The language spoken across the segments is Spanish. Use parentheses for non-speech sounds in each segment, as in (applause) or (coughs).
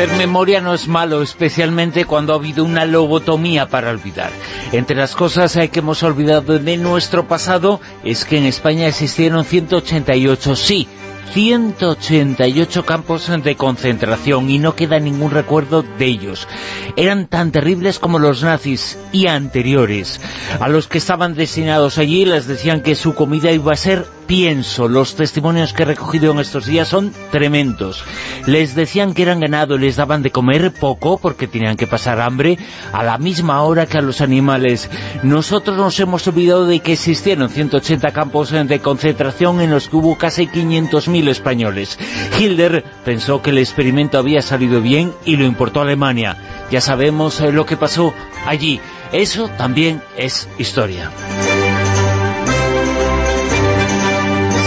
Hacer memoria no es malo, especialmente cuando ha habido una lobotomía para olvidar. Entre las cosas que hemos olvidado de nuestro pasado es que en España existieron 188, sí, 188 campos de concentración y no queda ningún recuerdo de ellos. Eran tan terribles como los nazis y anteriores. A los que estaban destinados allí les decían que su comida iba a ser pienso. Los testimonios que he recogido en estos días son tremendos. Les decían que eran ganado, les daban de comer poco porque tenían que pasar hambre a la misma hora que a los animales. Nosotros nos hemos olvidado de que existieron 180 campos de concentración en los que hubo casi 500.000 españoles. Hitler pensó que el experimento había salido bien y lo importó a Alemania. Ya sabemos eh, lo que pasó allí. Eso también es historia.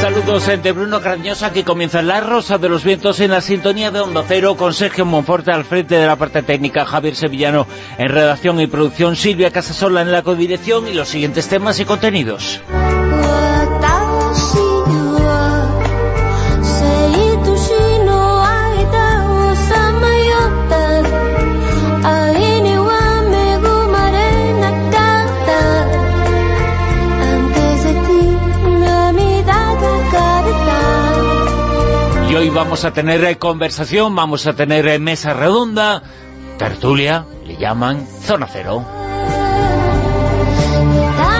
Saludos de Bruno Cardeñosa que comienza La Rosa de los Vientos en la sintonía de Onda Cero con Sergio Monforte al frente de la parte técnica, Javier Sevillano en redacción y producción, Silvia Casasola en la codirección y los siguientes temas y contenidos. Hoy vamos a tener eh, conversación, vamos a tener eh, mesa redonda, tertulia, le llaman Zona Cero.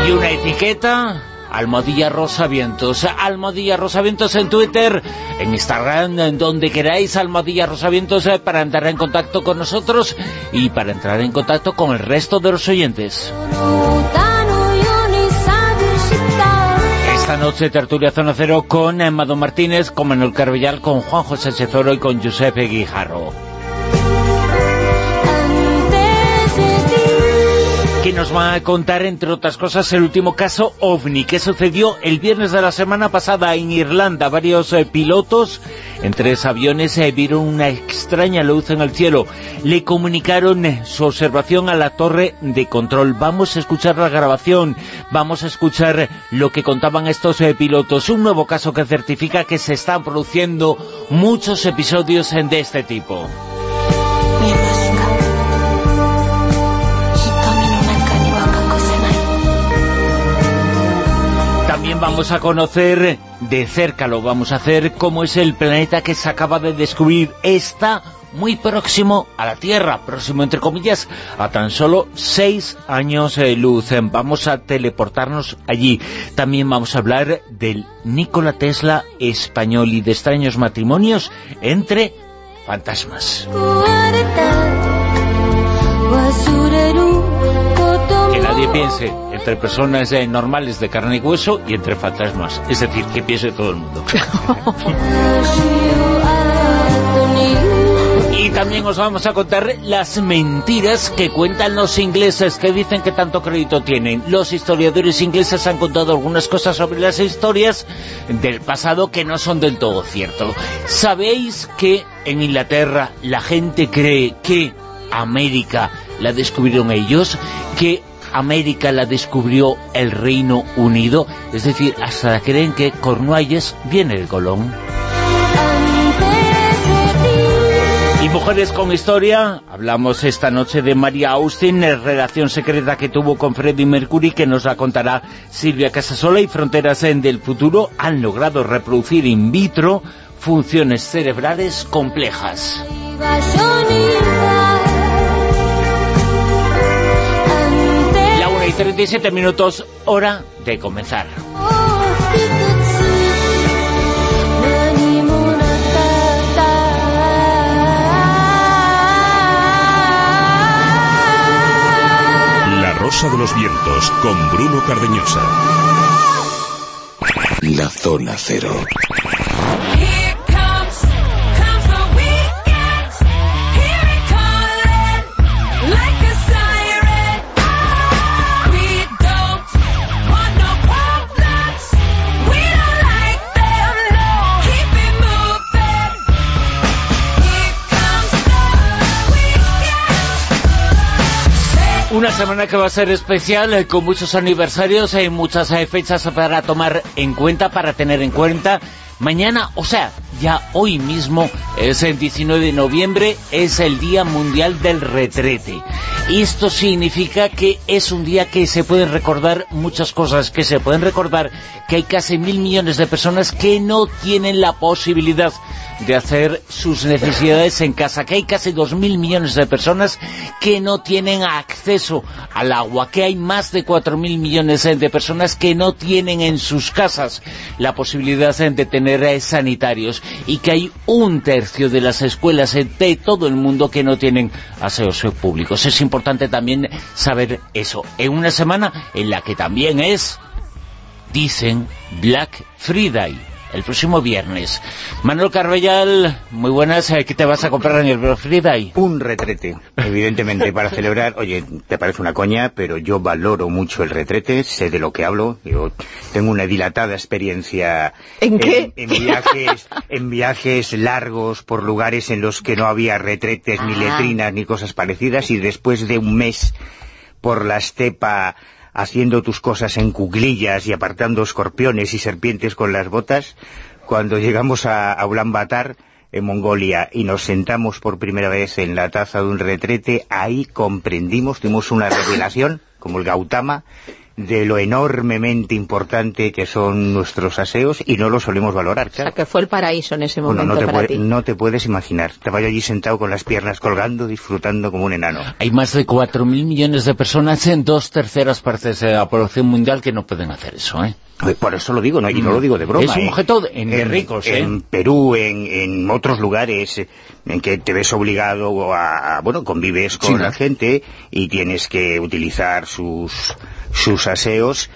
Y una etiqueta, Almohadilla Rosavientos. Almohadilla Rosavientos en Twitter, en Instagram, en donde queráis, Almohadilla Rosavientos, eh, para entrar en contacto con nosotros y para entrar en contacto con el resto de los oyentes. Esta noche tertulia Zona Cero con Amado Martínez, con Manuel Carbellal, con Juan José Chezoro y con Giuseppe Guijarro. Nos va a contar, entre otras cosas, el último caso OVNI, que sucedió el viernes de la semana pasada en Irlanda. Varios eh, pilotos en tres aviones eh, vieron una extraña luz en el cielo. Le comunicaron eh, su observación a la torre de control. Vamos a escuchar la grabación, vamos a escuchar lo que contaban estos pilotos. Un nuevo caso que certifica que se están produciendo muchos episodios de este tipo. Vamos a conocer de cerca, lo vamos a hacer, cómo es el planeta que se acaba de descubrir. Está muy próximo a la Tierra, próximo entre comillas, a tan solo seis años de luz. Vamos a teleportarnos allí. También vamos a hablar del Nikola Tesla español y de extraños matrimonios entre fantasmas. Que nadie piense entre personas eh, normales de carne y hueso y entre fantasmas. Es decir, que piense todo el mundo. (laughs) Y también os vamos a contar las mentiras que cuentan los ingleses, que dicen que tanto crédito tienen. Los historiadores ingleses han contado algunas cosas sobre las historias del pasado que no son del todo cierto. ¿Sabéis que en Inglaterra la gente cree que América la descubrieron ellos? Que América la descubrió el Reino Unido, es decir, hasta creen que Cornualles viene el Colón. Y Mujeres con Historia, hablamos esta noche de María Austin, la relación secreta que tuvo con Freddie Mercury, que nos la contará Silvia Casasola, y Fronteras en del Futuro han logrado reproducir in vitro funciones cerebrales complejas. 6, 37 minutos, hora de comenzar. La Rosa de los Vientos, con Bruno Cardeñosa. La Zona Cero. Semana que va a ser especial, eh, con muchos aniversarios y muchas eh, fechas para tomar en cuenta, para tener en cuenta. Mañana, o sea, ya hoy mismo, es el 19 de noviembre, es el Día Mundial del Retrete. Esto significa que es un día que se pueden recordar muchas cosas, que se pueden recordar que hay casi mil millones de personas que no tienen la posibilidad de hacer sus necesidades en casa, que hay casi dos mil millones de personas que no tienen acceso al agua, que hay más de cuatro mil millones de personas que no tienen en sus casas la posibilidad de tener eh, sanitarios y que hay un tercio de las escuelas de todo el mundo que no tienen aseos públicos. Es importante también saber eso. En una semana en la que también es, dicen, Black Friday el próximo viernes. Manuel Carbellal, muy buenas, eh, ¿qué te vas a comprar en el Black Friday? Un retrete, evidentemente, para (laughs) celebrar, oye, te parece una coña, pero yo valoro mucho el retrete, sé de lo que hablo, yo tengo una dilatada experiencia ¿En, qué? en, viajes, en viajes largos por lugares en los que no había retretes, ni Ah. letrinas, ni cosas parecidas, y después de un mes por la estepa haciendo tus cosas en cuclillas y apartando escorpiones y serpientes con las botas, cuando llegamos a, a Ulaanbaatar, en Mongolia, y nos sentamos por primera vez en la taza de un retrete, ahí comprendimos, tuvimos una revelación, como el Gautama, de lo enormemente importante que son nuestros aseos y no lo solemos valorar, O sea, claro. que fue el paraíso en ese Bueno, momento no te, para puede- ti. no te puedes imaginar. Estaba yo allí sentado con las piernas colgando, disfrutando como un enano. Hay más de cuatro mil millones de personas en dos terceras partes de la población mundial que no pueden hacer eso, ¿eh? Eh, Por eso lo digo, ¿no? y no lo digo de broma. Es un ¿eh? objeto de- en- de ricos, ¿eh? En Perú, en, en otros lugares eh, en que te ves obligado a... Bueno, convives con la gente y tienes que utilizar sus, sus aseos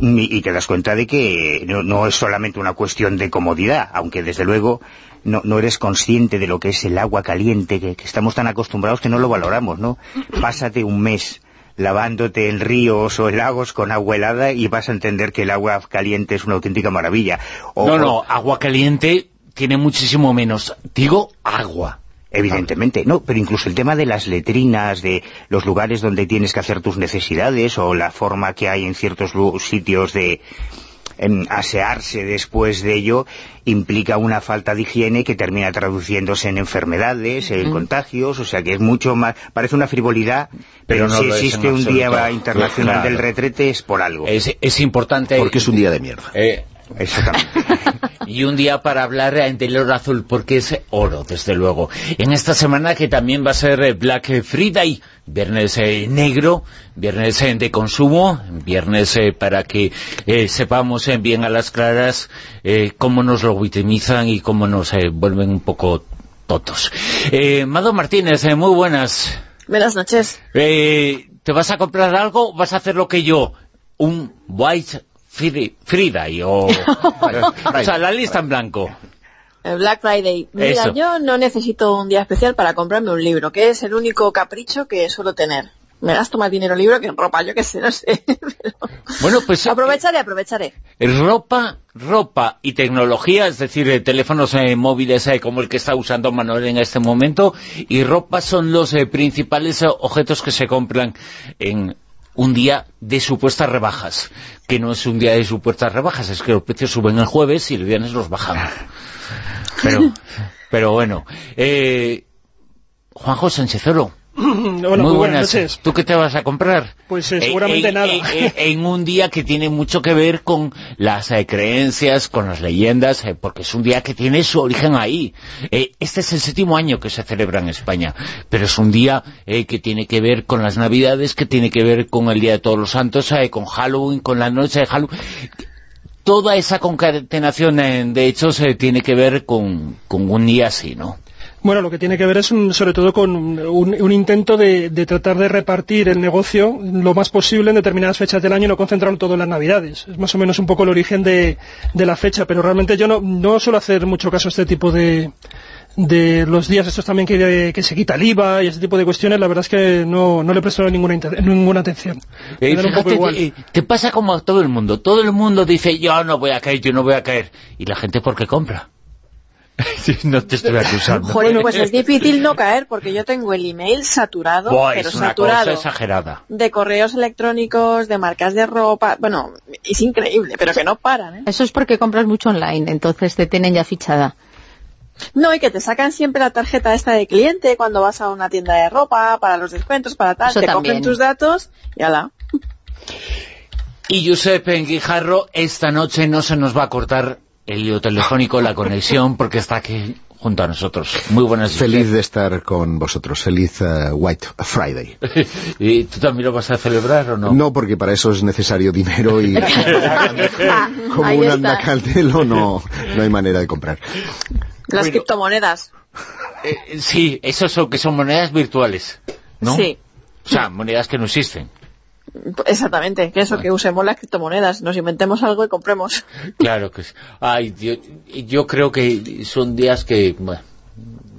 y, te das cuenta de que no, no es solamente una cuestión de comodidad, aunque desde luego no, no eres consciente de lo que es el agua caliente, que, que estamos tan acostumbrados que no lo valoramos, ¿no? Pásate un mes lavándote en ríos o en lagos con agua helada y vas a entender que el agua caliente es una auténtica maravilla. O- No, no, agua caliente tiene muchísimo menos. Digo, agua. Evidentemente, no, pero incluso el tema de las letrinas, de los lugares donde tienes que hacer tus necesidades o la forma que hay en ciertos sitios de em, asearse después de ello implica una falta de higiene que termina traduciéndose en enfermedades, en contagios, o sea que es mucho más, parece una frivolidad, pero, Pero no si existe un Día. Internacional Claro. del Retrete es por algo. Es, es importante... Porque es un día de mierda. eh, Exactamente. (laughs) y un día para hablar del oro azul, porque es oro, desde luego. En esta semana que también va a ser eh, Black Friday, viernes eh, negro, viernes eh, de consumo, viernes eh, para que eh, sepamos bien a las claras eh, cómo nos lo vitimizan y cómo nos eh, vuelven un poco totos. Eh, Mado Martínez, eh, muy buenas. Buenas noches. Eh, ¿Te vas a comprar algo o vas a hacer lo que yo? Un White Fri- Friday o... (laughs) o sea, la lista en blanco. El Black Friday. Mira, Eso. yo no necesito un día especial para comprarme un libro, que es el único capricho que suelo tener. Me gasto más dinero en libro que en ropa, yo qué sé, no sé. (laughs) pero Bueno, pues... aprovecharé, aprovecharé. eh, Ropa, ropa y tecnología, es decir, eh, teléfonos eh, móviles eh, como el que está usando Manuel en este momento, y ropa son los eh, principales eh, objetos que se compran en un día de supuestas rebajas, que no es un día de supuestas rebajas, es que los precios suben el jueves y el viernes los bajan. (laughs) Pero, pero bueno. Eh, Juanjo Sanchezolo, Hola, muy, buenas, noches. ¿Tú qué te vas a comprar? Pues, eh, seguramente en, nada. En, en un día que tiene mucho que ver con las eh, creencias, con las leyendas, eh, porque es un día que tiene su origen ahí. Eh, este es el séptimo año que se celebra en España, pero es un día eh, que tiene que ver con las Navidades, que tiene que ver con el Día de Todos los Santos, eh, con Halloween, con la noche de Halloween toda esa concatenación eh, de hechos eh, tiene que ver con, con un día así, ¿no? Bueno, lo que tiene que ver es sobre todo con un, intento de, tratar de repartir el negocio lo más posible en determinadas fechas del año y no concentrarlo todo en las Navidades. Es más o menos un poco el origen de, la fecha, pero realmente yo no, no suelo hacer mucho caso a este tipo de, de los días estos también que, se quita el IVA y ese tipo de cuestiones, la verdad es que no, no le presto ninguna, ninguna atención. Eh, eh, te, pasa como a todo el mundo. Todo el mundo dice, yo no voy a caer, yo no voy a caer. ¿Y la gente por qué compra? (laughs) no te estoy acusando. Joder, pues (laughs) es difícil no caer porque yo tengo el email saturado, pero es una saturado cosa exagerada. de correos electrónicos, de marcas de ropa, bueno, es increíble, pero que no paran. ¿eh? Eso es porque compras mucho online, entonces te tienen ya fichada. No, y que te sacan siempre la tarjeta esta de cliente cuando vas a una tienda de ropa, para los descuentos, para tal, te cogen tus datos y ala. Y Josep en Guijarro, esta noche no se nos va a cortar el lío telefónico, la conexión, porque está aquí junto a nosotros. Muy buenas Feliz de estar con vosotros. Feliz eh, White Friday. (laughs) ¿Y tú también lo vas a celebrar o no? No, porque para eso es necesario dinero y (laughs) como un andacaldelo no, no hay manera de comprar. Las criptomonedas. Eh, sí, eso son, que son monedas virtuales, ¿no? Sí. O sea, monedas que no existen. Exactamente, que eso, que usemos las criptomonedas, nos inventemos algo y compremos. (laughs) Claro que sí. Ay, yo, yo creo que son días que... Bueno,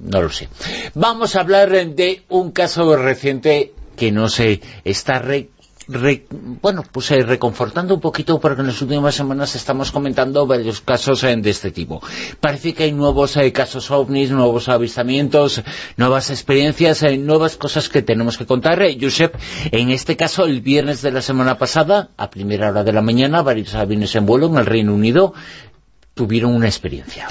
no lo sé. Vamos a hablar de un caso reciente que no sé, está re bueno, pues eh, reconfortando un poquito porque en las últimas semanas estamos comentando varios casos eh, de este tipo. Parece que hay nuevos eh, casos ovnis, nuevos avistamientos, nuevas experiencias, nuevas cosas que tenemos que contar. Josep, en este caso, el viernes de la semana pasada, a primera hora de la mañana, varios aviones en vuelo en el Reino Unido tuvieron una experiencia.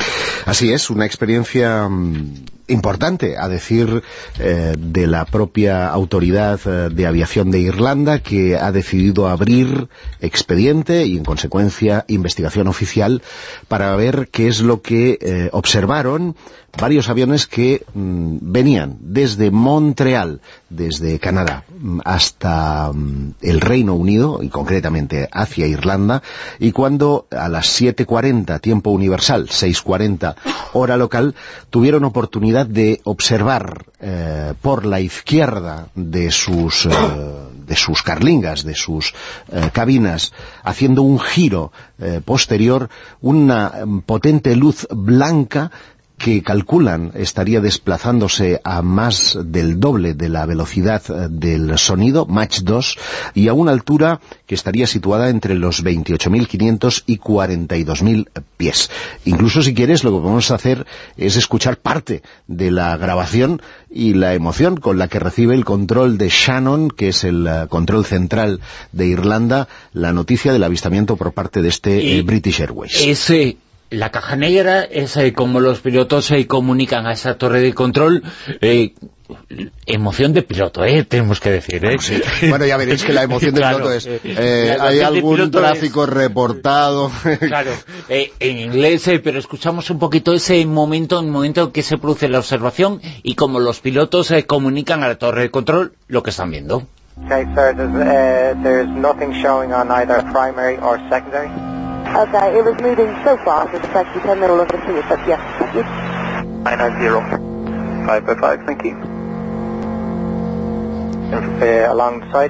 Así es, una experiencia mm, importante, a decir eh, de la propia autoridad eh, de aviación de Irlanda, que ha decidido abrir expediente y, en consecuencia, investigación oficial para ver qué es lo que eh, observaron varios aviones que mm, venían desde Montreal, desde Canadá, mm, hasta mm, el Reino Unido, y concretamente hacia Irlanda, y cuando a las 7.40, tiempo universal, 6.40, hora local, tuvieron oportunidad de observar eh, por la izquierda de sus... Eh, de sus carlingas, de sus eh, cabinas, haciendo un giro posterior, una potente luz blanca que calculan estaría desplazándose a más del doble de la velocidad eh, del sonido, Mach 2, y a una altura que estaría situada entre los 28.500 y 42.000 pies. Incluso si quieres, lo que a hacer es escuchar parte de la grabación y la emoción con la que recibe el control de Shannon, que es el eh, control central de Irlanda, la noticia del avistamiento por parte de este eh, British Airways. Ese la caja negra es eh, como los pilotos se comunican a esa torre de control eh, emoción de piloto, ¿eh? tenemos que decir. ¿eh? Bueno, ya veréis que la emoción de (laughs) piloto es... Eh, ¿Hay algún tráfico reportado? (laughs) claro, en inglés, pero escuchamos un poquito ese momento, el momento en que se produce la observación y como los pilotos se comunican a la torre de control lo que están viendo. Okay, sir, there's, uh, nothing showing on either primary or secondary. Okay, it was moving so fast, it's actually 10 middle of the sea, but yes, thank you. 990. 555, thank you. Eh,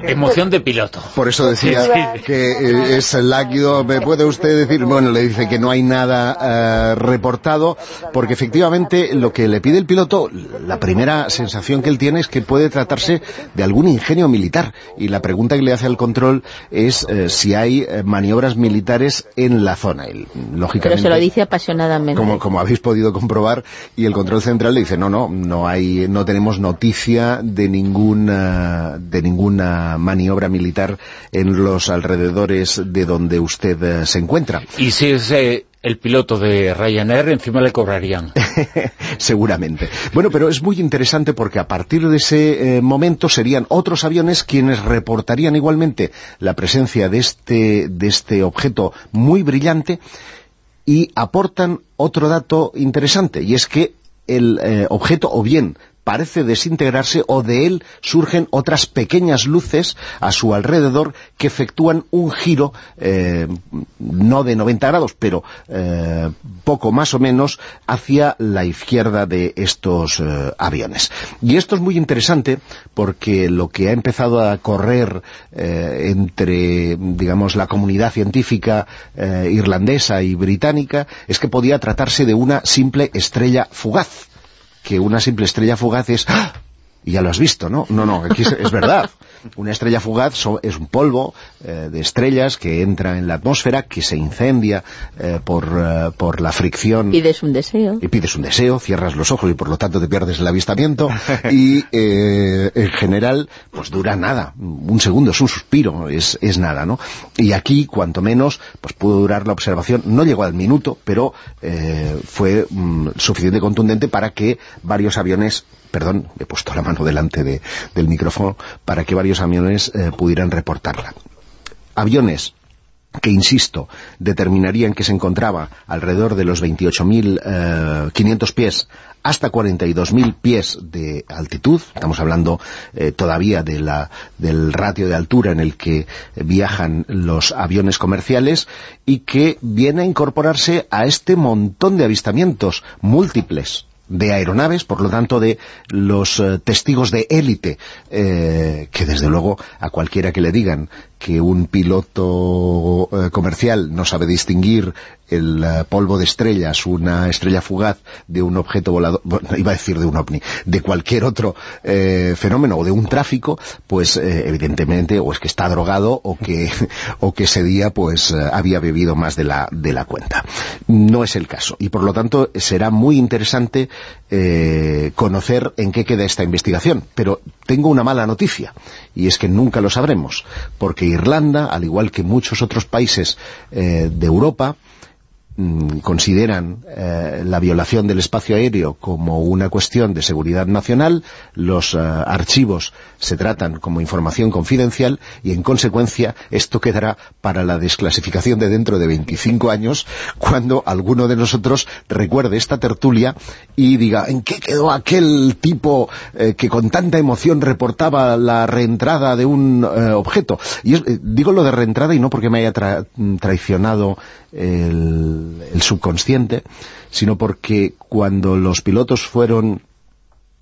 Emoción de piloto. Por eso decía que eh, es láquido. ¿Me puede usted decir? Bueno, le dice que no hay nada eh, reportado, porque efectivamente lo que le pide el piloto, la primera sensación que él tiene es que puede tratarse de algún ingenio militar. Y la pregunta que le hace al control es si hay maniobras militares en la zona. lógicamente, Pero se lo dice apasionadamente. Como, como habéis podido comprobar, y el control central le dice, no, no, no hay, no tenemos noticia de de ninguna maniobra militar en los alrededores de donde usted eh, se encuentra. Y si es eh, el piloto de Ryanair, encima le cobrarían. (laughs) Seguramente. Bueno, pero es muy interesante porque a partir de ese eh, momento serían otros aviones quienes reportarían igualmente la presencia de este, de este objeto muy brillante y aportan otro dato interesante, y es que el objeto o bien parece desintegrarse o de él surgen otras pequeñas luces a su alrededor que efectúan un giro, eh, no de 90 grados, pero eh, poco más o menos, hacia la izquierda de estos eh, aviones. Y esto es muy interesante porque lo que ha empezado a correr entre, digamos, la comunidad científica irlandesa y británica es que podía tratarse de una simple estrella fugaz que una simple estrella fugaz es... ¡ah! Y ya lo has visto, ¿no? No, no, aquí es, verdad. Una estrella fugaz es un polvo eh, de estrellas que entra en la atmósfera, que se incendia eh, por, eh, por la fricción. Pides un deseo. Y pides un deseo, cierras los ojos y por lo tanto te pierdes el avistamiento. y en general, pues dura nada. Un segundo, es un suspiro, es, es nada, ¿no? Y aquí, cuanto menos, pues pudo durar la observación. No llegó al minuto, pero fue mm, suficiente contundente para que varios aviones perdón, he puesto la mano delante del micrófono, para que varios aviones eh, pudieran reportarla. Aviones que, insisto, determinarían que se encontraba alrededor de los 28.500 eh, pies hasta 42.000 pies de altitud, estamos hablando eh, todavía del ratio de altura en el que viajan los aviones comerciales y que viene a incorporarse a este montón de avistamientos múltiples de aeronaves, por lo tanto de los eh, testigos de élite, eh, que desde luego a cualquiera que le digan que un piloto eh, comercial no sabe distinguir el eh, polvo de estrellas, una estrella fugaz de un objeto volador, iba a decir de un ovni, de cualquier otro eh, fenómeno o de un tráfico, pues evidentemente o es que está drogado o que, (laughs) o que ese día pues había bebido más de la, de la cuenta. No es el caso y por lo tanto será muy interesante conocer en qué queda esta investigación. Pero tengo una mala noticia y es que nunca lo sabremos porque Irlanda, al igual que muchos otros países eh, de Europa, consideran eh, la violación del espacio aéreo como una cuestión de seguridad nacional, los eh, archivos se tratan como información confidencial y en consecuencia esto quedará para la desclasificación de dentro de 25 años cuando alguno de nosotros recuerde esta tertulia y diga ¿en qué quedó aquel tipo eh, que con tanta emoción reportaba la reentrada de un objeto? Y digo lo de reentrada y no porque me haya traicionado el, subconsciente, sino porque cuando los pilotos fueron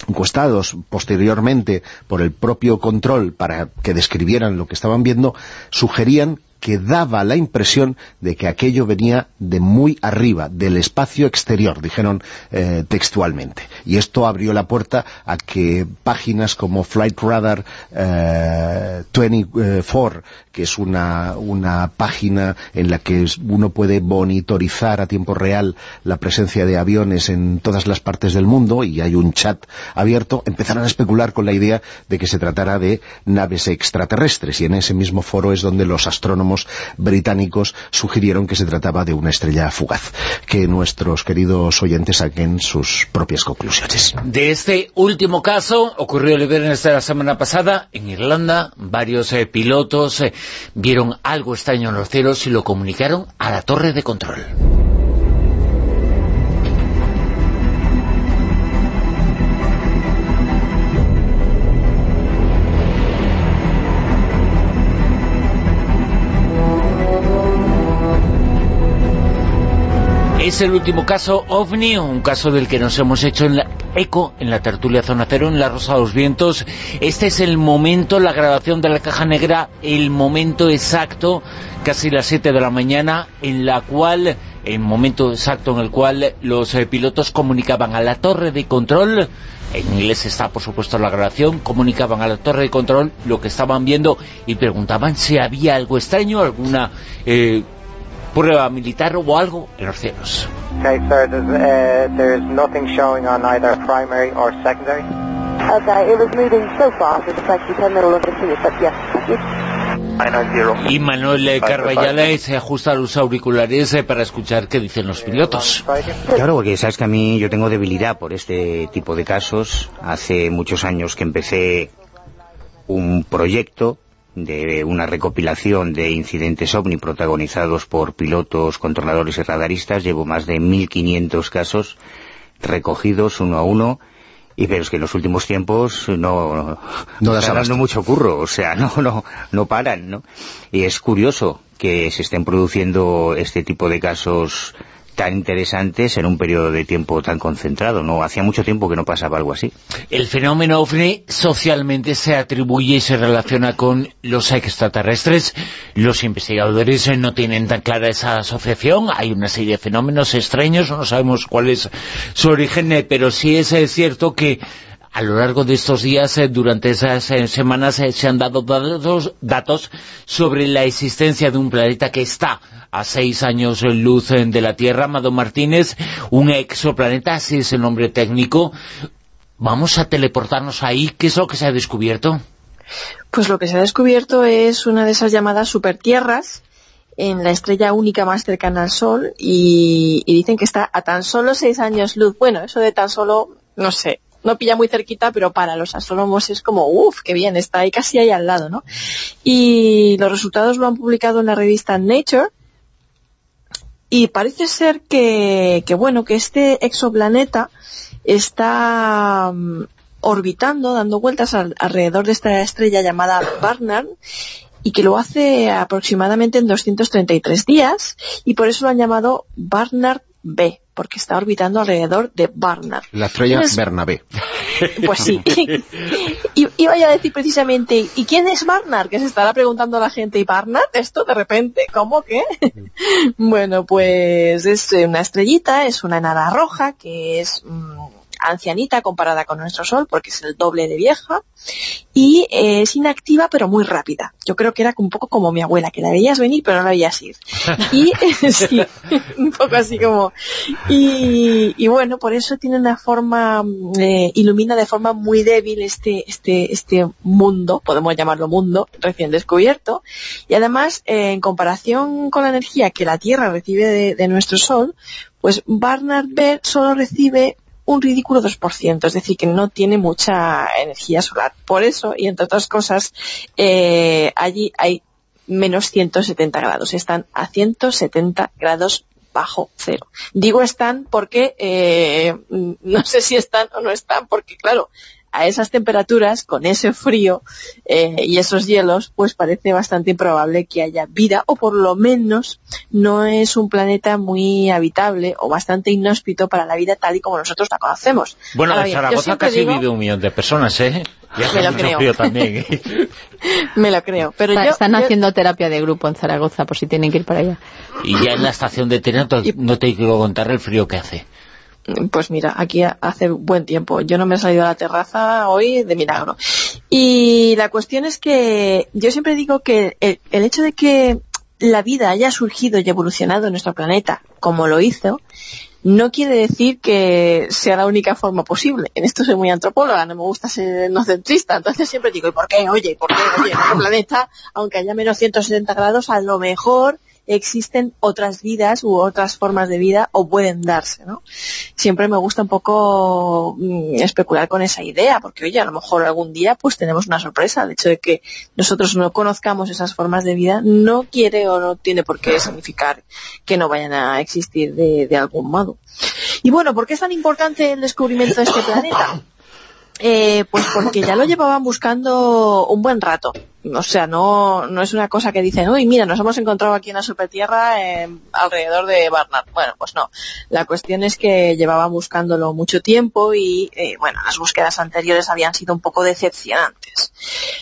encuestados posteriormente por el propio control para que describieran lo que estaban viendo, sugerían que daba la impresión de que aquello venía de muy arriba, del espacio exterior, dijeron eh, textualmente. Y esto abrió la puerta a que páginas como Flight Radar 24, eh, que es una, una página en la que uno puede monitorizar a tiempo real la presencia de aviones en todas las partes del mundo, y hay un chat abierto, empezaron a especular con la idea de que se tratara de naves extraterrestres, y en ese mismo foro es donde los astrónomos británicos sugirieron que se trataba de una estrella fugaz. Que nuestros queridos oyentes saquen sus propias conclusiones. De este último caso, ocurrió el viernes de la semana pasada, en Irlanda, varios eh, pilotos eh, vieron algo extraño en los cielos y lo comunicaron a la torre de control. Es el último caso OVNI, un caso del que nos hemos hecho en la eco, en la tertulia Zona Cero, en la Rosa de los Vientos. Este es el momento, la grabación de la caja negra, el momento exacto, casi las 7 de la mañana, en la cual, el momento exacto en el cual los eh, pilotos comunicaban a la torre de control en inglés está por supuesto la grabación, comunicaban a la torre de control lo que estaban viendo y preguntaban si había algo extraño, alguna eh, prueba militar o algo en los cielos. Okay, sir, uh, there's, nothing showing on either primary or secondary. Okay, it was moving so fast, it was like you middle of the sea, but yes, thank you. Y Manuel Carballala se ajusta los auriculares eh, para escuchar qué dicen los pilotos. Claro, porque sabes que a mí yo tengo debilidad por este tipo de casos. Hace muchos años que empecé un proyecto de una recopilación de incidentes OVNI protagonizados por pilotos, controladores y radaristas. Llevo más de 1.500 casos recogidos uno a uno y pero es que en los últimos tiempos no, No están dando mucho curro, o sea, (laughs) no, no, no paran, ¿no? Y es curioso que se estén produciendo este tipo de casos tan interesantes en un periodo de tiempo tan concentrado, ¿no? Hacía mucho tiempo que no pasaba algo así. El fenómeno OVNI socialmente se atribuye y se relaciona con los extraterrestres. Los investigadores no tienen tan clara esa asociación. Hay una serie de fenómenos extraños, no sabemos cuál es su origen, eh, pero sí es eh, cierto que a lo largo de estos días, eh, durante esas eh, semanas, eh, se han dado datos, datos sobre la existencia de un planeta que está a seis años en luz de la Tierra, Amado Martínez, un exoplaneta, así es el nombre técnico. Vamos a teleportarnos ahí. ¿Qué es lo que se ha descubierto? Pues lo que se ha descubierto es una de esas llamadas supertierras en la estrella única más cercana al Sol y, y dicen que está a tan solo seis años luz. Bueno, eso de tan solo, no sé, no pilla muy cerquita, pero para los astrónomos es como, uff, qué bien, está ahí casi ahí al lado, ¿no? Y los resultados lo han publicado en la revista Nature y parece ser que, que bueno, que este exoplaneta está mm, orbitando, dando vueltas al- alrededor de esta estrella llamada Barnard y que lo hace aproximadamente en 233 días y por eso lo han llamado Barnard B, porque está orbitando alrededor de Barnard. La estrella ¿Quién es- Bernabé. (laughs) Pues sí. (laughs) y, y vaya a decir precisamente, ¿y quién es Barnard? Que se estará preguntando la gente, ¿y Barnard? Esto de repente, ¿cómo que? (laughs) bueno, pues es una estrellita, es una enana roja que es mm, ancianita comparada con nuestro Sol, porque es el doble de vieja, y eh, es inactiva pero muy rápida. Yo creo que era un poco como mi abuela, que la veías venir pero no la veías ir. Y (laughs) sí, un poco así como... Y, y bueno, por eso tiene una forma, mm, eh, ilumina de forma muy débil este, este, este mundo, podemos llamarlo mundo, recién descubierto. Y además, en comparación con la energía que la Tierra recibe de, de nuestro Sol, pues Barnard B solo recibe un ridículo 2%, es decir, que no tiene mucha energía solar. Por eso, y entre otras cosas, eh, allí hay menos 170 grados, están a 170 grados bajo cero. Digo están porque eh, (laughs) no sé si están o no están, porque claro, a esas temperaturas, con ese frío eh, y esos hielos, pues parece bastante improbable que haya vida, o por lo menos no es un planeta muy habitable o bastante inhóspito para la vida tal y como nosotros la conocemos. Bueno, Ahora en Zaragoza casi digo- vive un millón de personas, ¿eh? Y Me hace lo mucho creo. frío también. ¿eh? (laughs) Me lo creo, pero Está- yo, Están yo- haciendo terapia de grupo en Zaragoza, por si tienen que ir para allá. Y ya en la estación de tren no te quiero contar el frío que hace. Pues mira, aquí hace buen tiempo. Yo no me he salido a la terraza hoy de milagro. Y la cuestión es que yo siempre digo que el, el hecho de que la vida haya surgido y evolucionado en nuestro planeta como lo hizo, no quiere decir que sea la única forma posible. En esto soy muy antropóloga, no me gusta ser etnocentrista, entonces siempre digo, ¿y por qué? Oye, ¿por qué? Oye, en nuestro planeta, aunque haya menos 170 grados, a lo mejor existen otras vidas u otras formas de vida o pueden darse, ¿no? Siempre me gusta un poco mm, especular con esa idea, porque oye, a lo mejor algún día pues tenemos una sorpresa. El hecho de que nosotros no conozcamos esas formas de vida no quiere o no tiene por qué significar que no vayan a existir de, de algún modo. Y bueno, ¿por qué es tan importante el descubrimiento de este planeta? Eh, pues porque ya lo llevaban buscando un buen rato. O sea, no, no es una cosa que dicen, uy, mira, nos hemos encontrado aquí en la supertierra eh, alrededor de Barnard. Bueno, pues no. La cuestión es que llevaban buscándolo mucho tiempo y, eh, bueno, las búsquedas anteriores habían sido un poco decepcionantes.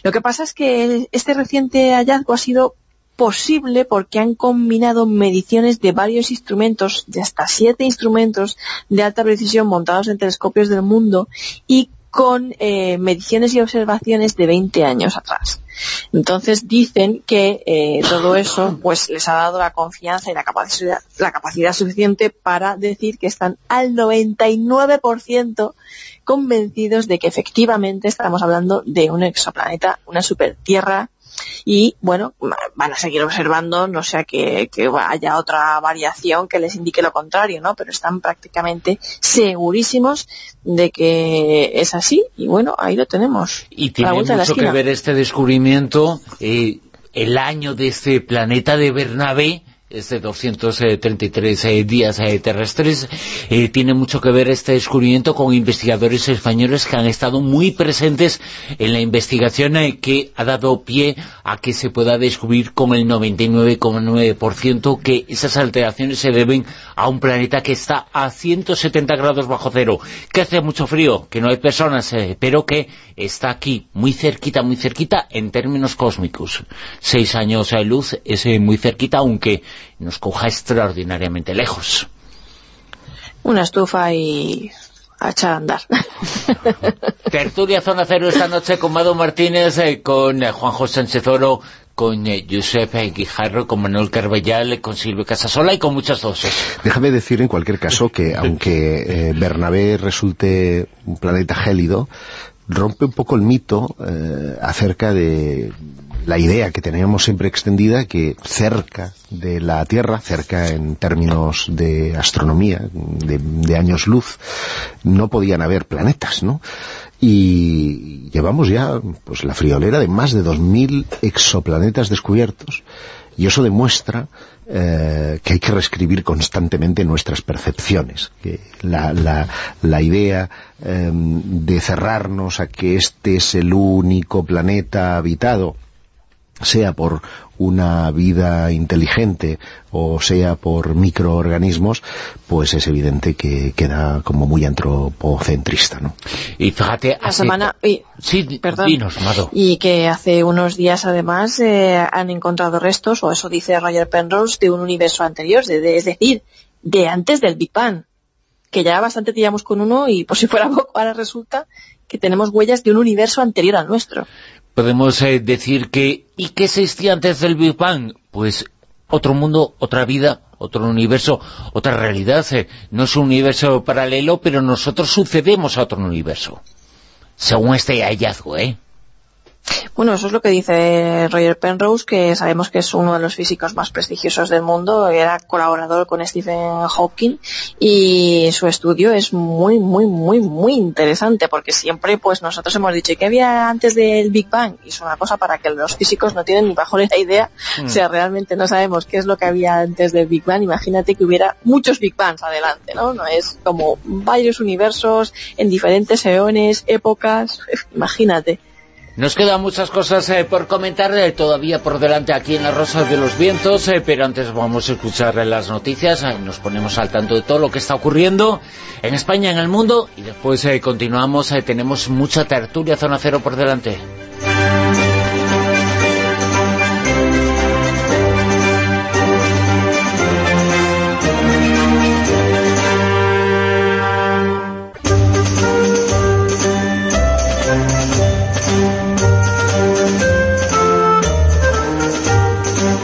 Lo que pasa es que este reciente hallazgo ha sido posible porque han combinado mediciones de varios instrumentos, de hasta siete instrumentos de alta precisión montados en telescopios del mundo y con eh, mediciones y observaciones de 20 años atrás. Entonces dicen que eh, todo eso pues les ha dado la confianza y la capacidad, la capacidad suficiente para decir que están al 99% convencidos de que efectivamente estamos hablando de un exoplaneta, una supertierra y bueno, van a seguir observando, no sea que, que haya otra variación que les indique lo contrario, ¿no? Pero están prácticamente segurísimos de que es así y bueno, ahí lo tenemos. Y tiene mucho que ver este descubrimiento, eh, el año de este planeta de Bernabé, es de 233 eh, días eh, terrestres, eh, tiene mucho que ver este descubrimiento con investigadores españoles que han estado muy presentes en la investigación que ha dado pie a que se pueda descubrir con el 99,9% que esas alteraciones se deben a un planeta que está a 170 grados bajo cero, que hace mucho frío, que no hay personas, pero que está aquí, muy cerquita, muy cerquita en términos cósmicos. Seis años de luz es muy cerquita, aunque nos coja extraordinariamente lejos. Una estufa y a echar a andar. (laughs) Tertulia Zona Cero esta noche con Mado Martínez, eh, con eh, Juan José Sánchez Oro, con eh, Josep Guijarro, con Manuel Carbellal, con Silvio Casasola y con muchas voces. Déjame decir en cualquier caso que (laughs) aunque Bernabé resulte un planeta gélido, rompe un poco el mito acerca de la idea que teníamos siempre extendida que cerca de la Tierra, cerca en términos de astronomía, de, años luz, no podían haber planetas, ¿no? Y llevamos ya pues la friolera de más de 2.000 exoplanetas descubiertos y eso demuestra eh, que hay que reescribir constantemente nuestras percepciones. Que la, idea em, de cerrarnos a que este es el único planeta habitado sea por una vida inteligente o sea por microorganismos, pues es evidente que queda como muy antropocentrista, ¿no? Y fíjate, la semana... Y, sí, perdón, y que hace unos días además eh, han encontrado restos, o eso dice Roger Penrose, de un universo anterior, es decir, de antes del Big Bang, que ya bastante tiramos con uno y por si fuera (laughs) poco, ahora resulta que tenemos huellas de un universo anterior al nuestro podemos eh, decir que ¿y qué existía antes del Big Bang? Pues otro mundo, otra vida, otro universo, otra realidad. Eh, no es un universo paralelo, pero nosotros sucedemos a otro universo. Según este hallazgo, ¿eh? Bueno, eso es lo que dice Roger Penrose, que sabemos que es uno de los físicos más prestigiosos del mundo, era colaborador con Stephen Hawking y su estudio es muy, muy, muy, muy interesante porque siempre pues nosotros hemos dicho que había antes del Big Bang y es una cosa para que los físicos no tienen ni bajo la idea, o sea, mm. realmente no sabemos qué es lo que había antes del Big Bang, imagínate que hubiera muchos Big Bangs adelante, ¿no? No es como varios universos en diferentes eones, épocas, (laughs) imagínate. Nos quedan muchas cosas eh, por comentar eh, todavía por delante aquí en las Rosas de los Vientos, eh, pero antes vamos a escuchar las noticias, nos ponemos al tanto de todo lo que está ocurriendo en España, en el mundo, y después continuamos, tenemos mucha tertulia Zona Cero por delante.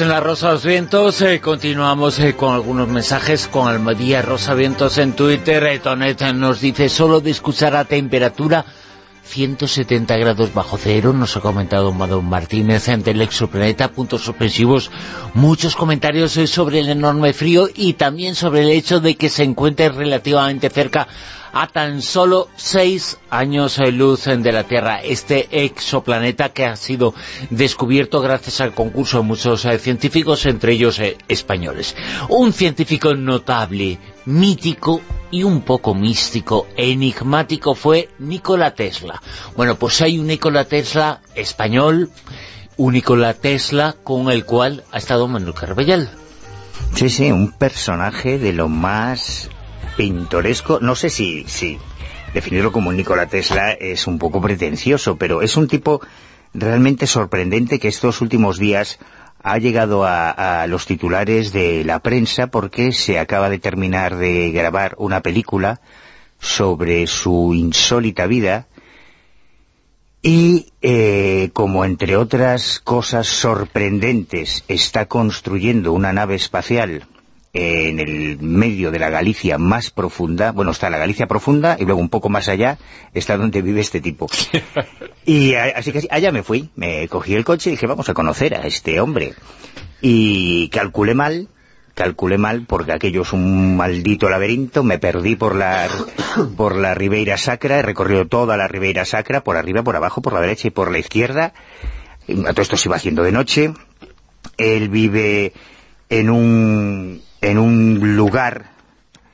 En la Rosa de los Vientos, eh, continuamos eh, con algunos mensajes con Almadía Rosa Vientos en Twitter. Eh, Tonet nos dice, solo de escuchar a temperatura 170 grados bajo cero, nos ha comentado Madón Martínez en el exoplaneta, puntos suspensivos, muchos comentarios sobre el enorme frío y también sobre el hecho de que se encuentre relativamente cerca a tan solo seis años de luz de la Tierra, este exoplaneta que ha sido descubierto gracias al concurso de muchos eh, científicos, entre ellos eh, españoles. Un científico notable, mítico y un poco místico, enigmático fue Nikola Tesla. Bueno, pues hay un Nikola Tesla español, un Nikola Tesla con el cual ha estado Manuel Carbellal. Sí, sí, un personaje de lo más pintoresco, no sé si, si definirlo como Nikola Tesla es un poco pretencioso, pero es un tipo realmente sorprendente que estos últimos días ha llegado a, los titulares de la prensa porque se acaba de terminar de grabar una película sobre su insólita vida y eh, como entre otras cosas sorprendentes está construyendo una nave espacial en el medio de la Galicia más profunda, bueno, está la Galicia profunda y luego un poco más allá está donde vive este tipo. (laughs) y así que allá me fui, me cogí el coche y dije, vamos a conocer a este hombre. Y calculé mal, calculé mal porque aquello es un maldito laberinto, me perdí por la, (coughs) por la Ribeira Sacra, he recorrido toda la Ribeira Sacra, por arriba, por abajo, por la derecha y por la izquierda, a todo esto se iba haciendo de noche, él vive en un, en un lugar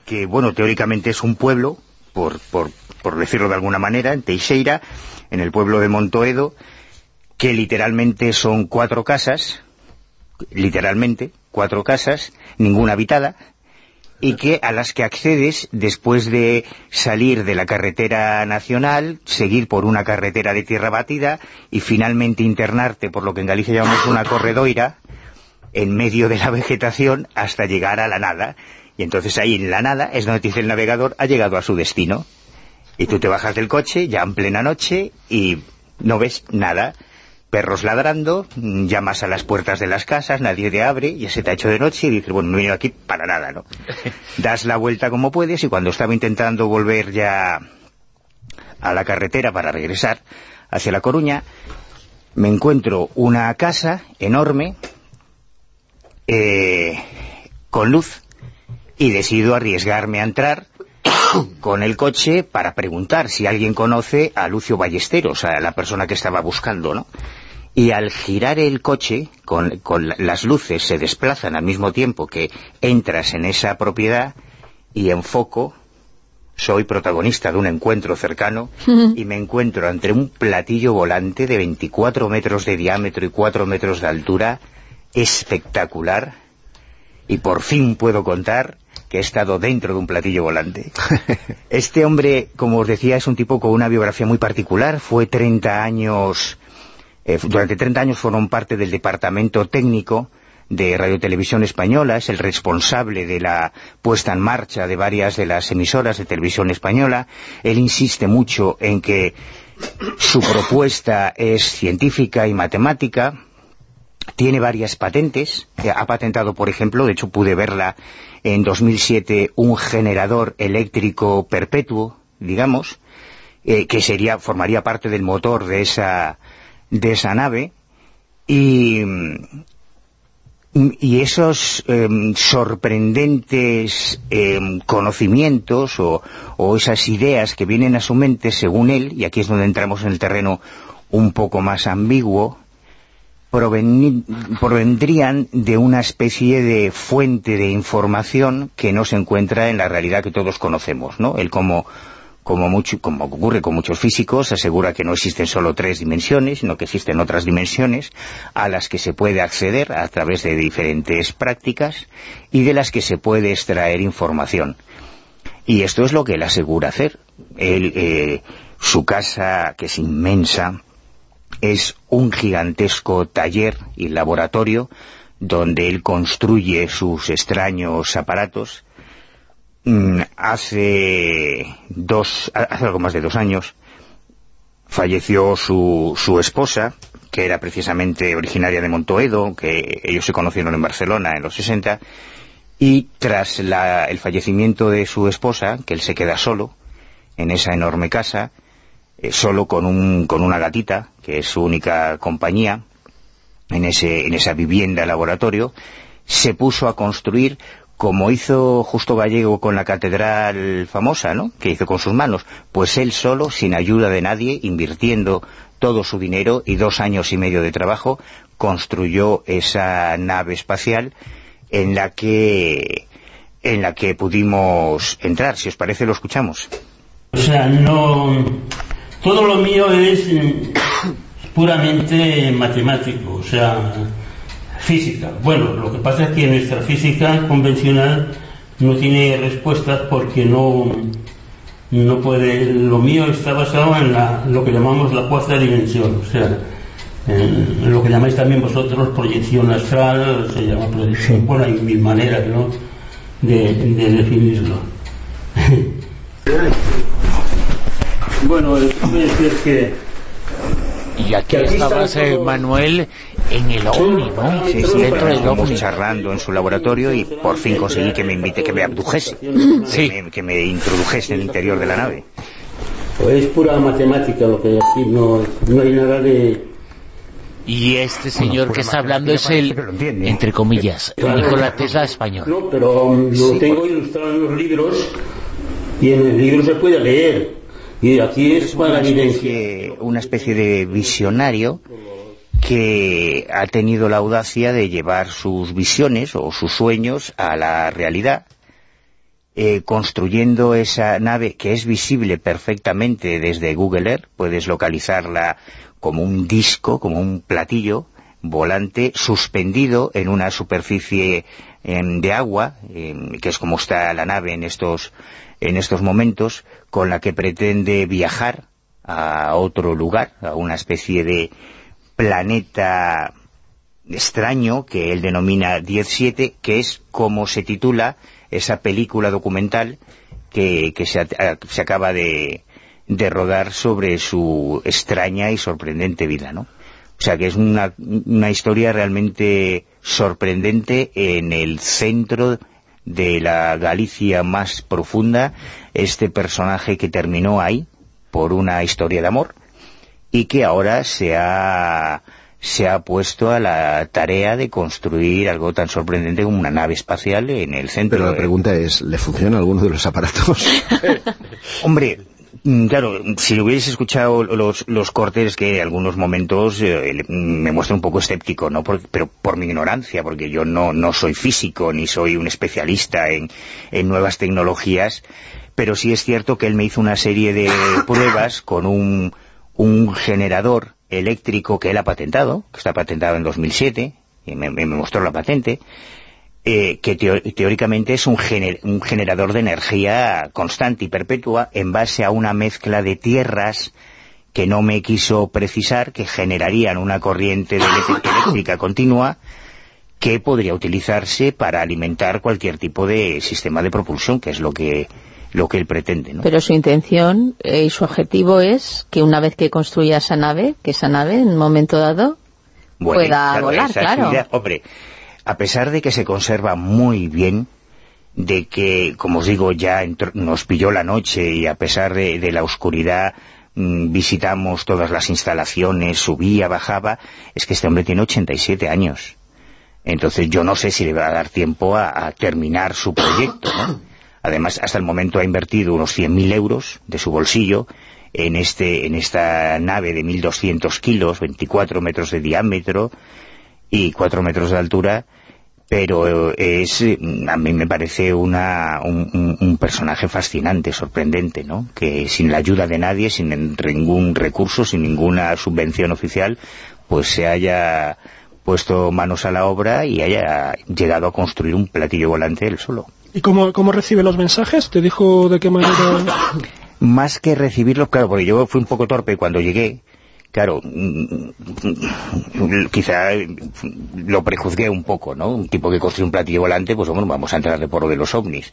que, bueno, teóricamente es un pueblo, por, por, por decirlo de alguna manera, en Teixeira, en el pueblo de Montoedo, que literalmente son cuatro casas, literalmente, cuatro casas, ninguna habitada, y que a las que accedes después de salir de la carretera nacional, seguir por una carretera de tierra batida y finalmente internarte por lo que en Galicia llamamos una corredoira, en medio de la vegetación hasta llegar a la nada. Y entonces ahí en la nada es donde dice el navegador ha llegado a su destino. Y tú te bajas del coche ya en plena noche y no ves nada. Perros ladrando, llamas a las puertas de las casas, nadie te abre, ya se te ha hecho de noche y dices, bueno, no he venido aquí para nada, ¿no? (laughs) Das la vuelta como puedes y cuando estaba intentando volver ya a la carretera para regresar hacia La Coruña, me encuentro una casa enorme, eh, con luz y decido arriesgarme a entrar (coughs) con el coche para preguntar si alguien conoce a Lucio Ballesteros, a la persona que estaba buscando, ¿no? Y al girar el coche, con, con las luces se desplazan al mismo tiempo que entras en esa propiedad y enfoco, soy protagonista de un encuentro cercano y me encuentro entre un platillo volante de 24 metros de diámetro y 4 metros de altura espectacular y por fin puedo contar que he estado dentro de un platillo volante. (laughs) Este hombre, como os decía, es un tipo con una biografía muy particular. Fue 30 años, eh, durante 30 años fueron parte del departamento técnico de Radio Televisión Española, es el responsable de la puesta en marcha de varias de las emisoras de televisión española. Él insiste mucho en que su propuesta es científica y matemática, tiene varias patentes, eh, ha patentado, por ejemplo, de hecho pude verla en 2007, un generador eléctrico perpetuo, digamos, eh, que sería formaría parte del motor de esa, de esa nave, y, y esos em, sorprendentes em, conocimientos o, o esas ideas que vienen a su mente, según él, y aquí es donde entramos en el terreno un poco más ambiguo, provendrían de una especie de fuente de información que no se encuentra en la realidad que todos conocemos, ¿no? Él como, como, mucho, como ocurre con muchos físicos, asegura que no existen solo tres dimensiones, sino que existen otras dimensiones a las que se puede acceder a través de diferentes prácticas y de las que se puede extraer información. Y esto es lo que él asegura hacer. Él, eh, su casa, que es inmensa, es un gigantesco taller y laboratorio donde él construye sus extraños aparatos. Mm, hace dos, hace algo más de dos años, falleció su, su esposa, que era precisamente originaria de Montoedo, que ellos se conocieron en Barcelona en los 60, y tras el fallecimiento de su esposa, que él se queda solo en esa enorme casa, eh, solo con, un, con una gatita, que es su única compañía, en, ese, en esa vivienda laboratorio, se puso a construir como hizo Justo Gallego con la catedral famosa, ¿no?, que hizo con sus manos, pues él solo, sin ayuda de nadie, invirtiendo todo su dinero y dos años y medio de trabajo, construyó esa nave espacial en la que en la que pudimos entrar. Si os parece, lo escuchamos. O sea, no todo lo mío es mm, puramente matemático, o sea, física. Bueno, lo que pasa es que nuestra física convencional no tiene respuestas porque no, no puede... Lo mío está basado en la, lo que llamamos la cuarta dimensión, o sea, en lo que llamáis también vosotros proyección astral, se llama proyección, bueno, hay mil maneras, ¿no?, de, de definirlo. (laughs) Bueno, que... Y aquí estabas, Manuel, En el OVNI, ¿no? Sí, sí, Dentro del estuvimos OVNI. charlando en su laboratorio y por fin conseguí que me invite, que me abdujese, Sí. que, me, que me introdujese en el interior de la nave. Pues es pura matemática lo que hay aquí, no, no hay nada de... Y este señor que está hablando es el, entiende. entre comillas, Claro. Nikola Tesla español. No, pero lo tengo ilustrado en los libros y en el libro se puede leer. Y aquí es para una especie, una especie de visionario que ha tenido la audacia de llevar sus visiones o sus sueños a la realidad, eh, construyendo esa nave que es visible perfectamente desde Google Earth, puedes localizarla como un disco, como un platillo volante suspendido en una superficie de agua, que es como está la nave en estos, en estos momentos, con la que pretende viajar a otro lugar, a una especie de planeta extraño que él denomina 17, que es como se titula esa película documental que, que se, se acaba de, de rodar sobre su extraña y sorprendente vida, ¿no? O sea que es una, una historia realmente sorprendente en el centro de la Galicia más profunda, este personaje que terminó ahí por una historia de amor y que ahora se ha, se ha puesto a la tarea de construir algo tan sorprendente como una nave espacial en el centro. Pero la pregunta es, ¿le funciona alguno de los aparatos? (laughs) Hombre, claro, si hubiese escuchado los, los cortes que en algunos momentos eh, me muestra un poco escéptico, ¿no? Por- pero por mi ignorancia, porque yo no, no soy físico ni soy un especialista en, en nuevas tecnologías, pero sí es cierto que él me hizo una serie de (coughs) pruebas con un, un generador eléctrico que él ha patentado, que está patentado en 2007, y me, me mostró la patente, eh, que teo- teóricamente es un, gener- un generador de energía constante y perpetua en base a una mezcla de tierras que no me quiso precisar, que generarían una corriente de eléctrica continua que podría utilizarse para alimentar cualquier tipo de sistema de propulsión, que es lo que lo que él pretende, ¿no? Pero su intención eh, y su objetivo es que una vez que construya esa nave, que esa nave en un momento dado Bueno, pueda volar, claro. idea. Hombre, a pesar de que se conserva muy bien, de que, como os digo, ya nos pilló la noche y a pesar de, la oscuridad mm, visitamos todas las instalaciones, subía, bajaba, es que este hombre tiene 87 años. Entonces yo no sé si le va a dar tiempo a, terminar su proyecto. Además, hasta el momento ha invertido unos 100.000 euros de su bolsillo en, este, en esta nave de 1.200 kilos, 24 metros de diámetro y 4 metros de altura, pero eh, es, eh, a mí me parece una, un, personaje fascinante, sorprendente, ¿no? Que sin la ayuda de nadie, sin ningún recurso, sin ninguna subvención oficial, pues se haya puesto manos a la obra y haya llegado a construir un platillo volante él solo. ¿Y cómo, cómo recibe los mensajes? ¿Te dijo de qué manera...? (coughs) Más que recibirlo, claro, porque yo fui un poco torpe cuando llegué, claro, mm, mm, quizá lo prejuzgué un poco, ¿no? Un tipo que construye un platillo volante, pues bueno, vamos a entrarle por lo de los ovnis.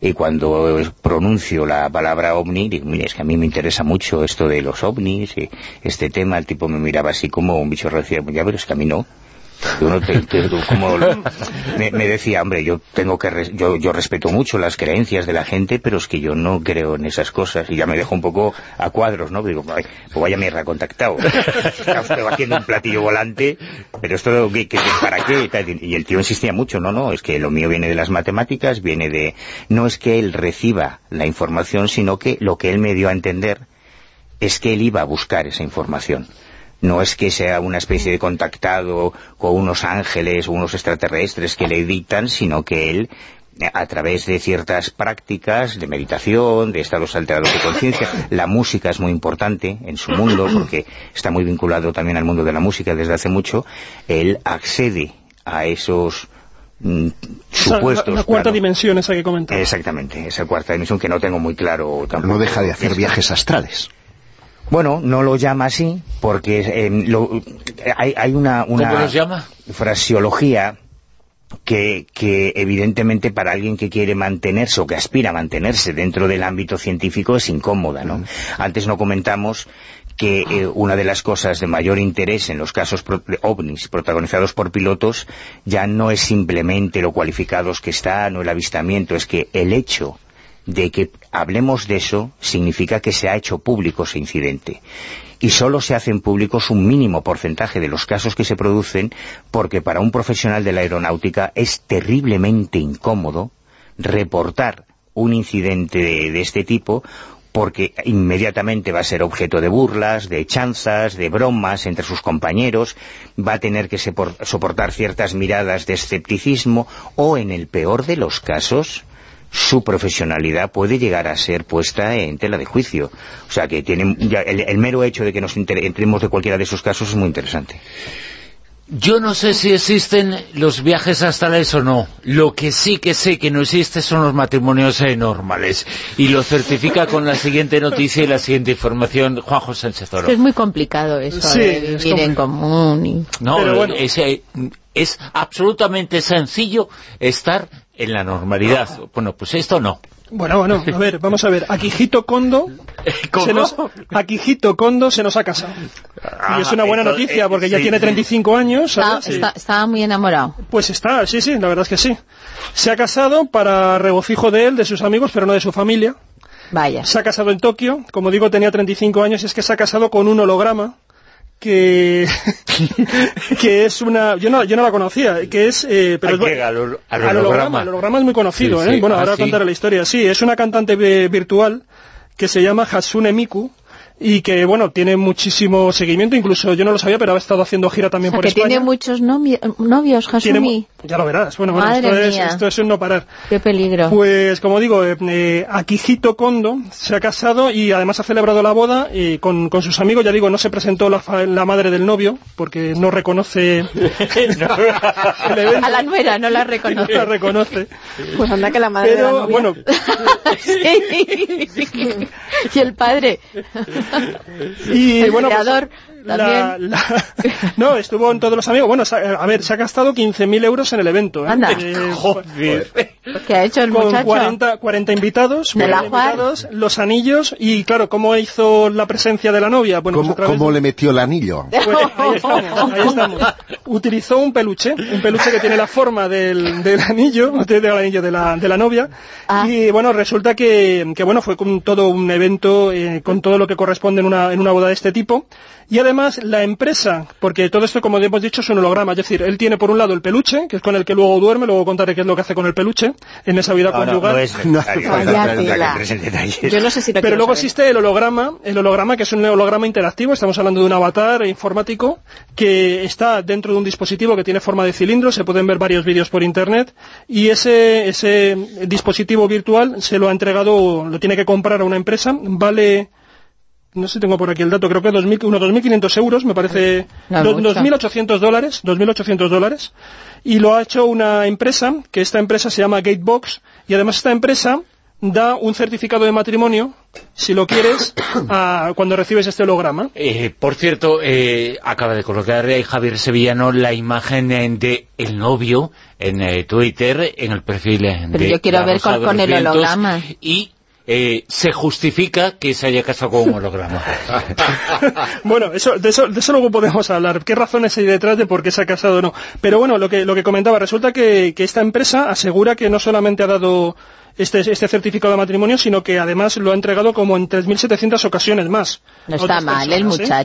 Y cuando pronuncio la palabra ovni, digo, mire, es que a mí me interesa mucho esto de los ovnis, y este tema, el tipo me miraba así como un bicho recién, ya, pero es que a mí no. Yo no te- te- como me, me decía, hombre, yo tengo que res- yo, yo respeto mucho las creencias de la gente, pero es que yo no creo en esas cosas. Y ya me dejo un poco a cuadros, ¿no? Digo, "Ay, pues vaya mierda contactado. Está usted haciendo un platillo volante, pero esto, ¿qué, qué- ¿para qué? Y el tío insistía mucho, no, no, es que lo mío viene de las matemáticas, viene de... No es que él reciba la información, sino que lo que él me dio a entender es que él iba a buscar esa información. No es que sea una especie de contactado con unos ángeles o unos extraterrestres que le dictan, sino que él, a través de ciertas prácticas de meditación, de estados alterados de conciencia, la música es muy importante en su mundo, porque está muy vinculado también al mundo de la música desde hace mucho, él accede a esos mm, supuestos... la, la cuarta dimensión esa que comentabas. Exactamente, esa cuarta dimensión que no tengo muy claro tampoco. No deja de hacer viajes astrales. Bueno, no lo llama así porque eh, lo- hay, hay una, una ¿Cómo los llama? frasiología que, que evidentemente para alguien que quiere mantenerse o que aspira a mantenerse dentro del ámbito científico es incómoda, ¿no? Antes no comentamos que eh, una de las cosas de mayor interés en los casos de ovnis protagonizados por pilotos ya no es simplemente lo cualificados que están o el avistamiento, es que el hecho de que hablemos de eso significa que se ha hecho público ese incidente. Y solo se hacen públicos un mínimo porcentaje de los casos que se producen porque para un profesional de la aeronáutica es terriblemente incómodo reportar un incidente de, este tipo porque inmediatamente va a ser objeto de burlas, de chanzas, de bromas entre sus compañeros, va a tener que soportar ciertas miradas de escepticismo o, en el peor de los casos, su profesionalidad puede llegar a ser puesta en tela de juicio. O sea que tiene, el, mero hecho de que nos entremos de cualquiera de esos casos es muy interesante. Yo no sé si existen los viajes astrales o no. Lo que sí que sé que no existe son los matrimonios normales. Y lo certifica con la siguiente noticia y la siguiente información Juanjo Sánchez Oro. Es muy complicado eso de vivir en común. No, eh, es absolutamente sencillo estar en la normalidad. Bueno, pues esto no. Bueno, bueno, a ver, vamos a ver. Akihito Kondo, (laughs) se nos, Akihito Kondo se nos ha casado. y es una buena noticia eh, porque ya tiene 35 años. estaba muy enamorado. Pues está, sí, sí, la verdad es que sí. Se ha casado para regocijo de él, de sus amigos, pero no de su familia. Vaya. Se ha casado en Tokio, como digo, tenía 35 años, y es que se ha casado con un holograma que (laughs) que es una yo no yo no la conocía que es eh, pero al, holograma. el holograma es muy conocido ¿eh? bueno ahora ah, contaré la historia sí es una cantante virtual que se llama Hasune Miku y que, bueno, tiene muchísimo seguimiento, incluso yo no lo sabía, pero ha estado haciendo gira también por que tiene muchos novios, Hasumi. ya lo verás, bueno, bueno esto, es, esto, es, un no parar. Qué peligro. Pues, como digo, eh, eh, Akihito Kondo se ha casado y además ha celebrado la boda y con, con, sus amigos, ya digo, no se presentó la, la madre del novio, porque no reconoce... (laughs) A la nuera no la reconoce. No la reconoce. Pues anda que la madre pero, bueno... (laughs) sí. (laughs) y el padre... y bueno, pues, la, (laughs) no, estuvo en todos los amigos. Bueno, a ver, se ha gastado 15.000 euros en el evento. ¿eh? Anda. Eh, (laughs) ¿Qué ha hecho el con 40, 40 invitados, los anillos y, claro, ¿cómo hizo la presencia de la novia? Bueno, ¿Cómo, pues le metió el anillo? (laughs) Pues, ahí estamos, ahí estamos. Utilizó un peluche, un peluche que tiene la forma del, del anillo, del anillo de la, de la novia. Ah. Y, bueno, resulta que, que, bueno, fue con todo un evento eh, con todo lo que corresponde en una, en una boda de este tipo. Y además la empresa, porque todo esto, como hemos dicho, es un holograma, es decir, él tiene por un lado el peluche, que es con el que luego duerme, luego contaré qué es lo que hace con el peluche en esa vida conyugal. (laughs) Yo no sé si Pero luego existe el holograma, el holograma que es un holograma interactivo, estamos hablando de un avatar informático que está dentro de un dispositivo que tiene forma de cilindro, se pueden ver varios vídeos por internet, y ese, ese dispositivo virtual se lo ha entregado, lo tiene que comprar a una empresa, vale no sé si tengo por aquí el dato, creo que unos 2.500 euros, me parece, 2.800 dólares, 2.800 dólares, y lo ha hecho una empresa, que esta empresa se llama Gatebox, y además esta empresa da un certificado de matrimonio, si lo quieres, (coughs) cuando recibes este holograma. Eh, por cierto, eh, acaba de colocar ahí Javier Sevillano la imagen de el novio en eh, Twitter, en el perfil Pero yo quiero ver con, el holograma. Y eh, se justifica que se haya casado con un holograma. (laughs) bueno, eso, de, eso, de eso luego podemos hablar. ¿Qué razones hay detrás de por qué se ha casado o no? Pero bueno, lo que, lo que comentaba, resulta que, que esta empresa asegura que no solamente ha dado este, este certificado de matrimonio, sino que además lo ha entregado como en 3.700 ocasiones más. No está mal el ¿eh?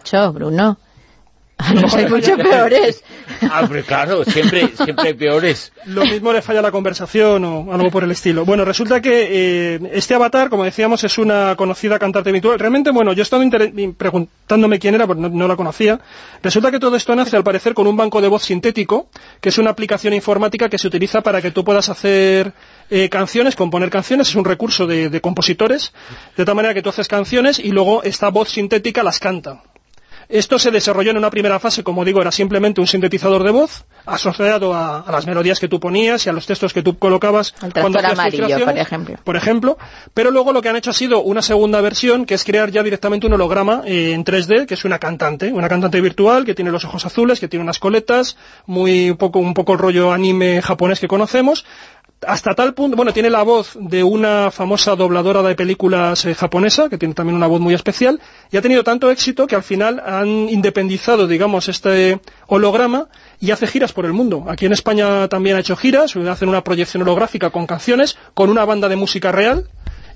Bruno. No hay mucho peores. Ah, claro, siempre, siempre hay peores. Lo mismo le falla la conversación o algo por el estilo. Bueno, resulta que eh, este avatar, como decíamos, es una conocida cantante habitual. Realmente, bueno, yo he estado preguntándome quién era, porque no, la conocía. Resulta que todo esto nace, al parecer, con un banco de voz sintético, que es una aplicación informática que se utiliza para que tú puedas hacer eh, canciones, componer canciones, es un recurso de, de compositores, de tal manera que tú haces canciones y luego esta voz sintética las canta. Esto se desarrolló en una primera fase, como digo, era simplemente un sintetizador de voz asociado a, las melodías que tú ponías y a los textos que tú colocabas cuando hacías amarillo, por ejemplo. Por ejemplo. Pero luego lo que han hecho ha sido una segunda versión, que es crear ya directamente un holograma eh, en 3D, que es una cantante, una cantante virtual que tiene los ojos azules, que tiene unas coletas, muy un poco, un poco el rollo anime japonés que conocemos, hasta tal punto, bueno, tiene la voz de una famosa dobladora de películas eh, japonesa, que tiene también una voz muy especial, y ha tenido tanto éxito que al final han independizado, digamos, este holograma y hace giras por el mundo. Aquí en España también ha hecho giras, hacen una proyección holográfica con canciones, con una banda de música real,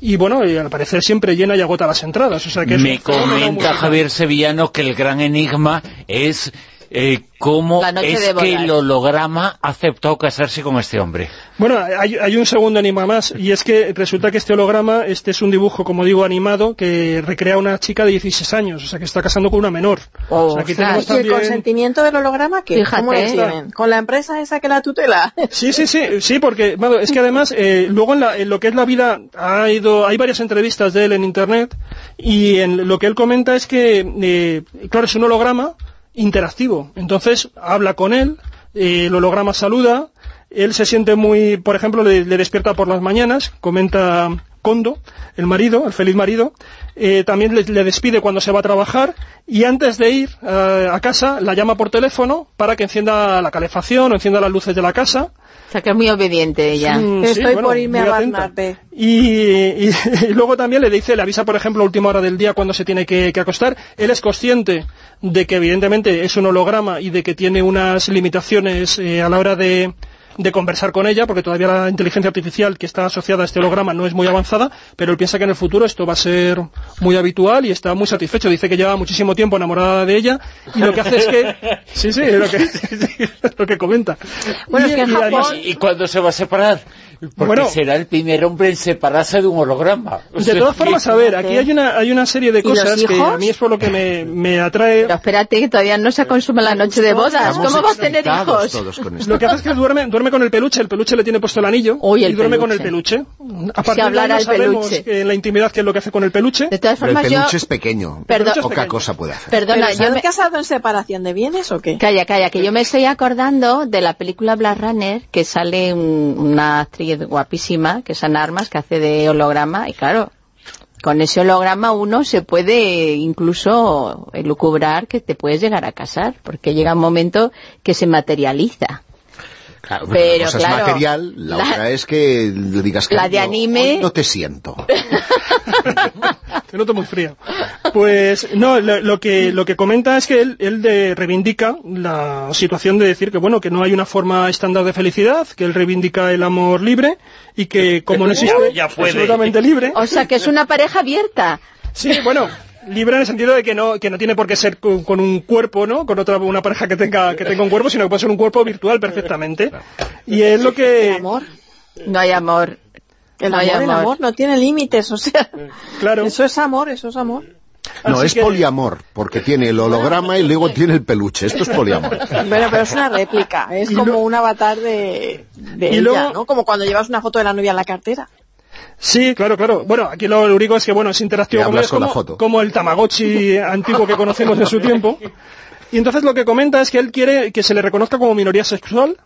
y bueno, y al parecer siempre llena y agota las entradas. O sea que es Me comenta. Javier Sevillano que el gran enigma es eh, cómo es que el holograma aceptó casarse con este hombre. Bueno, hay, hay un segundo enigma más, y es que resulta que este holograma, este es un dibujo, como digo, animado, que recrea a una chica de 16 años, o sea, que está casando con una menor. o sea, aquí Ostras. tenemos ¿Y el también... consentimiento del holograma qué? Fíjate. ¿Cómo lo tienen? ¿Con la empresa esa que la tutela? Sí, sí, sí, sí, porque bueno, es que además, eh, luego en, la- en lo que es la vida, ha ido, hay varias entrevistas de él en Internet, y en lo que él comenta es que, eh, claro, es un holograma interactivo, entonces habla con él, eh, el holograma saluda, él se siente muy, por ejemplo, le, despierta por las mañanas, comenta Kondo, el marido, el feliz marido, eh, también le, le despide cuando se va a trabajar y antes de ir eh, a casa la llama por teléfono para que encienda la calefacción o encienda las luces de la casa. O sea, que es muy obediente ella. Mm, sí, estoy bueno, por irme a Y, y- (laughs) y luego también le dice, le avisa, por ejemplo, a última hora del día cuando se tiene que, que acostar. Él es consciente de que evidentemente es un holograma y de que tiene unas limitaciones eh, a la hora de, de conversar con ella, porque todavía la inteligencia artificial que está asociada a este holograma no es muy avanzada, pero él piensa que en el futuro esto va a ser muy habitual y está muy satisfecho. Dice que lleva muchísimo tiempo enamorada de ella y lo que hace es que... (laughs) Sí, sí, es lo que, (laughs) es lo que comenta. Bueno, Y- es que en y además- Japón- ¿Y cuándo se va a separar? Porque Bueno. será el primer hombre en separarse de un holograma. O De sea, todas formas, a ver, aquí hay una, hay una serie de ¿Y los cosas que a mí es por lo que me, me atrae. Pero espérate, que todavía no se consume la noche de bodas. Estamos ¿Cómo vas a tener hijos? todos con esto. Lo que hace es que duerme, duerme con el peluche, el peluche le tiene puesto el anillo Uy, el y duerme con el peluche. peluche. A partir de hablara ahí el no sabemos peluche. que en la intimidad qué es lo que hace con el peluche. De todas Pero el yo... peluche es pequeño. Perdón. peluche es Poca pequeño. cosa puede hacer. Perdona, ¿Pero se yo me... casado en separación de bienes o qué? Calla, calla, que yo me estoy acordando de la película Black Runner, que sale un- una actriz guapísima, que es Ana Armas, que hace de holograma, y claro, con ese holograma uno se puede incluso elucubrar que te puedes llegar a casar, porque llega un momento que se materializa. Claro, Pero, la cosa claro, es material, la, la- otra es que le digas que la de anime- no te siento. (laughs) Te noto muy frío. Pues no, lo, lo que lo que comenta es que él, él de- reivindica la situación de decir que bueno que no hay una forma estándar de felicidad, que él reivindica el amor libre y que como no (laughs) existe Ya puede. absolutamente libre, O sea, que es una pareja abierta. Sí, bueno, libre en el sentido de que no, que no tiene por qué ser con, con un cuerpo, ¿no? Con otra una pareja que tenga, que tenga un cuerpo, sino que puede ser un cuerpo virtual perfectamente. Y es lo El que, amor. No hay amor. El No amor, hay el amor. amor no tiene límites, o sea, claro, eso es amor, eso es amor. No, Así es que- poliamor, porque tiene el holograma y luego tiene el peluche. Esto es poliamor. Bueno, pero es una réplica, es Y como lo- un avatar de, de Y ella, luego- ¿no? Como cuando llevas una foto de la novia en la cartera. Sí, claro, claro. Bueno, aquí lo único es que, bueno, es interactivo con la como, foto. como el Tamagotchi (laughs) antiguo que conocemos en su tiempo. Y entonces lo que comenta es que él quiere que se le reconozca como minoría sexual,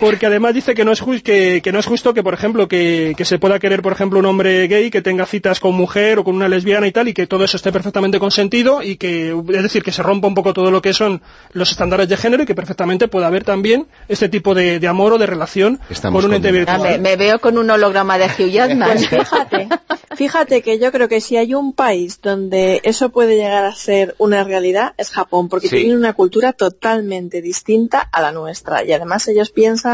porque además dice que no es, que, que no es justo que, por ejemplo, que, que se pueda querer, por ejemplo, un hombre gay que tenga citas con mujer o con una lesbiana y tal, y que todo eso esté perfectamente consentido, y que, es decir, que se rompa un poco todo lo que son los estándares de género y que perfectamente pueda haber también este tipo de, de amor o de relación Estamos con un ente. Ah, virtual. me, me veo con un holograma de Hugh Jackman. Pues fíjate, fíjate que yo creo que si hay un país donde eso puede llegar a ser una realidad es Japón, porque Sí. tienen una cultura totalmente distinta a la nuestra y además ellos piensan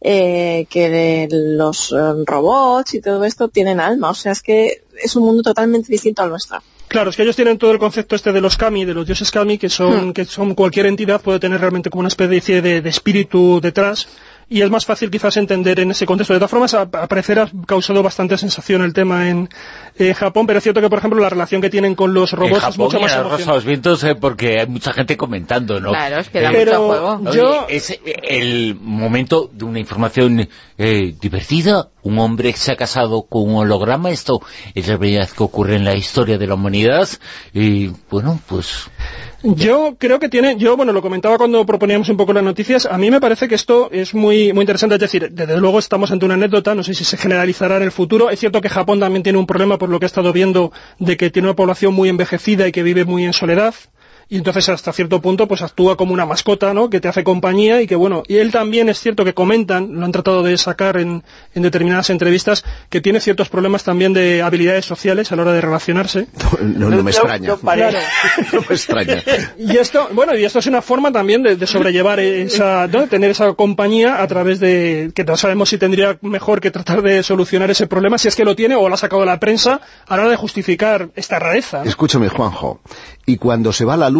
eh, que los eh, robots y todo esto tienen alma, o sea, es que es un mundo totalmente distinto al nuestro. Claro, es que ellos tienen todo el concepto este de los kami, de los dioses kami, que son, que son cualquier entidad puede tener realmente como una especie de, de espíritu detrás, y es más fácil quizás entender en ese contexto. De todas formas, a- parecer ha causado bastante sensación el tema en, en Japón, pero es cierto que, por ejemplo, la relación que tienen con los En robots es Japón mucho y más emocionante. los Vientos eh, porque hay mucha gente comentando, ¿no? Claro, es que da Pero mucho juego. Oye, es eh, el momento de una información eh, divertida. Un hombre que se ha casado con un holograma. Esto es la realidad que ocurre en la historia de la humanidad. Y bueno, pues... Yo creo que tiene, yo bueno, lo comentaba cuando proponíamos un poco las noticias, a mí me parece que esto es muy muy interesante, es decir, desde luego estamos ante una anécdota, no sé si se generalizará en el futuro, es cierto que Japón también tiene un problema por lo que he estado viendo de que tiene una población muy envejecida y que vive muy en soledad, y entonces hasta cierto punto pues actúa como una mascota, ¿no? Que te hace compañía y que bueno, y él también es cierto que comentan, lo han tratado de sacar en, en determinadas entrevistas, que tiene ciertos problemas también de habilidades sociales a la hora de relacionarse. No, no me extraña. Claro. (laughs) No me extraña. Y esto, bueno, y esto es una forma también de, de sobrellevar esa, ¿no? de tener esa compañía a través de, que no sabemos si tendría mejor que tratar de solucionar ese problema, si es que lo tiene o lo ha sacado de la prensa, a la hora de justificar esta rareza. ¿no? Escúchame, Juanjo, y cuando se va la luz,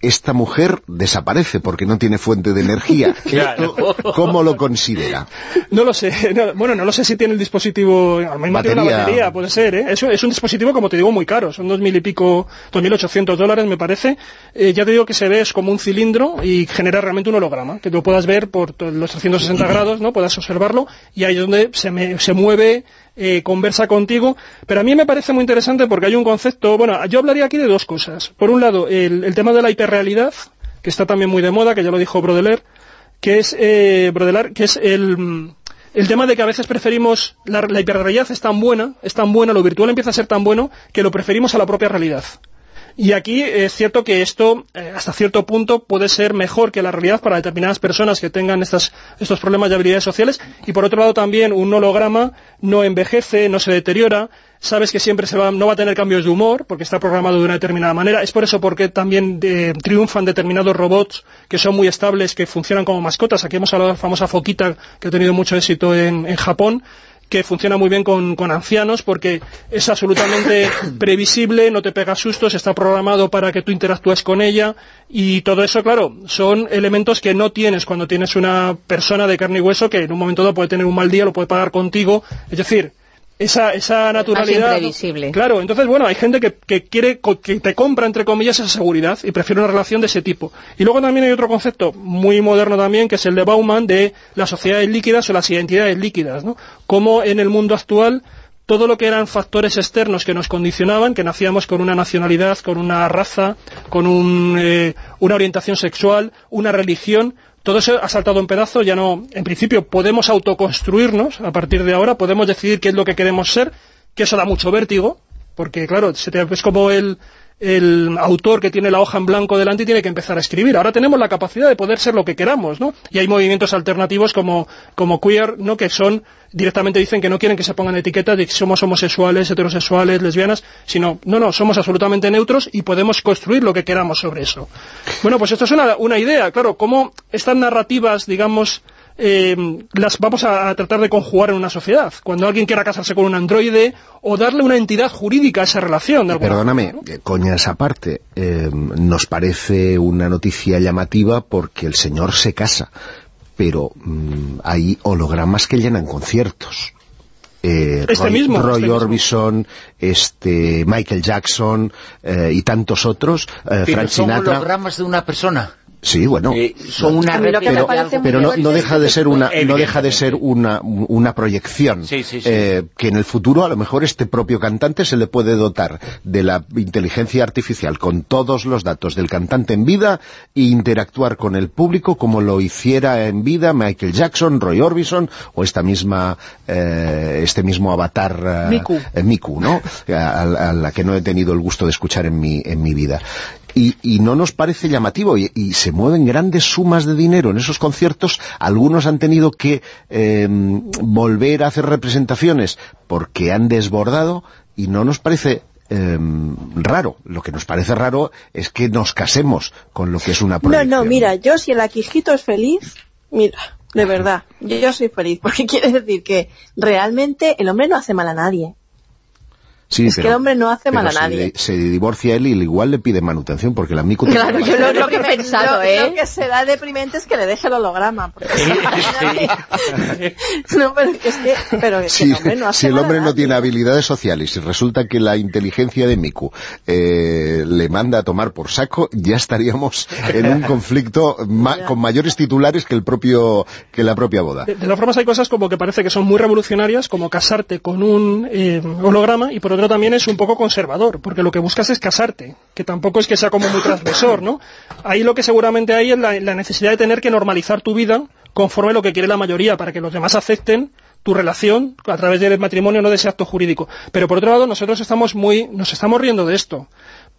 esta mujer desaparece porque no tiene fuente de energía. (laughs) Claro. ¿Esto ¿Cómo lo considera? No lo sé, no, bueno, no lo sé si tiene el dispositivo, al mismo tiene una Batería. puede ser, ¿eh? Es, un- es un dispositivo, como te digo, muy caro, son dos mil y pico, dos mil ochocientos dólares, me parece. Eh, ya te digo que se ve, es como un cilindro y genera realmente un holograma, que lo puedas ver por los 360 (laughs) grados, ¿no? Puedas observarlo y ahí es donde se, me- se mueve, eh, conversa contigo, pero a mí me parece muy interesante porque hay un concepto, bueno, yo hablaría aquí de dos cosas. Por un lado, el, tema de la hiperrealidad, que está también muy de moda, que ya lo dijo Brodeler, que es, eh, que es el, el tema de que a veces preferimos, la, la hiperrealidad es tan buena, es tan buena, lo virtual empieza a ser tan bueno, que lo preferimos a la propia realidad. Y aquí es cierto que esto, eh, hasta cierto punto, puede ser mejor que la realidad para determinadas personas que tengan estas, estos problemas de habilidades sociales. Y por otro lado también, un holograma no envejece, no se deteriora, sabes que siempre se va, no va a tener cambios de humor, porque está programado de una determinada manera. Es por eso porque también eh, triunfan determinados robots que son muy estables, que funcionan como mascotas. Aquí hemos hablado de la famosa Foquita, que ha tenido mucho éxito en, en Japón que funciona muy bien con, con ancianos porque es absolutamente (coughs) previsible, no te pega sustos, está programado para que tú interactúes con ella y todo eso, claro, son elementos que no tienes cuando tienes una persona de carne y hueso que en un momento dado puede tener un mal día, lo puede pagar contigo, es decir, esa, esa naturalidad... imprevisible. Claro, entonces, bueno, hay gente que, que quiere, que te compra, entre comillas, esa seguridad y prefiere una relación de ese tipo. Y luego también hay otro concepto muy moderno también, que es el de Bauman, de las sociedades líquidas o las identidades líquidas, ¿no? Como en el mundo actual todo lo que eran factores externos que nos condicionaban, que nacíamos con una nacionalidad, con una raza, con un, eh, una orientación sexual, una religión, todo eso ha saltado en pedazos, ya no, en principio podemos autoconstruirnos a partir de ahora, podemos decidir qué es lo que queremos ser, que eso da mucho vértigo, porque claro, se te- es como el, el autor que tiene la hoja en blanco delante y tiene que empezar a escribir. Ahora tenemos la capacidad de poder ser lo que queramos, ¿no? Y hay movimientos alternativos como, como queer, ¿no? Que son, directamente dicen que no quieren que se pongan etiquetas de que somos homosexuales, heterosexuales, lesbianas, sino, no, no, somos absolutamente neutros y podemos construir lo que queramos sobre eso. Bueno, pues esto es una, una idea, claro, cómo estas narrativas, digamos, eh, las vamos a, a tratar de conjugar en una sociedad. Cuando alguien quiera casarse con un androide o darle una entidad jurídica a esa relación. De Perdóname, forma, ¿no? coñas aparte, eh, nos parece una noticia llamativa porque el señor se casa, pero mm, hay hologramas que llenan conciertos. Eh, Este Roy, mismo, Roy este mismo. Orbison, este, Michael Jackson eh, y tantos otros, eh, son Sinatra. hologramas de una persona. Sí, bueno. Eh, son una muy pero no, deja de ser una no deja de ser una, una proyección Sí, sí, sí. eh, que en el futuro a lo mejor este propio cantante se le puede dotar de la inteligencia artificial con todos los datos del cantante en vida e interactuar con el público como lo hiciera en vida Michael Jackson, Roy Orbison o esta misma eh, este mismo avatar eh, Miku. eh, Miku, ¿no? A, a la que no he tenido el gusto de escuchar en mi, en mi vida. Y, y no nos parece llamativo, y, y se mueven grandes sumas de dinero en esos conciertos, algunos han tenido que eh, volver a hacer representaciones porque han desbordado, y no nos parece eh, raro. Lo que nos parece raro es que nos casemos con lo que es una No, proyección. no, mira, yo si el Aquijito es feliz, mira, de verdad, yo, yo soy feliz, (laughs) porque quiere decir que realmente el hombre no hace mal a nadie. Sí, es que el hombre no hace mal pero a nadie. Se, se divorcia él y igual le pide manutención porque la mico... Claro, yo lo, lo que he pensado, lo, ¿eh? lo que será deprimente es que le deje el holograma. Porque Sí, no, pero es que, pero es que Si, el hombre no hace si el mal a hombre no nadie. tiene habilidades sociales y resulta que la inteligencia de Miku eh, le manda a tomar por saco, ya estaríamos en un conflicto ma- con mayores titulares que el propio que la propia boda. De, de todas formas hay cosas como que parece que son muy revolucionarias, como casarte con un eh, holograma, y por otro también es un poco conservador, porque lo que buscas es casarte, que tampoco es que sea como muy transgresor, ¿no? Ahí lo que seguramente hay es la, la necesidad de tener que normalizar tu vida conforme a lo que quiere la mayoría, para que los demás acepten tu relación a través del matrimonio, no de ese acto jurídico. Pero por otro lado, nosotros estamos muy, nos estamos riendo de esto,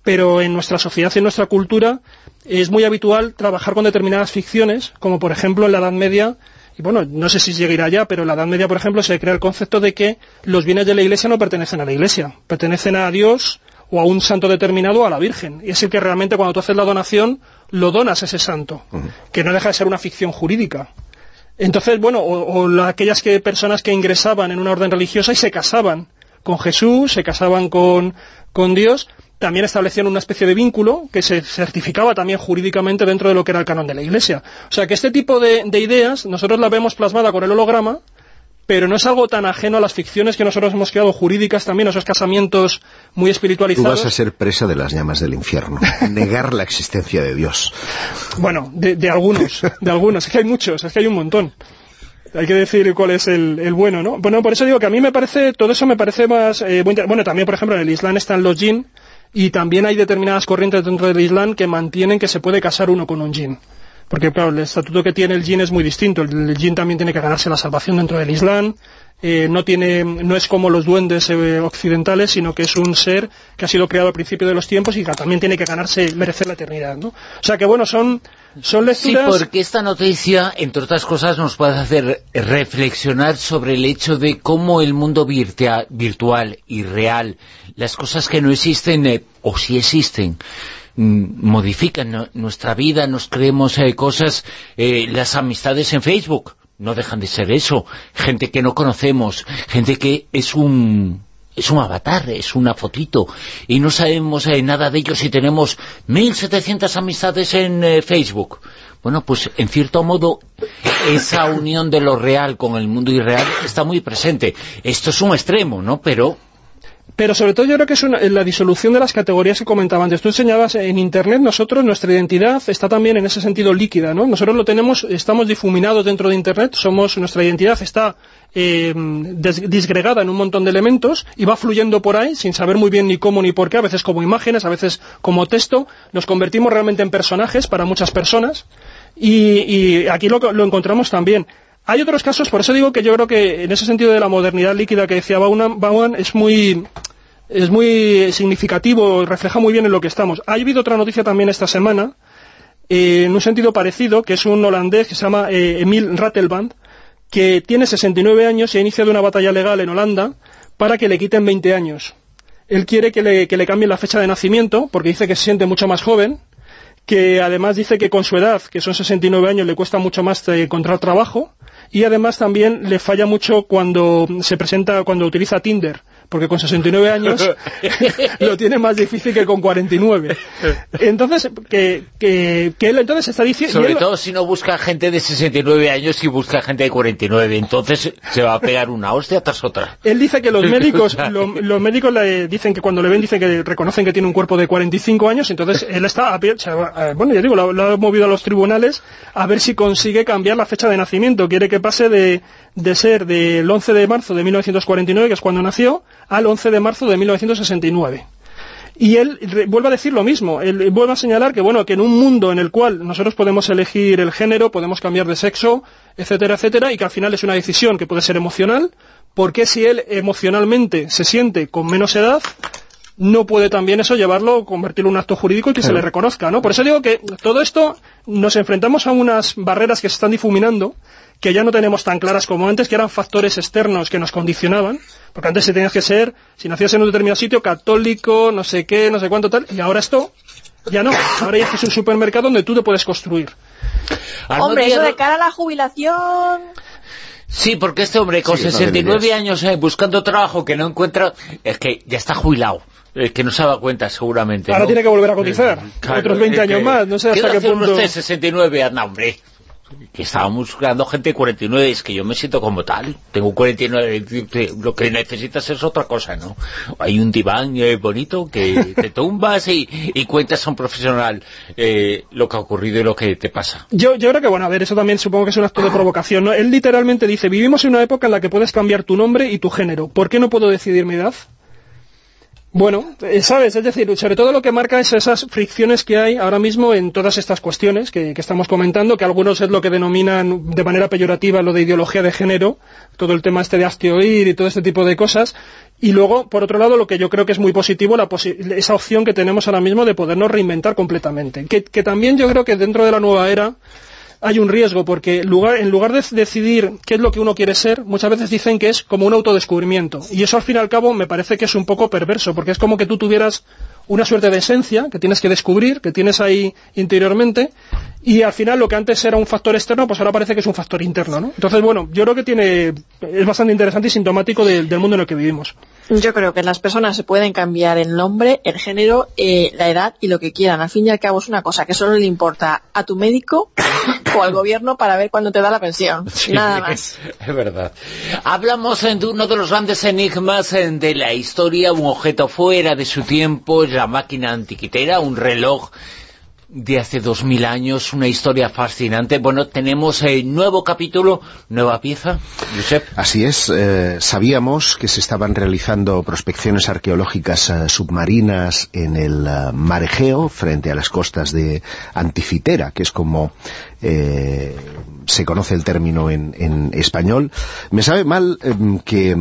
pero en nuestra sociedad y en nuestra cultura es muy habitual trabajar con determinadas ficciones, como por ejemplo en la Edad Media, y bueno, no sé si llegará ya, pero en la Edad Media, por ejemplo, se crea el concepto de que los bienes de la Iglesia no pertenecen a la Iglesia, pertenecen a Dios o a un santo determinado o a la Virgen. Y es el que realmente cuando tú haces la donación, lo donas a ese santo, que no deja de ser una ficción jurídica. Entonces, bueno, o, o aquellas que, personas que ingresaban en una orden religiosa y se casaban con Jesús, se casaban con, con Dios, también establecían una especie de vínculo que se certificaba también jurídicamente dentro de lo que era el canon de la Iglesia. O sea que este tipo de, de ideas nosotros las vemos plasmada con el holograma, pero no es algo tan ajeno a las ficciones que nosotros hemos creado jurídicas también, esos casamientos muy Tú espiritualizados. vas a ser presa de las llamas del infierno. (laughs) Negar la existencia de Dios. Bueno, de, de algunos, de algunos, es que hay muchos, es que hay un montón. Hay que decir cuál es el, el bueno, ¿no? Bueno, por eso digo que a mí me parece, todo eso me parece más... eh, bueno, también, por ejemplo, en el Islam están los jinn, y también hay determinadas corrientes dentro del Islam que mantienen que se puede casar uno con un jinn. Porque, claro, el estatuto que tiene el jinn es muy distinto. El, jinn también tiene que ganarse la salvación dentro del Islam. eh, no tiene no es como los duendes eh, occidentales, sino que es un ser que ha sido creado al principio de los tiempos y que también tiene que ganarse, merecer la eternidad, ¿no? O sea que, bueno, son, son Sí, porque esta noticia, entre otras cosas, nos puede hacer reflexionar sobre el hecho de cómo el mundo virtua- virtual y real, las cosas que no existen, eh, o si existen, mm, modifican no- nuestra vida, nos creemos eh, cosas, eh, las amistades en Facebook, no dejan de ser eso, gente que no conocemos, gente que es un es un avatar, es una fotito, y no sabemos eh, nada de ellos y tenemos 1.700 amistades en eh, Facebook. Bueno, pues en cierto modo esa unión de lo real con el mundo irreal está muy presente. Esto es un extremo, ¿no? Pero Pero sobre todo yo creo que es una- la disolución de las categorías que comentaba antes. Tú enseñabas en Internet, nosotros, nuestra identidad está también en ese sentido líquida, ¿no? Nosotros lo tenemos, estamos difuminados dentro de Internet, somos, nuestra identidad está eh, disgregada en un montón de elementos y va fluyendo por ahí sin saber muy bien ni cómo ni por qué, a veces como imágenes, a veces como texto, nos convertimos realmente en personajes para muchas personas y, y aquí lo encontramos también. Hay otros casos, por eso digo que yo creo que en ese sentido de la modernidad líquida que decía Bauman, es muy es muy significativo, refleja muy bien en lo que estamos. Ha habido otra noticia también esta semana, eh, en un sentido parecido, que es un holandés que se llama eh, Emil Rattelband, que tiene 69 años y ha iniciado una batalla legal en Holanda para que le quiten 20 años. Él quiere que le, que le cambien la fecha de nacimiento, porque dice que se siente mucho más joven, que además dice que con su edad, que son 69 años, le cuesta mucho más eh, encontrar trabajo, y además también le falla mucho cuando se presenta, cuando utiliza Tinder, porque con 69 años (laughs) lo tiene más difícil que con 49. Entonces, que, que, que él entonces está diciendo... sobre todo si no busca gente de 69 años y busca gente de 49, entonces se va a pegar una hostia tras otra. Él dice que los (laughs) médicos lo- los médicos le dicen que cuando le ven dicen que reconocen que tiene un cuerpo de 45 años, entonces él está, a pie- eh, bueno, ya digo, lo, lo ha movido a los tribunales a ver si consigue cambiar la fecha de nacimiento. Quiere que pase de, de ser del 11 de marzo de 1949, que es cuando nació, al 11 de marzo de 1969. Y él vuelve a decir lo mismo, él vuelve a señalar que bueno, que en un mundo en el cual nosotros podemos elegir el género, podemos cambiar de sexo, etcétera, etcétera, y que al final es una decisión que puede ser emocional, ¿por qué si él emocionalmente se siente con menos edad, no puede también eso llevarlo, convertirlo en un acto jurídico y que se le reconozca, ¿no? Por eso digo que todo esto nos enfrentamos a unas barreras que se están difuminando, que ya no tenemos tan claras como antes, que eran factores externos que nos condicionaban, porque antes se tenías que ser, si nacías en un determinado sitio, católico, no sé qué, no sé cuánto tal, y ahora esto, ya no, ahora ya es un supermercado donde tú te puedes construir. Hombre, eso de cara a la jubilación... Sí, porque este hombre con Sí, no 69 tiene años eh, buscando trabajo que no encuentra, es que ya está jubilado. Es que no se da cuenta seguramente. Ahora ¿no? tiene que volver a cotizar, Claro, otros 20 es años que- más, no sé hasta ¿quiere qué hacer punto... usted 69? Anda, hombre. Que estábamos buscando gente de 49, es que yo me siento como tal. Tengo 49, lo que necesitas es otra cosa, ¿no? Hay un diván eh, bonito que te (laughs) tumbas y, y cuentas a un profesional eh, lo que ha ocurrido y lo que te pasa. Yo, yo creo que, bueno, a ver, eso también supongo que es un acto de provocación, ¿no? Él literalmente dice, vivimos en una época en la que puedes cambiar tu nombre y tu género. ¿Por qué no puedo decidir mi edad? Bueno, eh, sabes, es decir, sobre todo lo que marca es esas fricciones que hay ahora mismo en todas estas cuestiones que, estamos comentando, que algunos es lo que denominan de manera peyorativa lo de ideología de género, todo el tema este de astioir y todo este tipo de cosas, y luego, por otro lado, lo que yo creo que es muy positivo, la esa opción que tenemos ahora mismo de podernos reinventar completamente, que, que también yo creo que dentro de la nueva era hay un riesgo, porque lugar, en lugar de decidir qué es lo que uno quiere ser, muchas veces dicen que es como un autodescubrimiento. Y eso al fin y al cabo me parece que es un poco perverso, porque es como que tú tuvieras una suerte de esencia que tienes que descubrir, que tienes ahí interiormente, y al final lo que antes era un factor externo, pues ahora parece que es un factor interno, ¿no? Entonces, bueno, yo creo que tiene es bastante interesante y sintomático del mundo en el que vivimos. Yo creo que las personas se pueden cambiar el nombre, el género, eh, la edad y lo que quieran. Al fin y al cabo es una cosa que solo le importa a tu médico o al gobierno para ver cuándo te da la pensión. Nada más. Es verdad. Hablamos de uno de los grandes enigmas de la historia, un objeto fuera de su tiempo, la máquina antiquitera, un reloj de hace dos mil años, una historia fascinante. Bueno, tenemos el eh, nuevo capítulo, nueva pieza, Josep. Así es, eh, sabíamos que se estaban realizando prospecciones arqueológicas eh, submarinas en el Egeo, frente a las costas de Antifitera, que es como se conoce el término en, en español. Me sabe mal que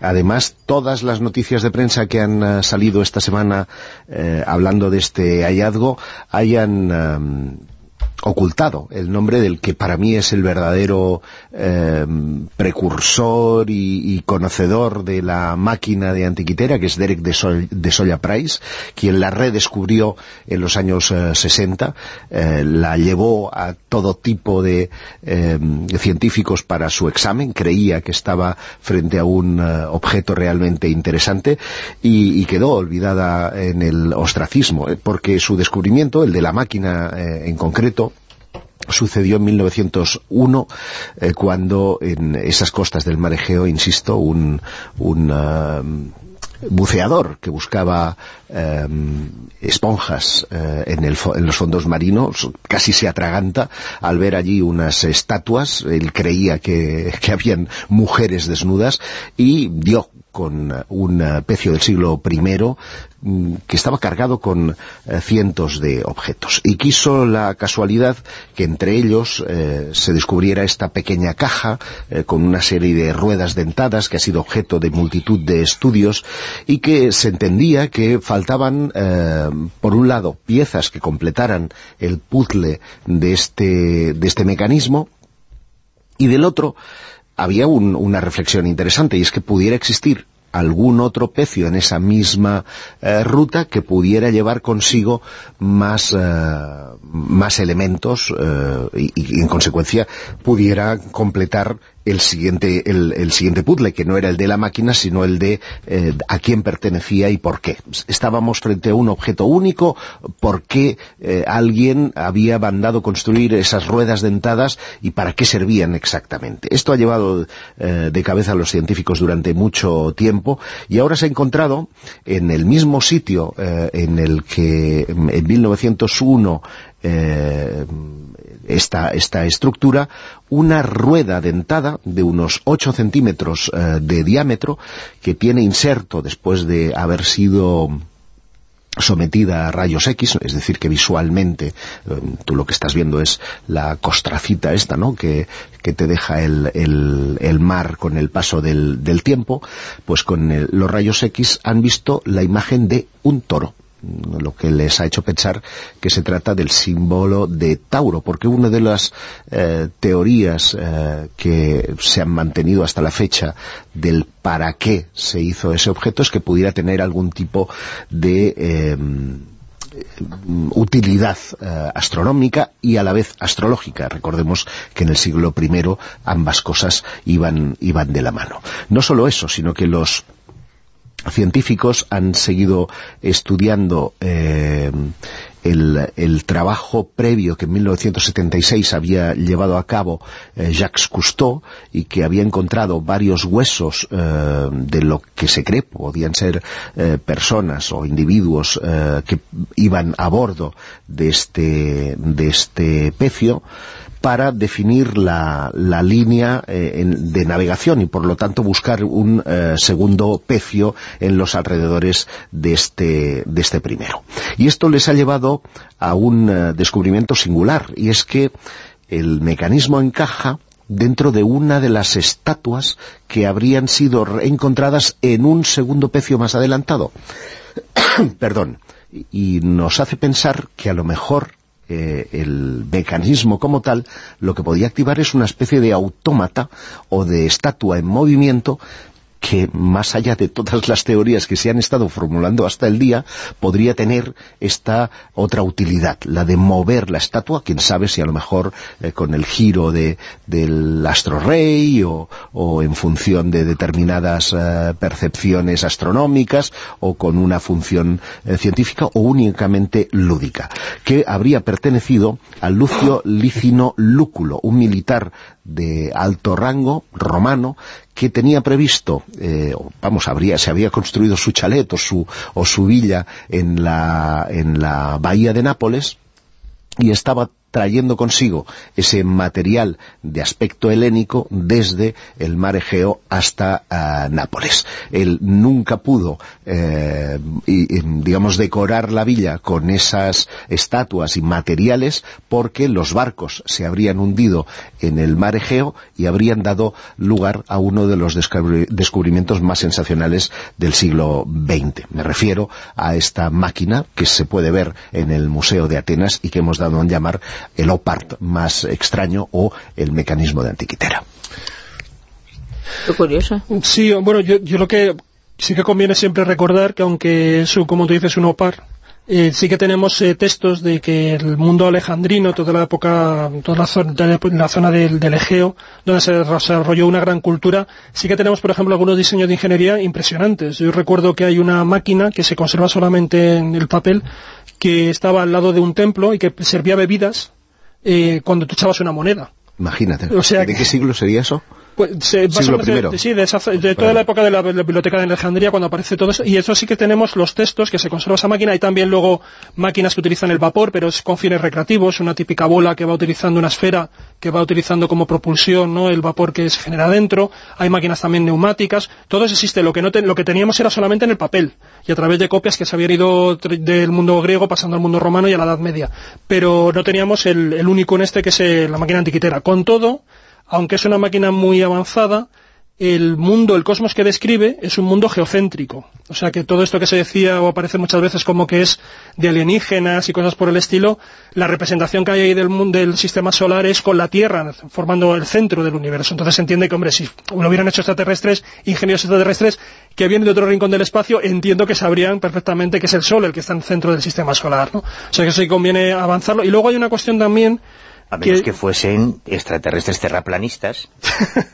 Además, todas las noticias de prensa que han eh, salido esta semana eh, hablando de este hallazgo hayan ocultado el nombre del que para mí es el verdadero em, precursor y, conocedor de la máquina de antiquitera, que es Derek de, de Soya Price, quien la redescubrió en los años 60, eh, la llevó a todo tipo de em, científicos para su examen, creía que estaba frente a un eh, objeto realmente interesante y, quedó olvidada en el ostracismo, eh, porque su descubrimiento, el de la máquina en concreto, sucedió en 1901 eh, cuando en esas costas del mar Egeo, insisto, un, ah, buceador que buscaba em, esponjas eh, en, en, los fondos marinos, casi se atraganta al ver allí unas estatuas, él creía que, que habían mujeres desnudas y dio con un pecio del siglo I mm, que estaba cargado con eh, cientos de objetos. Y quiso la casualidad que entre ellos eh, se descubriera esta pequeña caja eh, con una serie de ruedas dentadas que ha sido objeto de multitud de estudios y que se entendía que faltaban, por un lado, piezas que completaran el puzzle de este, de este mecanismo y del otro había una reflexión interesante y es que pudiera existir algún otro pecio en esa misma eh, ruta que pudiera llevar consigo más, eh, más elementos eh, y, en consecuencia pudiera completar el siguiente, el, siguiente puzzle, que no era el de la máquina, sino el de eh, a quién pertenecía y por qué. Estábamos frente a un objeto único, por qué eh, alguien había mandado construir esas ruedas dentadas y para qué servían exactamente. Esto ha llevado eh, de cabeza a los científicos durante mucho tiempo y ahora se ha encontrado en el mismo sitio en el que en 1901 esta, esta estructura una rueda dentada de unos 8 centímetros eh, de diámetro que tiene inserto después de haber sido sometida a rayos X, es decir, que visualmente eh, tú lo que estás viendo es la costracita esta, ¿no?, que, te deja el, el, mar con el paso del, del tiempo, pues con los rayos X han visto la imagen de un toro lo que les ha hecho pensar que se trata del símbolo de Tauro, porque una de las eh, teorías eh, que se han mantenido hasta la fecha del para qué se hizo ese objeto es que pudiera tener algún tipo de em, utilidad eh, astronómica y a la vez astrológica. Recordemos que en el siglo I ambas cosas iban, iban de la mano. No solo eso, sino que los científicos han seguido estudiando eh, el, trabajo previo que en 1976 había llevado a cabo eh, Jacques Cousteau y que había encontrado varios huesos eh, de lo que se cree podían ser personas o individuos que iban a bordo de este, de este pecio para definir la, línea eh, en- de navegación y por lo tanto buscar un eh, segundo pecio en los alrededores de este, de este primero. Y esto les ha llevado a un eh, descubrimiento singular y es que el mecanismo encaja dentro de una de las estatuas que habrían sido encontradas en un segundo pecio más adelantado. (coughs) Perdón. Y nos hace pensar que a lo mejor eh, el mecanismo como tal lo que podía activar es una especie de autómata o de estatua en movimiento que más allá de todas las teorías que se han estado formulando hasta el día, podría tener esta otra utilidad, la de mover la estatua, quién sabe si a lo mejor eh, con el giro de, del astro rey o, o en función de determinadas eh, percepciones astronómicas o con una función eh, científica o únicamente lúdica, que habría pertenecido a Lucio Licino Lúculo, un militar de alto rango romano que tenía previsto, eh, vamos, habría, se había construido su chalet o su, o su villa en la, en la bahía de Nápoles y estaba trayendo consigo ese material de aspecto helénico desde el mar Egeo hasta ah, Nápoles. Él nunca pudo, eh, y- digamos, decorar la villa con esas estatuas y materiales porque los barcos se habrían hundido en el mar Egeo y habrían dado lugar a uno de los descubri- descubrimientos más sensacionales del siglo XX. Me refiero a esta máquina que se puede ver en el Museo de Atenas y que hemos dado a llamar el OPART más extraño o el mecanismo de antiquitera. Qué curioso. Sí, bueno, yo, yo lo que sí que conviene siempre recordar que aunque es, un- como tú dices, un OPAR, eh, sí que tenemos eh, textos de que el mundo alejandrino, toda la época, toda la zona, la zona del, del Egeo, donde se desarrolló una gran cultura, sí que tenemos, por ejemplo, algunos diseños de ingeniería impresionantes. Yo recuerdo que hay una máquina que se conserva solamente en el papel, que estaba al lado de un templo y que servía bebidas eh, cuando tú echabas una moneda. Imagínate. O sea ¿De que- qué siglo sería eso? Pues, se- Siglo de- primero. de- sí, de, esa- de toda la época de la, biblioteca de Alejandría cuando aparece todo eso. Y eso sí que tenemos los textos que se conserva esa máquina. Hay también luego máquinas que utilizan el vapor, pero es con fines recreativos. Una típica bola que va utilizando una esfera que va utilizando como propulsión ¿no? el vapor que se genera dentro. Hay máquinas también neumáticas. Todo eso existe. Lo que, no te- lo que teníamos era solamente en el papel y a través de copias que se habían ido del mundo griego pasando al mundo romano y a la Edad Media. Pero no teníamos el, el único en este que es la máquina antiquitera. Con todo, aunque es una máquina muy avanzada, el mundo, el cosmos que describe es un mundo geocéntrico. O sea que todo esto que se decía o aparece muchas veces como que es de alienígenas y cosas por el estilo, la representación que hay ahí del mundo del sistema solar es con la Tierra, formando el centro del universo. Entonces se entiende que, hombre, si lo hubieran hecho extraterrestres, ingenieros extraterrestres que vienen de otro rincón del espacio, entiendo que sabrían perfectamente que es el Sol el que está en el centro del sistema solar. ¿no? O sea que eso sí conviene avanzarlo. Y luego hay una cuestión también A menos que- que fuesen extraterrestres terraplanistas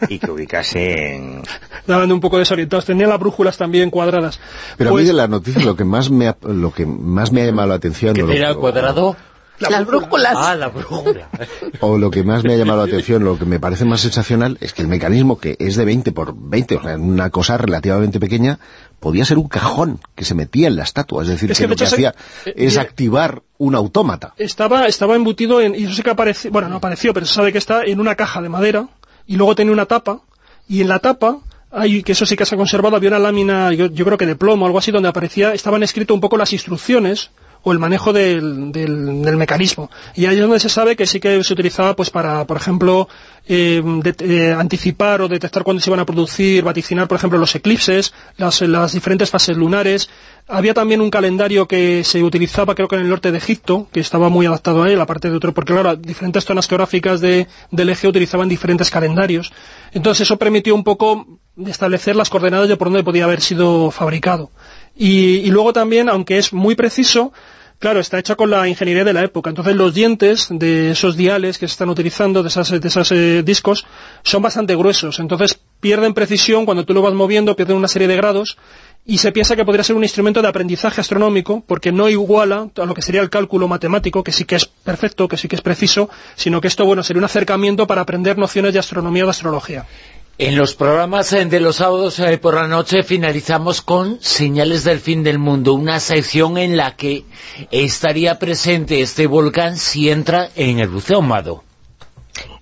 y que ubicasen... (laughs) estaban un poco desorientados, tenían las brújulas también cuadradas. Pero Pues- a mí de la noticia lo que más me ha, lo que más me ha llamado la atención ¿Que o lo- era Las brújulas. Ah, la brújula. (laughs) o lo que más me ha llamado la atención, lo que me parece más sensacional, es que el mecanismo que es de 20 por 20, o sea, una cosa relativamente pequeña, podía ser un cajón que se metía en la estatua. Es decir, Es que, lo que se- hacía eh, es mira- activar un autómata. estaba, estaba embutido en, y eso sí que apareció, bueno, no apareció, pero se sabe que está en una caja de madera, y luego tenía una tapa, y en la tapa, hay, que eso sí que se ha conservado, había una lámina, yo, yo creo que de plomo o algo así, donde aparecía, estaban escritas un poco las instrucciones, o el manejo del, mecanismo. Y ahí es donde se sabe que sí que se utilizaba pues para, por ejemplo, eh, eh, anticipar o detectar cuándo se iban a producir, vaticinar, por ejemplo, los eclipses, las, diferentes fases lunares. Había también un calendario que se utilizaba, creo que en el norte de Egipto, que estaba muy adaptado a él, aparte de otro, porque claro, diferentes zonas geográficas de, del eje utilizaban diferentes calendarios. Entonces eso permitió un poco establecer las coordenadas de por dónde podía haber sido fabricado. Y luego también, aunque es muy preciso, Claro, está hecha con la ingeniería de la época. Entonces los dientes de esos diales que se están utilizando, de esos de esas, eh, discos, son bastante gruesos. Entonces pierden precisión cuando tú lo vas moviendo, pierden una serie de grados y se piensa que podría ser un instrumento de aprendizaje astronómico porque no iguala a lo que sería el cálculo matemático, que sí que es perfecto, que sí que es preciso, sino que esto, bueno, sería un acercamiento para aprender nociones de astronomía o de astrología. En los programas eh, de los sábados eh, por la noche finalizamos con Señales del Fin del Mundo, una sección en la que estaría presente este volcán si entra en el buceo Mado.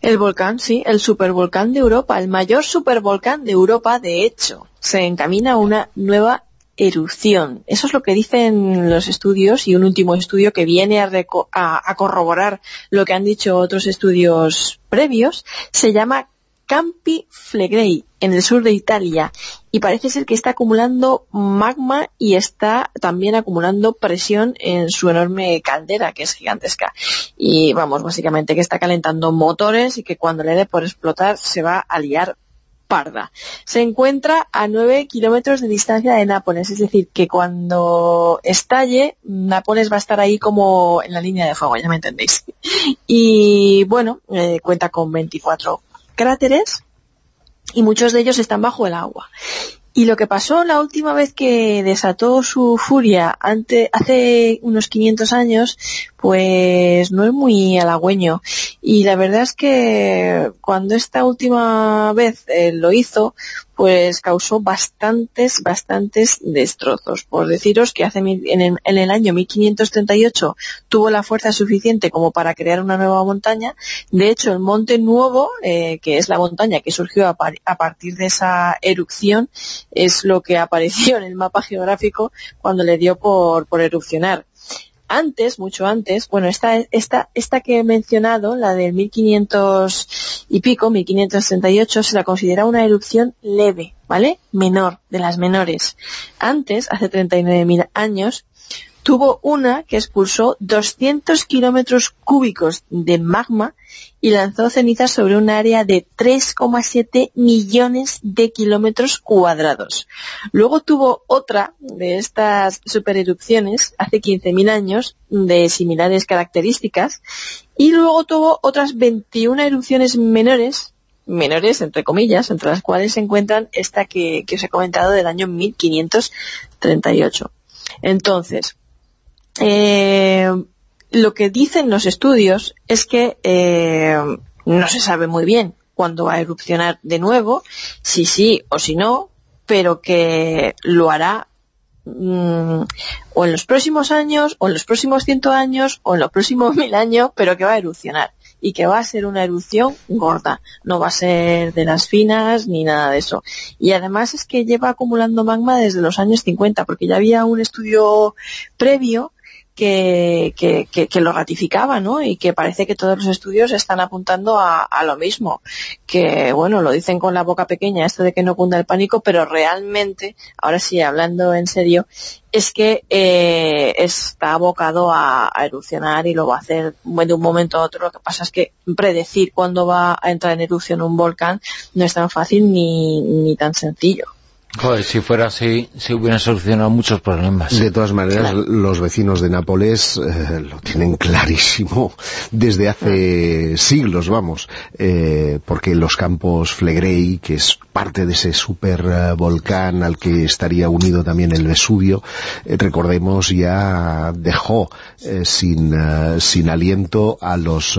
El volcán, sí, el supervolcán de Europa, el mayor supervolcán de Europa, de hecho, se encamina a una nueva erupción. Eso es lo que dicen los estudios y un último estudio que viene a, a, corroborar lo que han dicho otros estudios previos, se llama Campi Flegrei, en el sur de Italia, y parece ser que está acumulando magma y está también acumulando presión en su enorme caldera, que es gigantesca. Y vamos, básicamente que está calentando motores y que cuando le dé por explotar se va a liar parda. Se encuentra a 9 kilómetros de distancia de Nápoles, es decir, que cuando estalle, Nápoles va a estar ahí como en la línea de fuego, ya me entendéis. Y bueno, eh, cuenta con 24 cráteres y muchos de ellos están bajo el agua. Y lo que pasó la última vez que desató su furia hace unos 500 años, pues no es muy halagüeño. Y la verdad es que cuando esta última vez eh, lo hizo, pues causó bastantes, bastantes destrozos. Por deciros que hace en el, año 1538 tuvo la fuerza suficiente como para crear una nueva montaña. De hecho, el Monte Nuevo, eh, que es la montaña que surgió a, partir de esa erupción, es lo que apareció en el mapa geográfico cuando le dio por, por erupcionar antes, mucho antes, bueno, esta, esta, esta que he mencionado, la del 1500 y pico, 1538, se la considera una erupción leve, ¿vale? Menor, de las menores. Antes, hace 39.000 años, tuvo una que expulsó 200 kilómetros cúbicos de magma y lanzó cenizas sobre un área de 3,7 millones de kilómetros cuadrados. Luego tuvo otra de estas supererupciones hace 15.000 años de similares características y luego tuvo otras 21 erupciones menores menores, entre comillas, entre las cuales se encuentran esta que, que os he comentado del año 1538. Entonces, eh, lo que dicen los estudios es que eh, no se sabe muy bien cuándo va a erupcionar de nuevo, si sí o si no, pero que lo hará mm, o en los próximos años, o en los próximos ciento años, o en los próximos (laughs) mil años, pero que va a erupcionar y que va a ser una erupción gorda, no va a ser de las finas ni nada de eso. Y además es que lleva acumulando magma desde los años 50, porque ya había un estudio previo que, que, que, lo ratificaba, ¿no? Y que parece que todos los estudios están apuntando a, a, lo mismo. Que, bueno, lo dicen con la boca pequeña, esto de que no cunda el pánico, pero realmente, ahora sí, hablando en serio, es que eh, está abocado a, a, erupcionar y lo va a hacer de un momento a otro. Lo que pasa es que predecir cuándo va a entrar en erupción un volcán no es tan fácil ni, ni tan sencillo. Joder, si fuera así, se hubieran solucionado muchos problemas. De todas maneras, los vecinos de Nápoles eh, lo tienen clarísimo desde hace siglos, vamos, eh, porque los campos Flegrei, que es parte de ese super volcán al que estaría unido también el Vesubio, eh, recordemos, ya dejó sin, sin aliento a los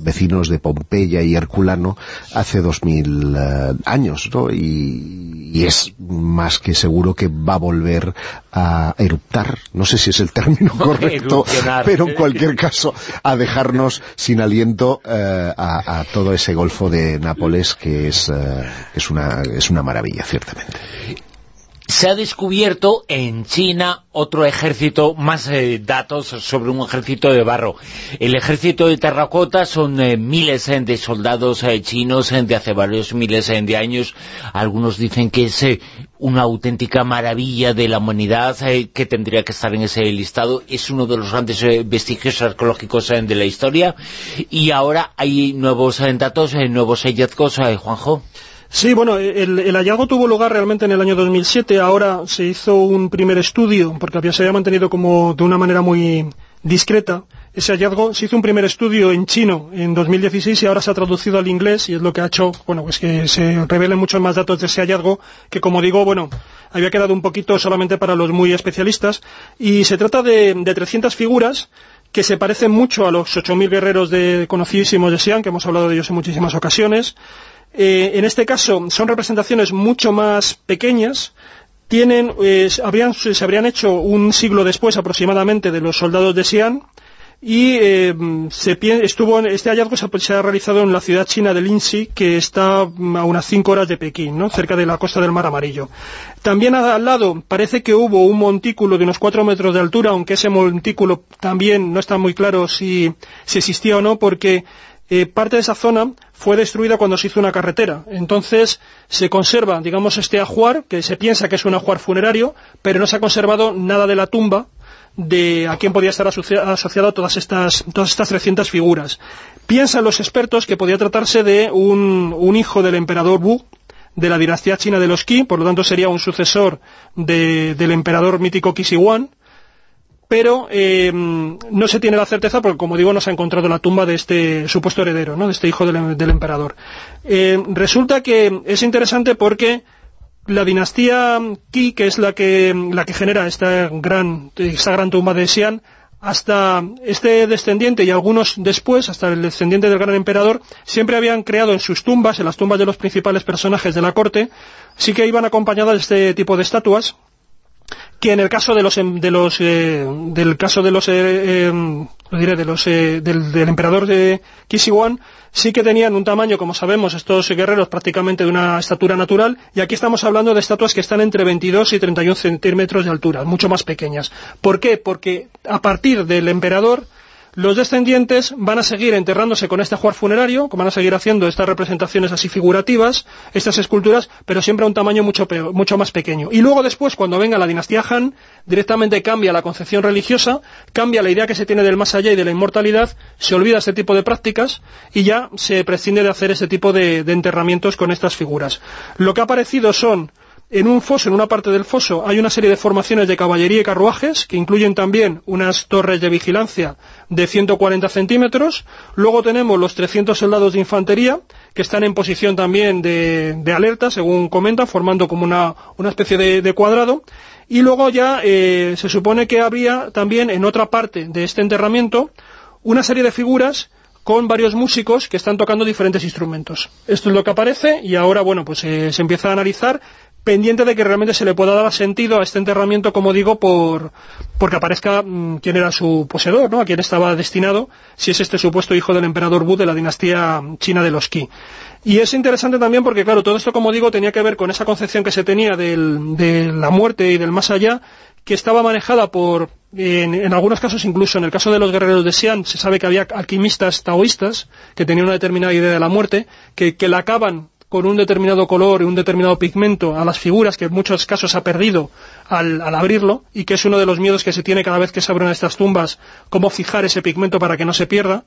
vecinos de Pompeya y Herculano hace dos mil años, ¿no? Y, y es más que seguro que va a volver a eruptar, no sé si es el término (laughs) correcto, pero en cualquier caso a dejarnos sin aliento eh, a, todo ese golfo de Nápoles que es, eh, es, una, es una maravilla, ciertamente se ha descubierto en China otro ejército, más eh, datos sobre un ejército de barro. El ejército de terracota son eh, miles eh, de soldados chinos de hace varios miles de años. Algunos dicen que es una auténtica maravilla de la humanidad que tendría que estar en ese listado. Es uno de los grandes vestigios arqueológicos de la historia. Y ahora hay nuevos datos, nuevos hallazgos, Juanjo. Sí, bueno, el, hallazgo tuvo lugar realmente en el año 2007. Ahora se hizo un primer estudio, porque había, se había mantenido como de una manera muy discreta. Ese hallazgo se hizo un primer estudio en chino en 2016 y ahora se ha traducido al inglés y es lo que ha hecho, bueno, pues que se revelen muchos más datos de ese hallazgo que, como digo, bueno, había quedado un poquito solamente para los muy especialistas. Y se trata de, de 300 figuras que se parecen mucho a los 8.000 guerreros de, conocidísimos de Xi'an, que hemos hablado de ellos en muchísimas ocasiones, eh, en este caso son representaciones mucho más pequeñas, tienen, eh, se habrían hecho un siglo después aproximadamente de los soldados de Xi'an, y eh, estuvo este hallazgo se, ha realizado en la ciudad china de Linxi, que está mm, a unas 5 horas de Pekín, ¿no? cerca de la costa del Mar Amarillo. También al lado parece que hubo un montículo de unos 4 metros de altura, aunque ese montículo también no está muy claro si, si existía o no, porque eh, parte de esa zona fue destruida cuando se hizo una carretera. Entonces se conserva, digamos, este ajuar, que se piensa que es un ajuar funerario, pero no se ha conservado nada de la tumba, de a quién podía estar asociado todas estas, todas estas 300 figuras. Piensan los expertos que podía tratarse de un, hijo del emperador Wu, de la dinastía china de los Qi, por lo tanto sería un sucesor del emperador mítico Kisiwan, pero eh, no se tiene la certeza porque, como digo, no se ha encontrado la tumba de este supuesto heredero, ¿no? de este hijo del, emperador. Eh, resulta que es interesante porque la dinastía Qi, que es la que, la que genera esta gran, esta gran tumba de Xi'an, hasta este descendiente y algunos después, hasta el descendiente del gran emperador, siempre habían creado en sus tumbas, en las tumbas de los principales personajes de la corte, sí que iban acompañadas de este tipo de estatuas, que en el caso de los em, de los eh, del caso de los eh, em, diré de los eh, del, emperador de Kisiwan sí que tenían un tamaño como sabemos estos guerreros prácticamente de una estatura natural y aquí estamos hablando de estatuas que están entre 22 y 31 centímetros de altura mucho más pequeñas ¿por qué? porque a partir del emperador los descendientes van a seguir enterrándose con este jugar funerario, van a seguir haciendo estas representaciones así figurativas, estas esculturas, pero siempre a un tamaño mucho, mucho más pequeño. Y luego después, cuando venga la dinastía Han, directamente cambia la concepción religiosa, cambia la idea que se tiene del más allá y de la inmortalidad, se olvida este tipo de prácticas y ya se prescinde de hacer este tipo de, de enterramientos con estas figuras. Lo que ha aparecido son en un foso, en una parte del foso, hay una serie de formaciones de caballería y carruajes, que incluyen también unas torres de vigilancia de 140 centímetros. Luego tenemos los 300 soldados de infantería, que están en posición también de, alerta, según comentan, formando como una, especie de, cuadrado. Y luego ya eh, se supone que habría también en otra parte de este enterramiento una serie de figuras con varios músicos que están tocando diferentes instrumentos. Esto es lo que aparece y ahora, bueno, pues eh, se empieza a analizar pendiente de que realmente se le pueda dar sentido a este enterramiento, como digo, por porque aparezca mm, quién era su poseedor, ¿no? a quién estaba destinado, si es este supuesto hijo del emperador Wu de la dinastía china de los Qi. Y es interesante también porque, claro, todo esto, como digo, tenía que ver con esa concepción que se tenía de la muerte y del más allá, que estaba manejada por, en, algunos casos incluso, en el caso de los guerreros de Xi'an, se sabe que había alquimistas taoístas que tenían una determinada idea de la muerte, que, que la acaban con un determinado color y un determinado pigmento a las figuras que en muchos casos ha perdido al, abrirlo y que es uno de los miedos que se tiene cada vez que se abren estas tumbas, cómo fijar ese pigmento para que no se pierda.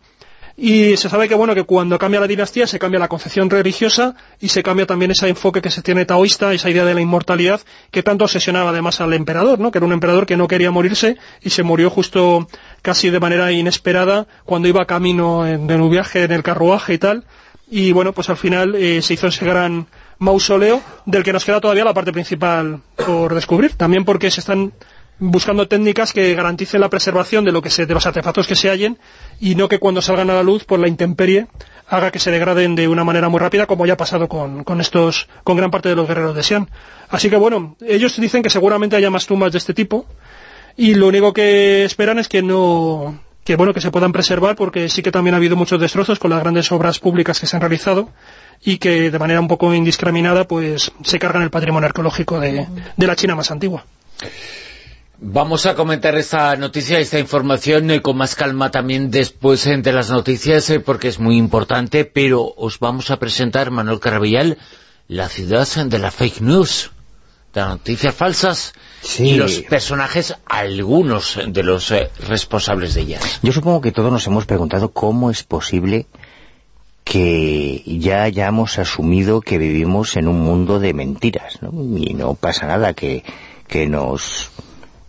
Y se sabe que bueno que cuando cambia la dinastía se cambia la concepción religiosa y se cambia también ese enfoque que se tiene taoísta, esa idea de la inmortalidad que tanto obsesionaba además al emperador, ¿no? que era un emperador que no quería morirse y se murió justo casi de manera inesperada cuando iba camino en, un viaje en el carruaje y tal y bueno, pues al final eh, se hizo ese gran mausoleo del que nos queda todavía la parte principal por descubrir, también porque se están buscando técnicas que garanticen la preservación de lo que se, de los artefactos que se hallen y no que cuando salgan a la luz por la intemperie haga que se degraden de una manera muy rápida como ya ha pasado con, estos con gran parte de los guerreros de Xi'an. Así que bueno, ellos dicen que seguramente haya más tumbas de este tipo y lo único que esperan es que no que bueno que se puedan preservar porque sí que también ha habido muchos destrozos con las grandes obras públicas que se han realizado y que de manera un poco indiscriminada pues se cargan el patrimonio arqueológico de, la China más antigua. Vamos a comentar esta noticia, esta información eh, con más calma también después eh, de las noticias eh, porque es muy importante, pero os vamos a presentar, Manuel Carabellal, la ciudad de la fake news de noticias falsas y los personajes, algunos de los eh, responsables de ellas. Yo supongo que todos nos hemos preguntado cómo es posible que ya hayamos asumido que vivimos en un mundo de mentiras, ¿no? Y no pasa nada que, que nos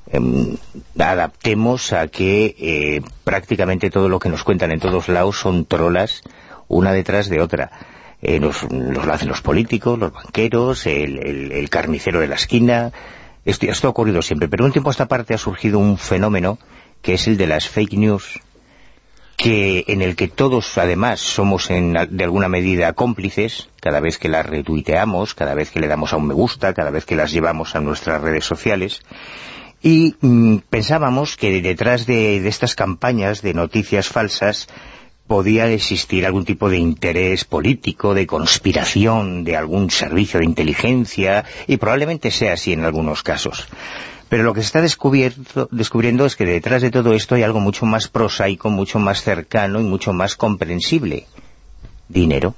em, adaptemos a que eh, prácticamente todo lo que nos cuentan en todos lados son trolas una detrás de otra eh, nos, lo hacen los políticos, los banqueros, el, carnicero de la esquina. Esto, esto ha ocurrido siempre, pero un tiempo a esta parte ha surgido un fenómeno que es el de las fake news, que en el que todos además somos en, de alguna medida cómplices, cada vez que las retuiteamos, cada vez que le damos a un me gusta, cada vez que las llevamos a nuestras redes sociales, Y mm, pensábamos que detrás de, de estas campañas de noticias falsas podía existir algún tipo de interés político, de conspiración, de algún servicio de inteligencia, y probablemente sea así en algunos casos. Pero lo que se está descubriendo es que detrás de todo esto hay algo mucho más prosaico, mucho más cercano y mucho más comprensible. Dinero.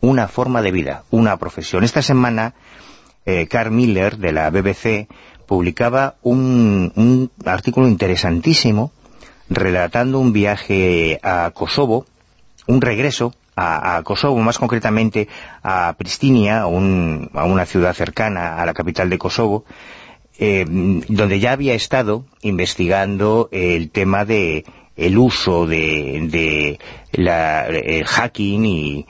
Una forma de vida, una profesión. Esta semana, eh, Carl Miller, de la BBC, publicaba un artículo interesantísimo relatando un viaje a Kosovo, un regreso a, Kosovo, más concretamente a Pristinia, a una ciudad cercana a la capital de Kosovo, eh, donde ya había estado investigando el tema de el uso de, la, el hacking y,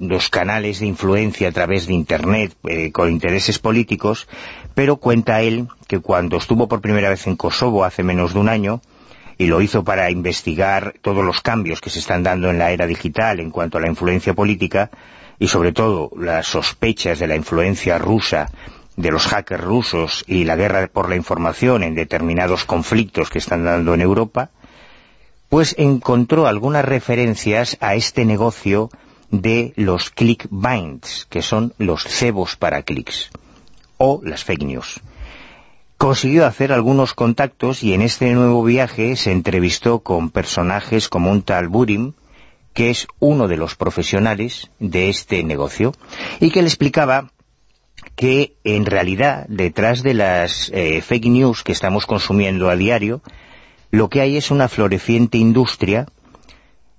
los canales de influencia a través de Internet eh, con intereses políticos, pero cuenta él que cuando estuvo por primera vez en Kosovo hace menos de un año, y lo hizo para investigar todos los cambios que se están dando en la era digital en cuanto a la influencia política, y sobre todo las sospechas de la influencia rusa de los hackers rusos y la guerra por la información en determinados conflictos que están dando en Europa, pues encontró algunas referencias a este negocio de los click binds, que son los cebos para clics, o las fake news. Consiguió hacer algunos contactos y en este nuevo viaje se entrevistó con personajes como un tal Burim, que es uno de los profesionales de este negocio, y que le explicaba que en realidad detrás de las eh, fake news que estamos consumiendo a diario, lo que hay es una floreciente industria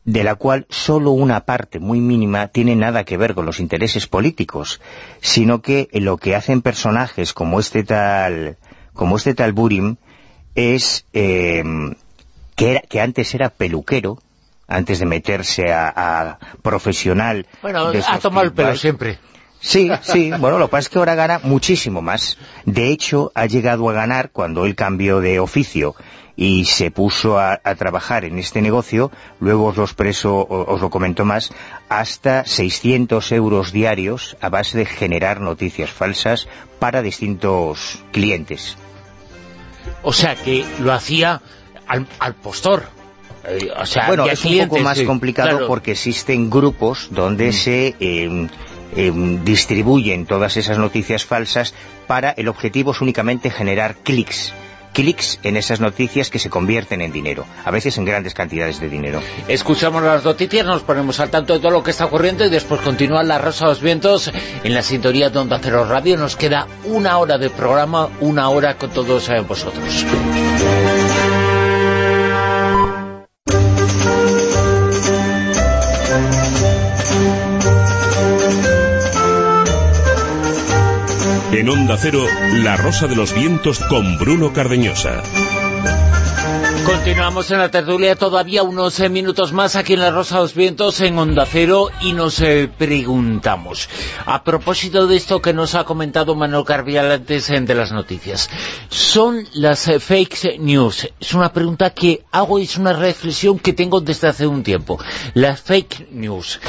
de la cual solo una parte muy mínima tiene nada que ver con los intereses políticos, sino que lo que hacen personajes como este tal, como este tal Burim es eh, que, antes era peluquero, antes de meterse a, profesional... Bueno, ha tomado el pelo siempre. Sí, sí, bueno, lo que pasa es que ahora gana muchísimo más. De hecho, ha llegado a ganar cuando él cambió de oficio y se puso a, trabajar en este negocio, luego os lo expreso, os lo comento más, hasta 600 euros diarios a base de generar noticias falsas para distintos clientes. O sea que lo hacía al, postor. Eh, bueno, es un poco más complicado porque existen grupos donde mm. se eh, Em, distribuyen todas esas noticias falsas para el objetivo es únicamente generar clics clics en esas noticias que se convierten en dinero, a veces en grandes cantidades de dinero. Escuchamos las noticias, nos ponemos al tanto de todo lo que está ocurriendo y después continúa La Rosa de los Vientos en la sintonía de Onda Cero Radio. Nos queda una hora de programa, una hora con todos eh, vosotros. En Onda Cero, La Rosa de los Vientos con Bruno Cardeñosa. Continuamos en la tertulia todavía unos eh, minutos más aquí en La Rosa de los Vientos en Onda Cero y nos eh, preguntamos, a propósito de esto que nos ha comentado Manuel Carvial antes eh, de las noticias, ¿son las fake news? Es una pregunta que hago y es una reflexión que tengo desde hace un tiempo. Las fake news,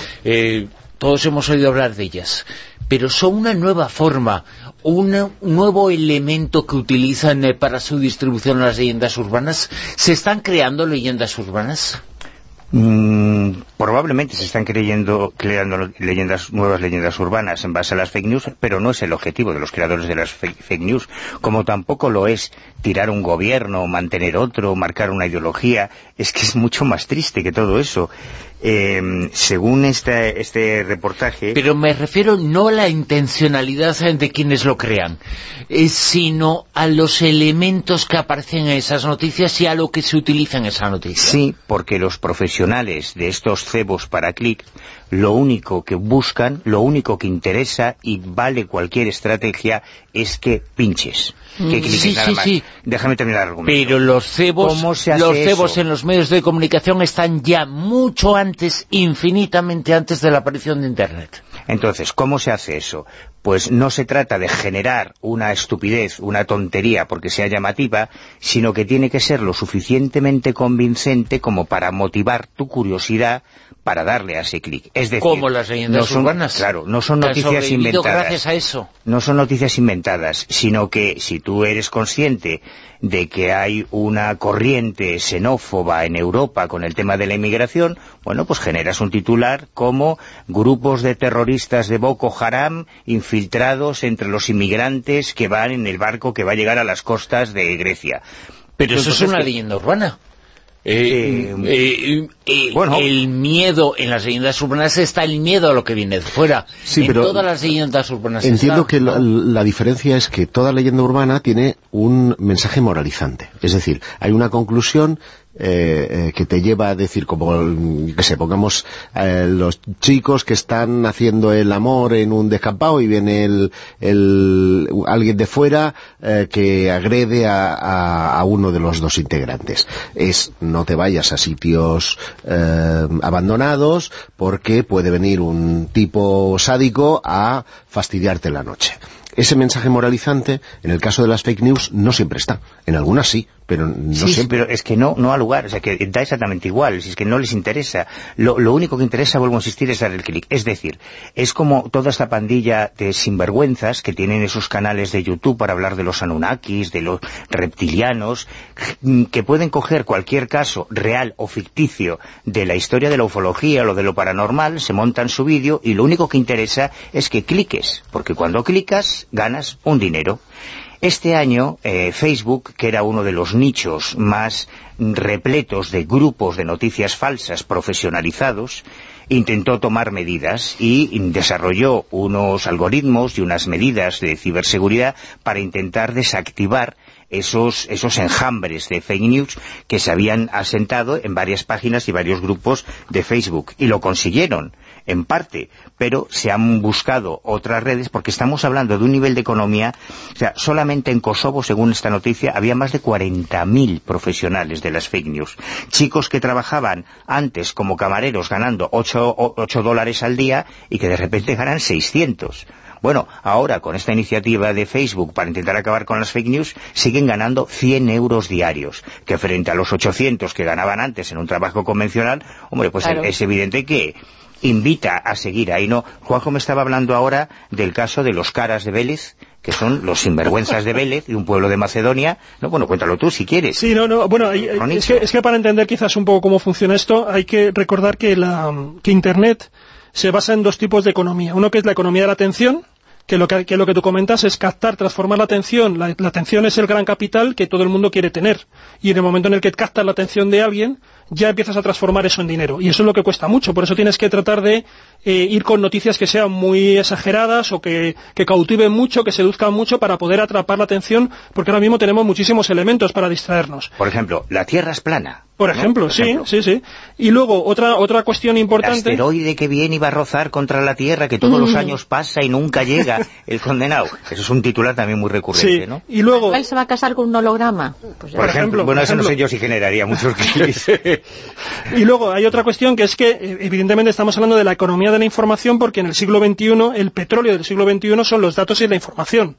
todos hemos oído hablar de ellas, pero son una nueva forma un nuevo elemento que utilizan eh, para su distribución las leyendas urbanas? ¿Se están creando leyendas urbanas? Mm, probablemente se están creyendo, creando leyendas, nuevas leyendas urbanas en base a las fake news, pero no es el objetivo de los creadores de las fake, news, como tampoco lo es tirar un gobierno, mantener otro, marcar una ideología, es que es mucho más triste que todo eso. Em, según este, este reportaje... Pero me refiero no a la intencionalidad de quienes lo crean, eh, sino a los elementos que aparecen en esas noticias y a lo que se utiliza en esa noticia. Sí, porque los profesionales de estos cebos para clic lo único que buscan, lo único que interesa y vale cualquier estrategia es que pinches. Que mm. sí, sí, Sí. Déjame terminar el argumento. Pero los cebos, los cebos en los medios de comunicación están ya mucho antes, infinitamente antes de la aparición de Internet. Entonces, ¿cómo se hace eso? pues no se trata de generar una estupidez, una tontería porque sea llamativa, sino que tiene que ser lo suficientemente convincente como para motivar tu curiosidad para darle a ese clic. Es decir, como las leyendas no son, urbanas. Claro, no son noticias inventadas. gracias a eso. No son noticias inventadas, sino que si tú eres consciente de que hay una corriente xenófoba en Europa con el tema de la inmigración, bueno, pues generas un titular como grupos de terroristas de Boko Haram infiltrados entre los inmigrantes que van en el barco que va a llegar a las costas de Grecia. Pero eso es una leyenda urbana. Eh, Eh, eh, bueno. el miedo, en las leyendas urbanas está el miedo a lo que viene de fuera. Sí, en pero todas las leyendas urbanas Entiendo está, que la diferencia es que toda leyenda urbana tiene un mensaje moralizante. Es decir, hay una conclusión eh, eh, que te lleva a decir, como, que se pongamos eh, los chicos que están haciendo el amor en un descampado y viene el, el- alguien de fuera eh, que agrede a, a- a uno de los dos integrantes. Es, no te vayas a sitios eh, abandonados porque puede venir un tipo sádico a fastidiarte la noche. Ese mensaje moralizante, en el caso de las fake news, no siempre está. En algunas sí, pero no sí, siempre. pero es que no, no ha lugar, o sea, que da exactamente igual, si es que no les interesa. Lo, lo único que interesa, vuelvo a insistir, es dar el clic. Es decir, es como toda esta pandilla de sinvergüenzas que tienen esos canales de YouTube para hablar de los Anunnakis, de los reptilianos, que pueden coger cualquier caso real o ficticio de la historia de la ufología o de lo paranormal, se montan su vídeo y lo único que interesa es que cliques, porque cuando clicas ganas un dinero. Este año, eh, Facebook, que era uno de los nichos más repletos de grupos de noticias falsas profesionalizados, intentó tomar medidas y desarrolló unos algoritmos y unas medidas de ciberseguridad para intentar desactivar esos, esos enjambres de fake news que se habían asentado en varias páginas y varios grupos de Facebook. Y lo consiguieron, en parte, pero se han buscado otras redes porque estamos hablando de un nivel de economía, o sea, solamente en Kosovo, según esta noticia, había más de 40.000 profesionales de las fake news. Chicos que trabajaban antes como camareros ganando 8, o- 8 dólares al día y que de repente ganan 600. Bueno, ahora con esta iniciativa de Facebook para intentar acabar con las fake news, siguen ganando 100 euros diarios, que frente a los 800 que ganaban antes en un trabajo convencional, hombre, pues Claro. es evidente que invita a seguir ahí, ¿no? Juanjo me estaba hablando ahora del caso de los caras de Vélez, que son los sinvergüenzas de Vélez, de un pueblo de Macedonia. No, bueno, cuéntalo tú si quieres. Sí, no, no, bueno, hay- es que, es que para entender quizás un poco cómo funciona esto, hay que recordar que, la, que Internet se basa en dos tipos de economía. Uno que es la economía de la atención, que lo que, que lo que tú comentas es captar, transformar la atención. La, la atención es el gran capital que todo el mundo quiere tener. Y en el momento en el que captas la atención de alguien, ya empiezas a transformar eso en dinero. Y eso es lo que cuesta mucho. Por eso tienes que tratar de eh, ir con noticias que sean muy exageradas o que, que cautiven mucho, que seduzcan mucho para poder atrapar la atención, porque ahora mismo tenemos muchísimos elementos para distraernos. Por ejemplo, la Tierra es plana. Por ¿no? ejemplo, Por sí, ejemplo. sí, sí. Y luego, otra, otra cuestión El importante... asteroide que viene y va a rozar contra la Tierra, que todos Mm. los años pasa y nunca llega, (laughs) el condenado. Eso es un titular también muy recurrente, Sí, ¿no? y luego... ¿Él se va a casar con un holograma? Pues Por Por ejemplo, ejemplo, bueno, por eso no sé yo si generaría muchos (laughs) clics. Y luego hay otra cuestión que es que eh, evidentemente estamos hablando de la economía de la información porque en el siglo XXI el petróleo del siglo XXI son los datos y la información.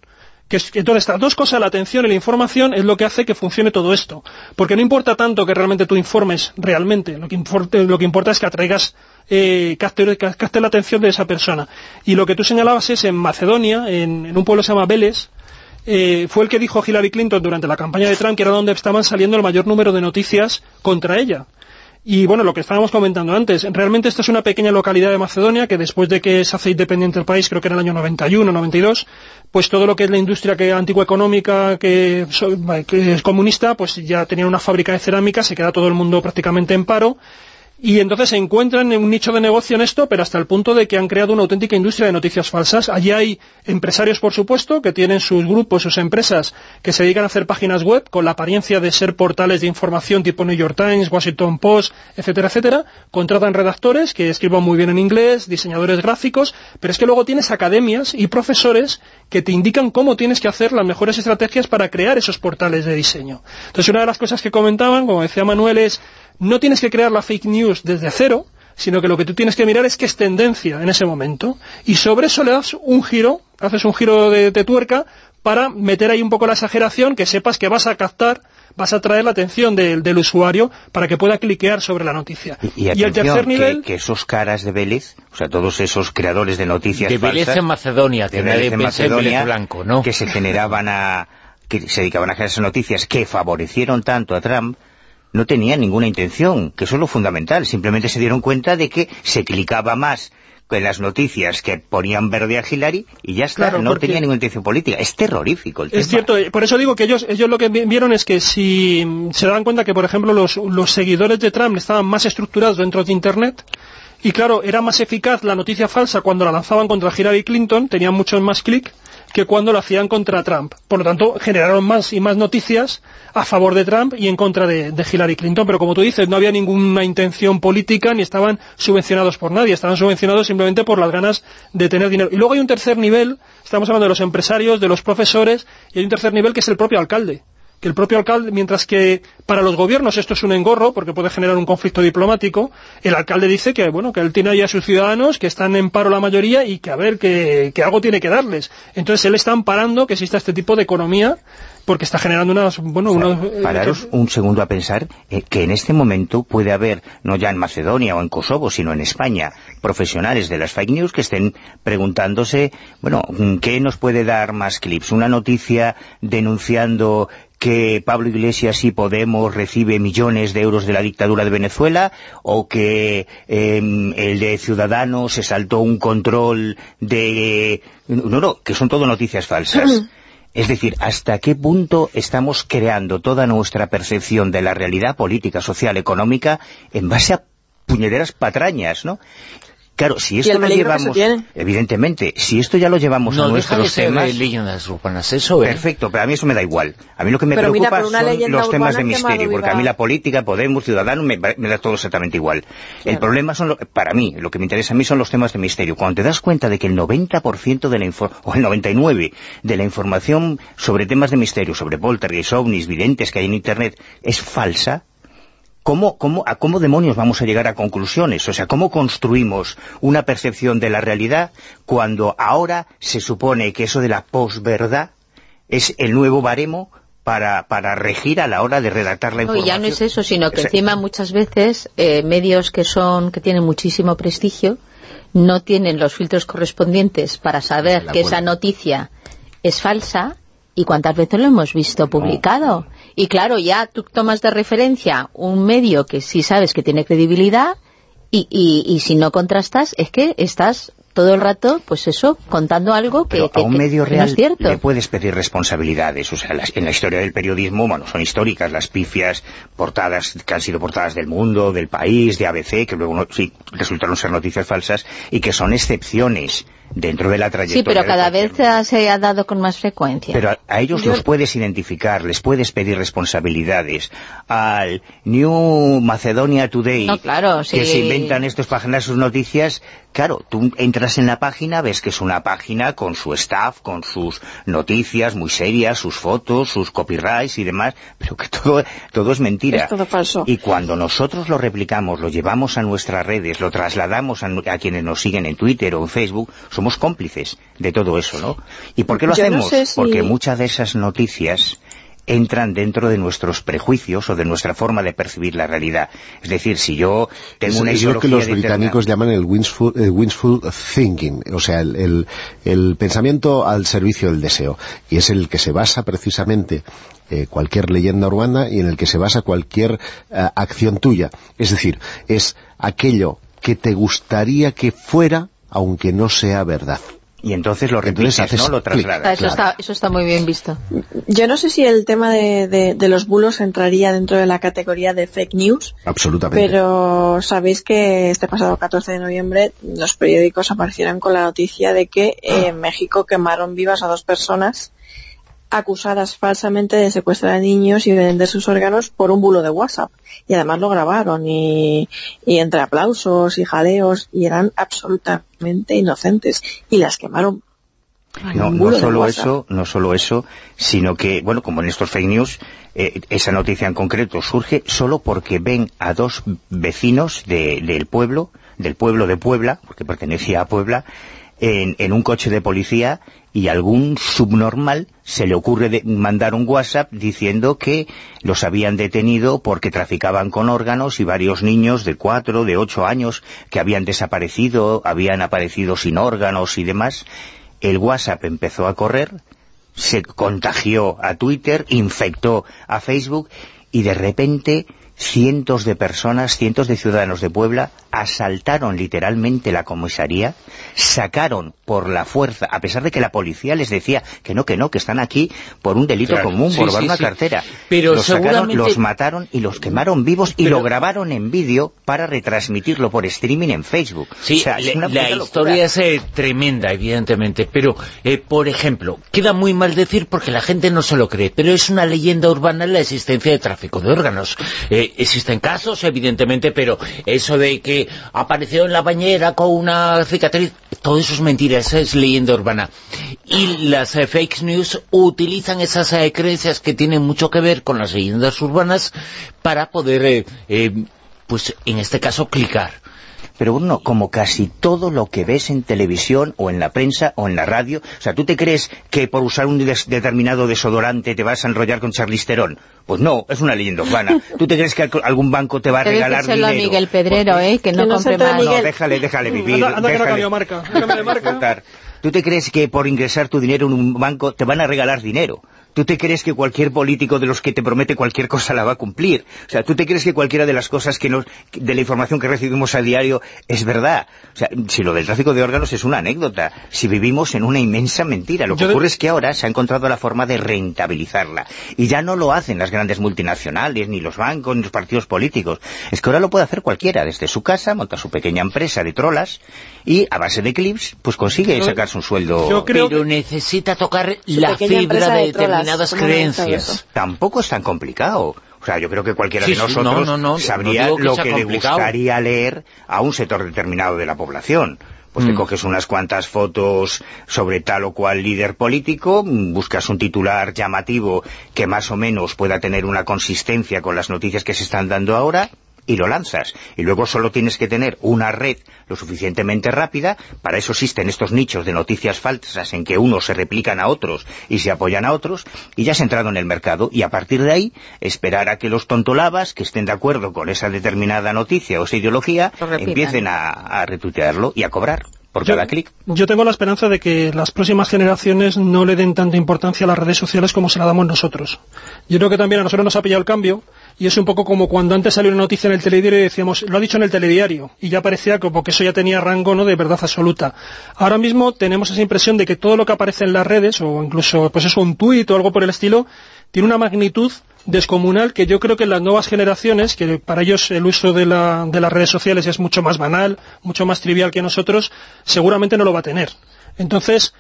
Entonces estas dos cosas, la atención y la información, es lo que hace que funcione todo esto. Porque no importa tanto que realmente tú informes realmente, lo que, importa, es que atraigas, eh, capte, capte la atención de esa persona. Y lo que tú señalabas es en Macedonia, en, en un pueblo que se llama Vélez, eh, fue el que dijo Hillary Clinton durante la campaña de Trump que era donde estaban saliendo el mayor número de noticias contra ella. Y bueno, lo que estábamos comentando antes, realmente esta es una pequeña localidad de Macedonia que después de que se hace independiente el país, creo que era el año 91, 92, pues todo lo que es la industria que antigua económica que, que es comunista, pues ya tenían una fábrica de cerámica, se queda todo el mundo prácticamente en paro y entonces se encuentran en un nicho de negocio en esto, pero hasta el punto de que han creado una auténtica industria de noticias falsas. Allí hay empresarios, por supuesto, que tienen sus grupos, sus empresas, que se dedican a hacer páginas web con la apariencia de ser portales de información tipo New York Times, Washington Post, etcétera, etcétera. Contratan redactores que escriban muy bien en inglés, diseñadores gráficos, pero es que luego tienes academias y profesores que te indican cómo tienes que hacer las mejores estrategias para crear esos portales de diseño. Entonces, una de las cosas que comentaban, como decía Manuel, es no tienes que crear la fake news desde cero, sino que lo que tú tienes que mirar es qué es tendencia en ese momento. Y sobre eso le das un giro, haces un giro de, de tuerca para meter ahí un poco la exageración, que sepas que vas a captar vas a atraer la atención del, del usuario para que pueda cliquear sobre la noticia. Y, el tercer nivel... Que, que, esos caras de Vélez, o sea, todos esos creadores de noticias De Vélez falsas, en Macedonia, que de Vélez en Macedonia, Vélez Blanco, ¿no? que se generaban a... que se dedicaban a generar esas noticias que favorecieron tanto a Trump, no tenían ninguna intención, que eso es lo fundamental. Simplemente se dieron cuenta de que se clicaba más en las noticias que ponían verde a Hillary y ya está, Claro, no tenía ninguna intención política. Es terrorífico el Es tema. cierto, eh, por eso digo que ellos, ellos lo que vi- vieron es que si se dan cuenta que, por ejemplo, los, los seguidores de Trump estaban más estructurados dentro de Internet, y claro, era más eficaz la noticia falsa cuando la lanzaban contra Hillary Clinton, tenían muchos más clics, que cuando lo hacían contra Trump. Por lo tanto, generaron más y más noticias a favor de Trump y en contra de, Hillary Clinton. Pero como tú dices, no había ninguna intención política ni estaban subvencionados por nadie. Estaban subvencionados simplemente por las ganas de tener dinero. Y luego hay un tercer nivel, estamos hablando de los empresarios, de los profesores, y hay un tercer nivel que es el propio alcalde que el propio alcalde, mientras que para los gobiernos esto es un engorro, porque puede generar un conflicto diplomático, el alcalde dice que bueno que él tiene ahí a sus ciudadanos, que están en paro la mayoría y que a ver, que, que algo tiene que darles. Entonces él está amparando que exista este tipo de economía, porque está generando unas... Bueno, unos, eh, Pararos un segundo a pensar eh, que en este momento puede haber, no ya en Macedonia o en Kosovo, sino en España, profesionales de las fake news que estén preguntándose, bueno, ¿qué nos puede dar más clips? ¿Una noticia denunciando que Pablo Iglesias y Podemos recibe millones de euros de la dictadura de Venezuela o que eh, el de Ciudadanos se saltó un control de... No, no, que son todo noticias falsas. (clears throat) Es decir, ¿hasta qué punto estamos creando toda nuestra percepción de la realidad política, social, económica en base a puñederas patrañas, ¿no? Claro, si esto lo llevamos, evidentemente, si esto ya lo llevamos a No nuestros temas... leyendas urbanas eso, ¿eh? Perfecto, pero a mí eso me da igual. A mí lo que me Pero preocupa son los temas de misterio, porque a mí la política, Podemos, Ciudadanos, me, me da todo exactamente igual. El problema son, lo- para mí, lo que me interesa a mí son los temas de misterio. Cuando te das cuenta de que el 90% de la o el 99% de la información sobre temas de misterio, sobre poltergeist, ovnis, videntes que hay en Internet, es falsa, ¿Cómo, cómo, ¿A cómo demonios vamos a llegar a conclusiones? O sea, ¿cómo construimos una percepción de la realidad cuando ahora se supone que eso de la posverdad es el nuevo baremo para, para regir a la hora de redactar la No, información? ya no es eso, sino que O sea, encima muchas veces eh, medios que son que tienen muchísimo prestigio no tienen los filtros correspondientes para saber que esa noticia es falsa y cuántas veces lo hemos visto publicado. Y claro, ya tú tomas de referencia un medio que sí sabes que tiene credibilidad y, y, y si no contrastas es que estás todo el rato, pues eso, contando algo que, Pero que- a un que- medio no real es cierto. le puedes pedir responsabilidades. O sea, las- en la historia del periodismo, bueno, son históricas las pifias portadas que han sido portadas del mundo, del país, de ABC, que luego no- sí, resultaron ser noticias falsas, y que son excepciones dentro de la trayectoria. Sí, pero cada vez se ha dado con más frecuencia. Pero a, a ellos los puedes identificar, les puedes pedir responsabilidades. Al New Macedonia Today, No, claro, sí. que se inventan estos páginas sus noticias, claro, tú entras en la página, ves que es una página con su staff, con sus noticias muy serias, sus fotos, sus copyrights y demás, pero que todo, todo es mentira. Es todo falso. Y cuando nosotros lo replicamos, lo llevamos a nuestras redes, lo trasladamos a, a quienes nos siguen en Twitter o en Facebook, somos cómplices de todo eso, ¿no? ¿Y por qué lo Yo no hacemos? sé si- Porque muchas de esas noticias entran dentro de nuestros prejuicios o de nuestra forma de percibir la realidad. Es decir, si yo tengo Es, una es lo que los británicos llaman el wishful, el wishful thinking, o sea, el, el- el pensamiento al servicio del deseo, y es el que se basa precisamente eh, cualquier leyenda urbana y en el que se basa cualquier eh, acción tuya. Es decir, es aquello que te gustaría que fuera, aunque no sea verdad. Y entonces lo Entonces repites, haces ¿no? Lo. Ah, trasladas. eso, está, eso está muy bien visto. Yo no sé si el tema de, de- de los bulos entraría dentro de la categoría de fake news, Absolutamente. pero sabéis que este pasado 14 de noviembre los periódicos aparecieron con la noticia de que eh, en México quemaron vivas a dos personas acusadas falsamente de secuestrar a niños y de vender sus órganos por un bulo de WhatsApp. Y además lo grabaron y, y entre aplausos y jaleos y eran absolutamente inocentes y las quemaron. No, no solo eso, no solo eso, sino que, bueno, como en estos fake news, eh, esa noticia en concreto surge solo porque ven a dos vecinos de- del pueblo del pueblo de Puebla, porque pertenecía a Puebla, en, en un coche de policía y algún subnormal se le ocurre de mandar un WhatsApp diciendo que los habían detenido porque traficaban con órganos y varios niños de cuatro, de ocho años que habían desaparecido, habían aparecido sin órganos y demás. El WhatsApp empezó a correr, se contagió a Twitter, infectó a Facebook y de repente cientos de personas, cientos de ciudadanos de Puebla asaltaron literalmente la comisaría, sacaron por la fuerza, a pesar de que la policía les decía que no, que no, que están aquí por un delito Claro, común, sí, por robar sí, una sí. cartera. Pero los sacaron, los mataron y los quemaron vivos y Pero- lo grabaron en vídeo para retransmitirlo por streaming en Facebook. Sí, O sea, es la- una historia es eh, tremenda, evidentemente, pero, eh, por ejemplo, queda muy mal decir porque la gente no se lo cree, pero es una leyenda urbana la existencia de tráfico de órganos. Eh, existen casos, evidentemente, pero eso de que apareció en la bañera con una cicatriz, todo eso es mentira, eso es leyenda urbana. Y las eh, fake news utilizan esas eh, creencias que tienen mucho que ver con las leyendas urbanas para poder, eh, pues en este caso, clicar. Pero Bruno, como casi todo lo que ves en televisión o en la prensa o en la radio, o sea, ¿tú te crees que por usar un des- determinado desodorante te vas a enrollar con Charlize Theron? Pues no, es una leyenda urbana. (laughs) ¿Tú te crees que al- algún banco te va a regalar decírselo a dinero? Miguel Pedrero, Porque- ¿eh? Que no Que no se compre más. No, déjale, déjale vivir. Anda- anda que no déjale. cambio marca. De marca. ¿Tú te crees que por ingresar tu dinero en un banco te van a regalar dinero? ¿Tú te crees que cualquier político de los que te promete cualquier cosa la va a cumplir? O sea, ¿tú te crees que cualquiera de las cosas que nos, de la información que recibimos a diario es verdad? O sea, si lo del tráfico de órganos es una anécdota, si vivimos en una inmensa mentira, lo que Yo ocurre es que ahora se ha encontrado la forma de rentabilizarla. Y ya no lo hacen las grandes multinacionales, ni los bancos, ni los partidos políticos. Es que ahora lo puede hacer cualquiera, desde su casa, monta su pequeña empresa de trolas, y a base de clips, pues consigue Yo- sacarse un sueldo... yo creo pero que- necesita tocar la fibra de determinadas ¿cómo no han creencias. tampoco es tan complicado. O sea, yo creo que cualquiera Sí, de sí, nosotros no, no, no, sabría no digo que lo que le complicado. gustaría leer a un sector determinado de la población. Pues te Mm. coges unas cuantas fotos sobre tal o cual líder político, buscas un titular llamativo que más o menos pueda tener una consistencia con las noticias que se están dando ahora y lo lanzas. Y luego solo tienes que tener una red lo suficientemente rápida, para eso existen estos nichos de noticias falsas en que unos se replican a otros y se apoyan a otros, y ya has entrado en el mercado, y a partir de ahí, esperar a que los tontolabas, que estén de acuerdo con esa determinada noticia o esa ideología, empiecen a, a retuitearlo y a cobrar por Yo- cada clic. Yo tengo la esperanza de que las próximas generaciones no le den tanta importancia a las redes sociales como se la damos nosotros. Yo creo que también a nosotros nos ha pillado el cambio y es un poco como cuando antes salió una noticia en el telediario y decíamos, lo ha dicho en el telediario y ya parecía como que eso ya tenía rango no de verdad absoluta. Ahora mismo tenemos esa impresión de que todo lo que aparece en las redes o incluso pues eso un tuit o algo por el estilo tiene una magnitud descomunal que yo creo que las nuevas generaciones, que para ellos el uso de, la- de las redes sociales es mucho más banal, mucho más trivial que nosotros, seguramente no lo va a tener. Entonces,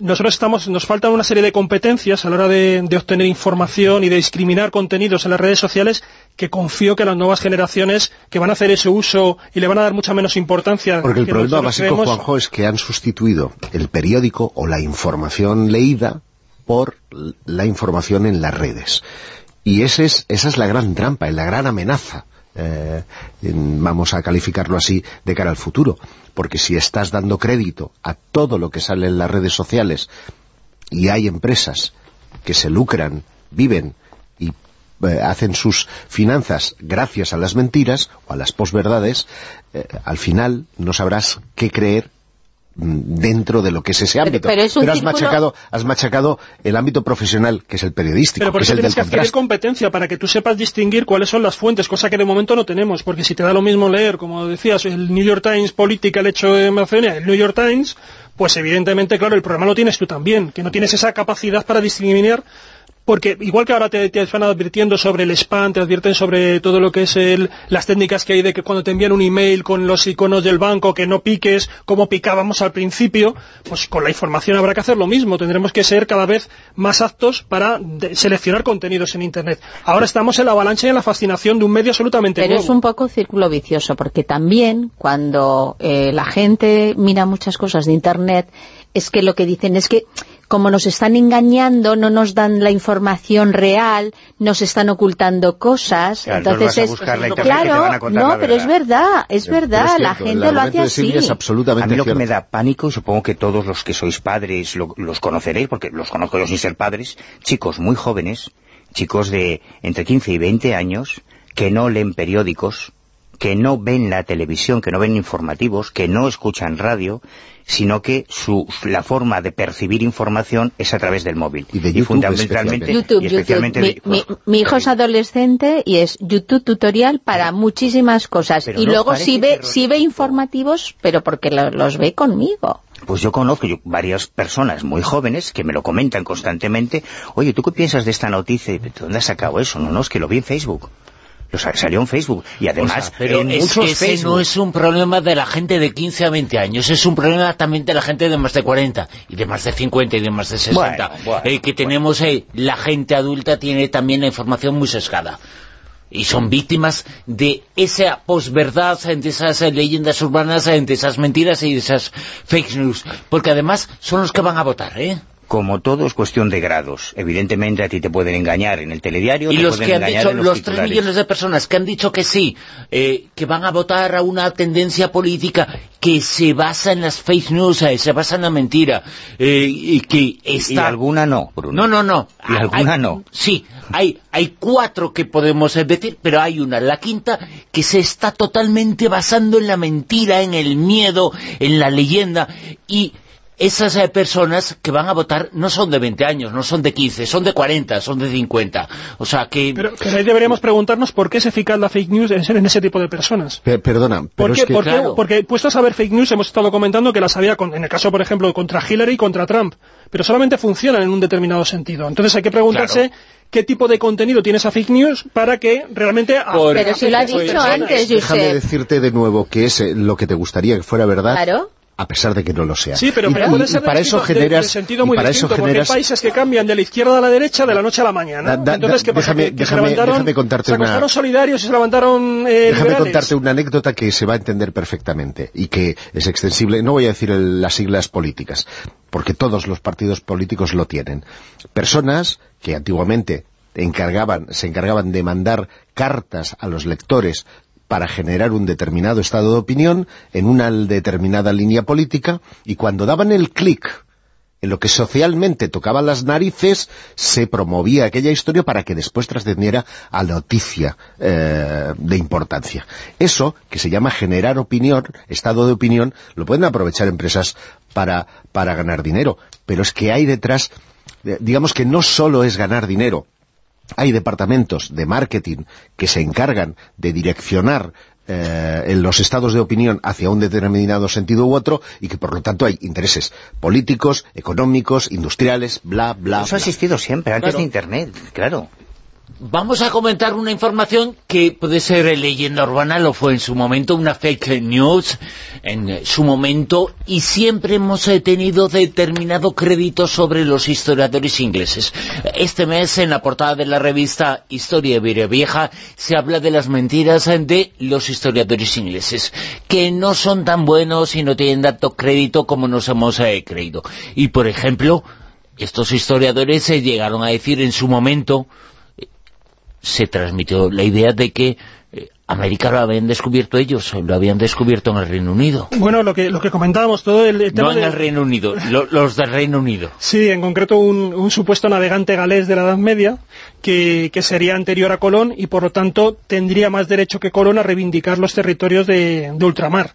nosotros estamos, nos faltan una serie de competencias a la hora de, de obtener información y de discriminar contenidos en las redes sociales que confío que las nuevas generaciones que van a hacer ese uso y le van a dar mucha menos importancia. Porque el problema básico, creemos. Juanjo, es que han sustituido el periódico o la información leída por la información en las redes. Y ese es, esa es la gran trampa, y la gran amenaza, eh, vamos a calificarlo así, de cara al futuro. Porque si estás dando crédito a todo lo que sale en las redes sociales y hay empresas que se lucran, viven y eh, hacen sus finanzas gracias a las mentiras o a las posverdades, eh, al final no sabrás qué creer dentro de lo que es ese Pero- ámbito. pero es un has círculo- machacado, has machacado el ámbito profesional, que es el periodístico, Pero por que es eso tienes que adquirir competencia para que tú sepas distinguir cuáles son las fuentes, cosa que de momento no tenemos, porque si te da lo mismo leer, como decías, el New York Times política, el hecho de Macedonia, el New York Times, pues evidentemente, claro, el problema lo tienes tú también, que no tienes esa capacidad para discriminar porque igual que ahora te, te van advirtiendo sobre el spam, te advierten sobre todo lo que es el, las técnicas que hay de que cuando te envían un email con los iconos del banco, que no piques, como picábamos al principio, pues con la información habrá que hacer lo mismo. Tendremos que ser cada vez más aptos para de- seleccionar contenidos en Internet. Ahora estamos en la avalancha y en la fascinación de un medio absolutamente Pero nuevo. es un poco círculo vicioso, porque también cuando eh, la gente mira muchas cosas de Internet, es que lo que dicen es que como nos están engañando, no nos dan la información real, nos están ocultando cosas. Claro, entonces es, buscar la internet que te claro, van a contar no, la pero es verdad. es verdad, es la gente lo hace así. Es absolutamente A mí lo que me da pánico, y supongo que todos los que sois padres lo- los conoceréis, porque los conozco yo sin ser padres, chicos muy jóvenes, chicos de entre 15 y 20 años, que no leen periódicos, que no ven la televisión, que no ven informativos, que no escuchan radio, sino que su, la forma de percibir información es a través del móvil. Y de YouTube fundamentalmente, YouTube, y especialmente YouTube. Mi, de- mi- mi hijo es adolescente y es YouTube tutorial para muchísimas cosas. Pero y ¿no os luego sí ve, sí ve informativos, pero porque lo- los ve conmigo. Pues yo conozco yo, varias personas muy jóvenes que me lo comentan constantemente. Oye, ¿tú qué piensas de esta noticia? ¿De dónde has sacado eso? No, no, es que lo vi en Facebook. Lo sa- salió en Facebook. Y además, O sea, pero en es muchos que ese Facebook... no es un problema de la gente de 15 a 20 años, es un problema también de la gente de más de 40, y de más de 50, y de más de 60. Bueno, bueno, Eh, que tenemos, eh, la gente adulta tiene también la información muy sesgada. Y son víctimas de esa posverdad, de esas eh, leyendas urbanas, de esas mentiras y de esas fake news. Porque además son los que van a votar, ¿eh? Como todo es cuestión de grados. Evidentemente a ti te pueden engañar en el telediario, Y te los pueden que han dicho, los, los, 3 titulares. millones de personas que han dicho que sí, eh, que van a votar a una tendencia política que se basa en las fake news, eh, se basa en la mentira, eh, y que está... Y alguna no, Bruno. No, no, no. Y alguna Hay- no. Sí, hay, hay cuatro que podemos decir, pero hay una, la quinta, que se está totalmente basando en la mentira, en el miedo, en la leyenda, y esas eh, personas que van a votar no son de 20 años, no son de 15, son de 40, son de 50. O sea que... Pero, pero ahí deberíamos preguntarnos por qué es eficaz la fake news en, en ese tipo de personas. Pe- perdona, pero ¿Por es qué? que... ¿Por qué? claro. Porque puestos a ver fake news hemos estado comentando que las había, con- en el caso, por ejemplo, contra Hillary y contra Trump, pero solamente funcionan en un determinado sentido. Entonces hay que preguntarse qué tipo de contenido tiene esa fake news para que realmente... Por- Pero si lo ha afecte a esas dicho antes, Déjame decirte de nuevo que es eh, lo que te gustaría que fuera verdad, Claro. A pesar de que no lo sea. Sí, pero, y, pero y- puede y ser de para eso de- generas... de sentido muy para distinto, eso porque generas hay países que cambian de la izquierda a la derecha de la noche a la mañana. Da- da- Entonces, ¿qué pasa? déjame- que, que se déjame- levantaron, déjame contarte se una- solidarios y se levantaron eh, Déjame liberales. contarte una anécdota que se va a entender perfectamente y que es extensible, no voy a decir el- las siglas políticas, porque todos los partidos políticos lo tienen. Personas que antiguamente encargaban, se encargaban de mandar cartas a los lectores para generar un determinado estado de opinión en una determinada línea política y cuando daban el clic en lo que socialmente tocaba las narices, se promovía aquella historia para que después trascendiera a noticia eh, de importancia. Eso, que se llama generar opinión, estado de opinión, lo pueden aprovechar empresas para, para ganar dinero, pero es que hay detrás, eh, digamos que no solo es ganar dinero, hay departamentos de marketing que se encargan de direccionar eh, en los estados de opinión hacia un determinado sentido u otro y que por lo tanto hay intereses políticos, económicos, industriales, bla, bla, Eso ha existido siempre, antes Claro. de Internet, claro. Vamos a comentar una información que puede ser eh, leyenda urbana, lo fue en su momento, una fake news en eh, su momento, y siempre hemos eh, tenido determinado crédito sobre los historiadores ingleses. Este mes, en la portada de la revista Historia Vieja, se habla de las mentiras eh, de los historiadores ingleses, que no son tan buenos y no tienen tanto crédito como nos hemos eh, creído. Y, por ejemplo, estos historiadores se llegaron a decir en su momento se transmitió la idea de que eh, América lo habían descubierto ellos, lo habían descubierto en el Reino Unido. Bueno, lo que, lo que comentábamos, todo el, el tema No en de- el Reino Unido, lo- los del Reino Unido. Sí, en concreto un, un supuesto navegante galés de la Edad Media que, que sería anterior a Colón y por lo tanto tendría más derecho que Colón a reivindicar los territorios de, de ultramar.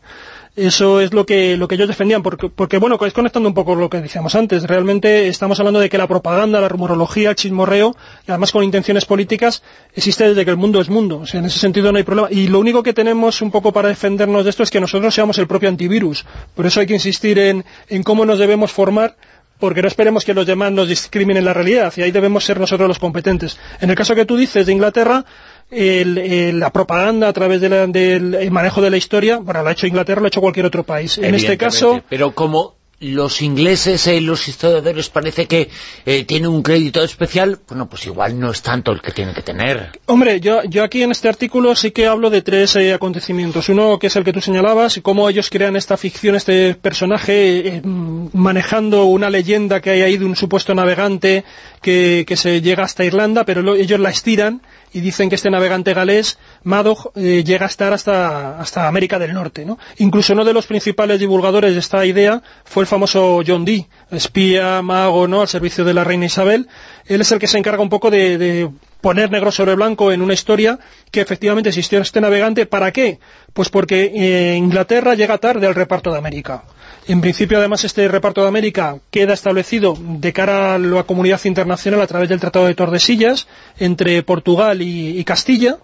Eso es lo que, lo que ellos defendían, porque, bueno, es conectando un poco lo que decíamos antes. Realmente estamos hablando de que la propaganda, la rumorología, el chismorreo, y además con intenciones políticas, existe desde que el mundo es mundo. O sea, en ese sentido no hay problema. Y lo único que tenemos un poco para defendernos de esto es que nosotros seamos el propio antivirus. Por eso hay que insistir en, en cómo nos debemos formar porque no esperemos que los demás nos discriminen la realidad, y ahí debemos ser nosotros los competentes. En el caso que tú dices de Inglaterra, el- el- la propaganda a través del el manejo de la historia, bueno, lo ha hecho Inglaterra, lo ha hecho cualquier otro país. En este caso, Pero como los ingleses, eh, los historiadores parece que eh, tienen un crédito especial, bueno, pues igual no es tanto el que tienen que tener. Hombre, yo, yo aquí en este artículo sí que hablo de tres eh, acontecimientos. Uno que es el que tú señalabas, cómo ellos crean esta ficción, este personaje eh, manejando una leyenda que hay ahí de un supuesto navegante que, que se llega hasta Irlanda, pero lo- ellos la estiran y dicen que este navegante galés, Madoc, eh, llega a estar hasta, hasta América del Norte. ¿no? Incluso uno de los principales divulgadores de esta idea fue el famoso John Dee, espía, mago, ¿no? al servicio de la reina Isabel. Él es el que se encarga un poco de, de poner negro sobre blanco en una historia que efectivamente existió este navegante. ¿Para qué? Pues porque eh, Inglaterra llega tarde al reparto de América. En principio, además, este reparto de América queda establecido de cara a la comunidad internacional a través del Tratado de Tordesillas entre Portugal y, Castilla.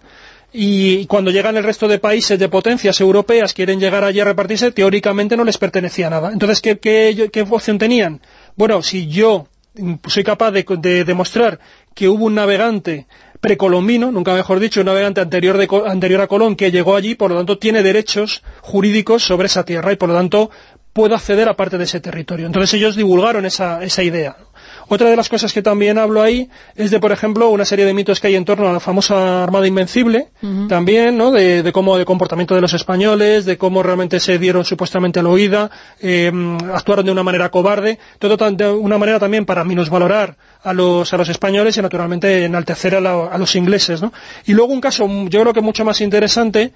Y cuando llegan el resto de países de potencias europeas, quieren llegar allí a repartirse, teóricamente no les pertenecía nada. Entonces, ¿qué, opción tenían? Bueno, si yo mm, soy capaz de, de demostrar que hubo un navegante precolombino, nunca mejor dicho, un navegante anterior, de, anterior a Colón que llegó allí, por lo tanto tiene derechos jurídicos sobre esa tierra y por lo tanto puedo acceder a parte de ese territorio. Entonces ellos divulgaron esa, esa idea. Otra de las cosas que también hablo ahí es de, por ejemplo, una serie de mitos que hay en torno a la famosa Armada Invencible, también, ¿no? De, de cómo, de comportamiento de los españoles, de cómo realmente se dieron supuestamente a la huida, eh, actuaron de una manera cobarde, todo de una manera también para minusvalorar a los, a los españoles y naturalmente enaltecer a, la- a los ingleses, ¿no? Y luego un caso, yo creo que mucho más interesante,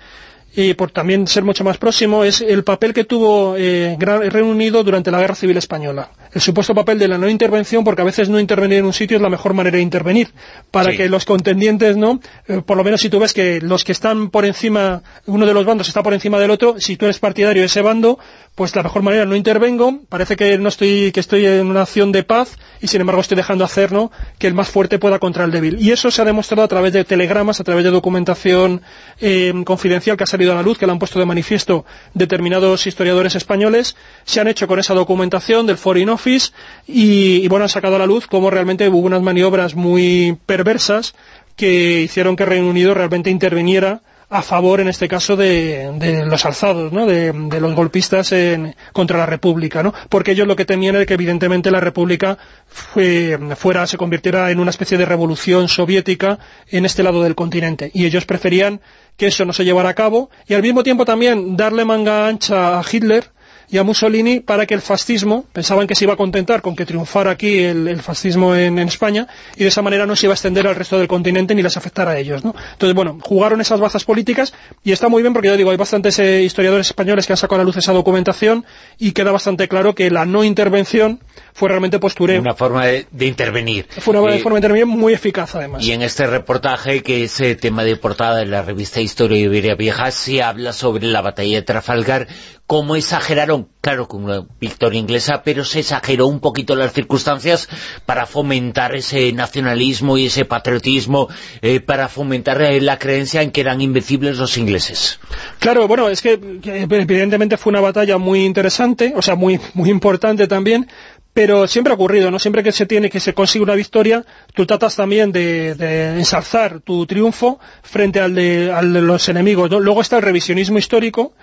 y por también ser mucho más próximo, es el papel que tuvo eh, Reino Unido durante la Guerra Civil Española. El supuesto papel de la no intervención, porque a veces no intervenir en un sitio es la mejor manera de intervenir, para Sí. que los contendientes, ¿no? Eh, por lo menos si tú ves que los que están por encima, uno de los bandos está por encima del otro, si tú eres partidario de ese bando, pues la mejor manera no intervengo, parece que no estoy, que estoy en una acción de paz, y sin embargo estoy dejando hacer, ¿no? Que el más fuerte pueda contra el débil. Y eso se ha demostrado a través de telegramas, a través de documentación eh, confidencial que ha salido a la luz, que la han puesto de manifiesto determinados historiadores españoles, se han hecho con esa documentación del Foreign Office y, y, bueno, han sacado a la luz cómo realmente hubo unas maniobras muy perversas que hicieron que Reino Unido realmente interviniera a favor, en este caso, de, los alzados, ¿no? de, los golpistas en- contra la República, ¿no? porque ellos lo que temían era que evidentemente la República fue- fuera, se convirtiera en una especie de revolución soviética en este lado del continente, y ellos preferían que eso no se llevara a cabo, y al mismo tiempo también darle manga ancha a Hitler, y a Mussolini para que el fascismo, pensaban que se iba a contentar con que triunfara aquí el, el fascismo en, en España y de esa manera no se iba a extender al resto del continente ni les afectara a ellos. ¿no? Entonces, bueno, jugaron esas bazas políticas y está muy bien porque yo digo, hay bastantes eh, historiadores españoles que han sacado a la luz esa documentación y queda bastante claro que la no intervención fue realmente postureo. Una forma de, de intervenir. Fue una Eh, forma de intervenir muy eficaz además. Y en este reportaje, que es eh, tema de portada de la revista Historia Iberia Vieja, se habla sobre la batalla de Trafalgar, cómo exageraron, claro, con una victoria inglesa, pero se exageró un poquito las circunstancias para fomentar ese nacionalismo y ese patriotismo, eh, para fomentar eh, la creencia en que eran invencibles los ingleses. Claro, bueno, es que, evidentemente fue una batalla muy interesante, o sea, muy, muy importante también, pero siempre ha ocurrido, ¿no? Siempre que se tiene, que se consigue una victoria, tú tratas también de, de ensalzar tu triunfo frente al de, al de los enemigos, ¿no? Luego está el revisionismo histórico,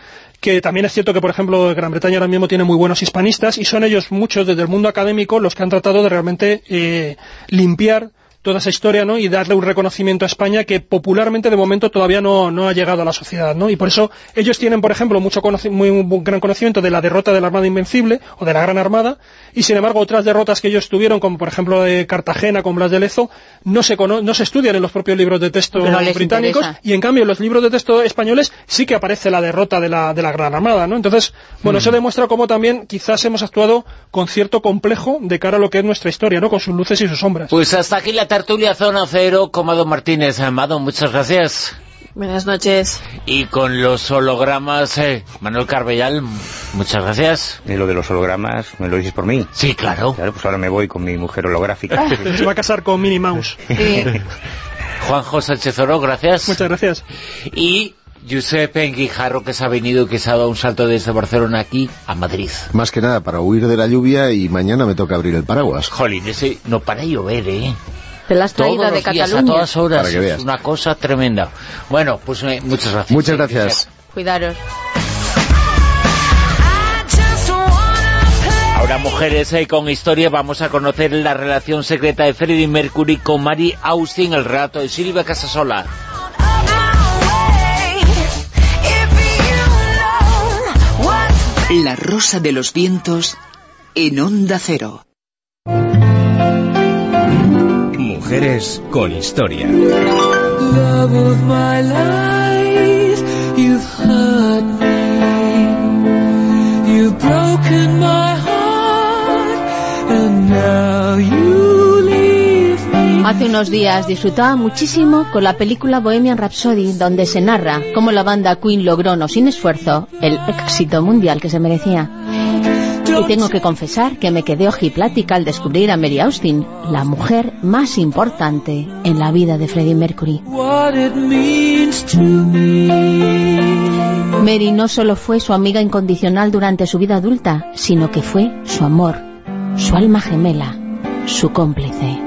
que también es cierto que, por ejemplo, Gran Bretaña ahora mismo tiene muy buenos hispanistas, y son ellos muchos desde el mundo académico los que han tratado de realmente eh, limpiar toda esa historia, ¿no? Y darle un reconocimiento a España que popularmente de momento todavía no, no ha llegado a la sociedad, ¿no? Y por eso ellos tienen, por ejemplo, mucho conoci- muy un gran conocimiento de la derrota de la Armada Invencible o de la Gran Armada y sin embargo otras derrotas que ellos tuvieron, como por ejemplo de Cartagena con Blas de Lezo, no se, cono- no se estudian en los propios libros de texto no británicos interesa. y en cambio en los libros de texto españoles sí que aparece la derrota de la, de la Gran Armada, ¿no? Entonces, bueno, eso demuestra cómo también quizás hemos actuado con cierto complejo de cara a lo que es nuestra historia, ¿no? Con sus luces y sus sombras. Pues hasta aquí la tertulia Zona Cero, Comado Martínez. Amado, muchas gracias. Buenas noches. Y con los hologramas, eh, Manuel Carbellal, muchas gracias. Y lo de los hologramas, ¿me lo dices por mí? Sí, claro. Claro, pues ahora me voy con mi mujer holográfica. Se va a casar con Minnie Mouse. Sí. (laughs) Juanjo Sánchez Oro, gracias. Muchas gracias. Y Giuseppe Guijarro, que se ha venido, que se ha dado un salto desde Barcelona aquí a Madrid. Más que nada para huir de la lluvia y mañana me toca abrir el paraguas. Jolín, ese no para llover, ¿eh? Te la has Todos traído de los días, a Cataluña. todas horas. Para que veas. Es una cosa tremenda. Bueno, pues eh, muchas gracias. Muchas gracias. Cuidaros. Ahora, mujeres eh, con historia, vamos a conocer la relación secreta de Freddie Mercury con Mary Austin, el rato de Silvia Casasola. La rosa de los vientos en onda cero. You leave me. Hace unos días disfrutaba muchísimo con la película Bohemian Rhapsody, donde se narra cómo la banda Queen logró, no sin esfuerzo, el éxito mundial que se merecía. Y tengo que confesar que me quedé ojiplática al descubrir a Mary Austin, la mujer más importante en la vida de Freddie Mercury. Mary no solo fue su amiga incondicional durante su vida adulta, sino que fue su amor, su alma gemela, su cómplice.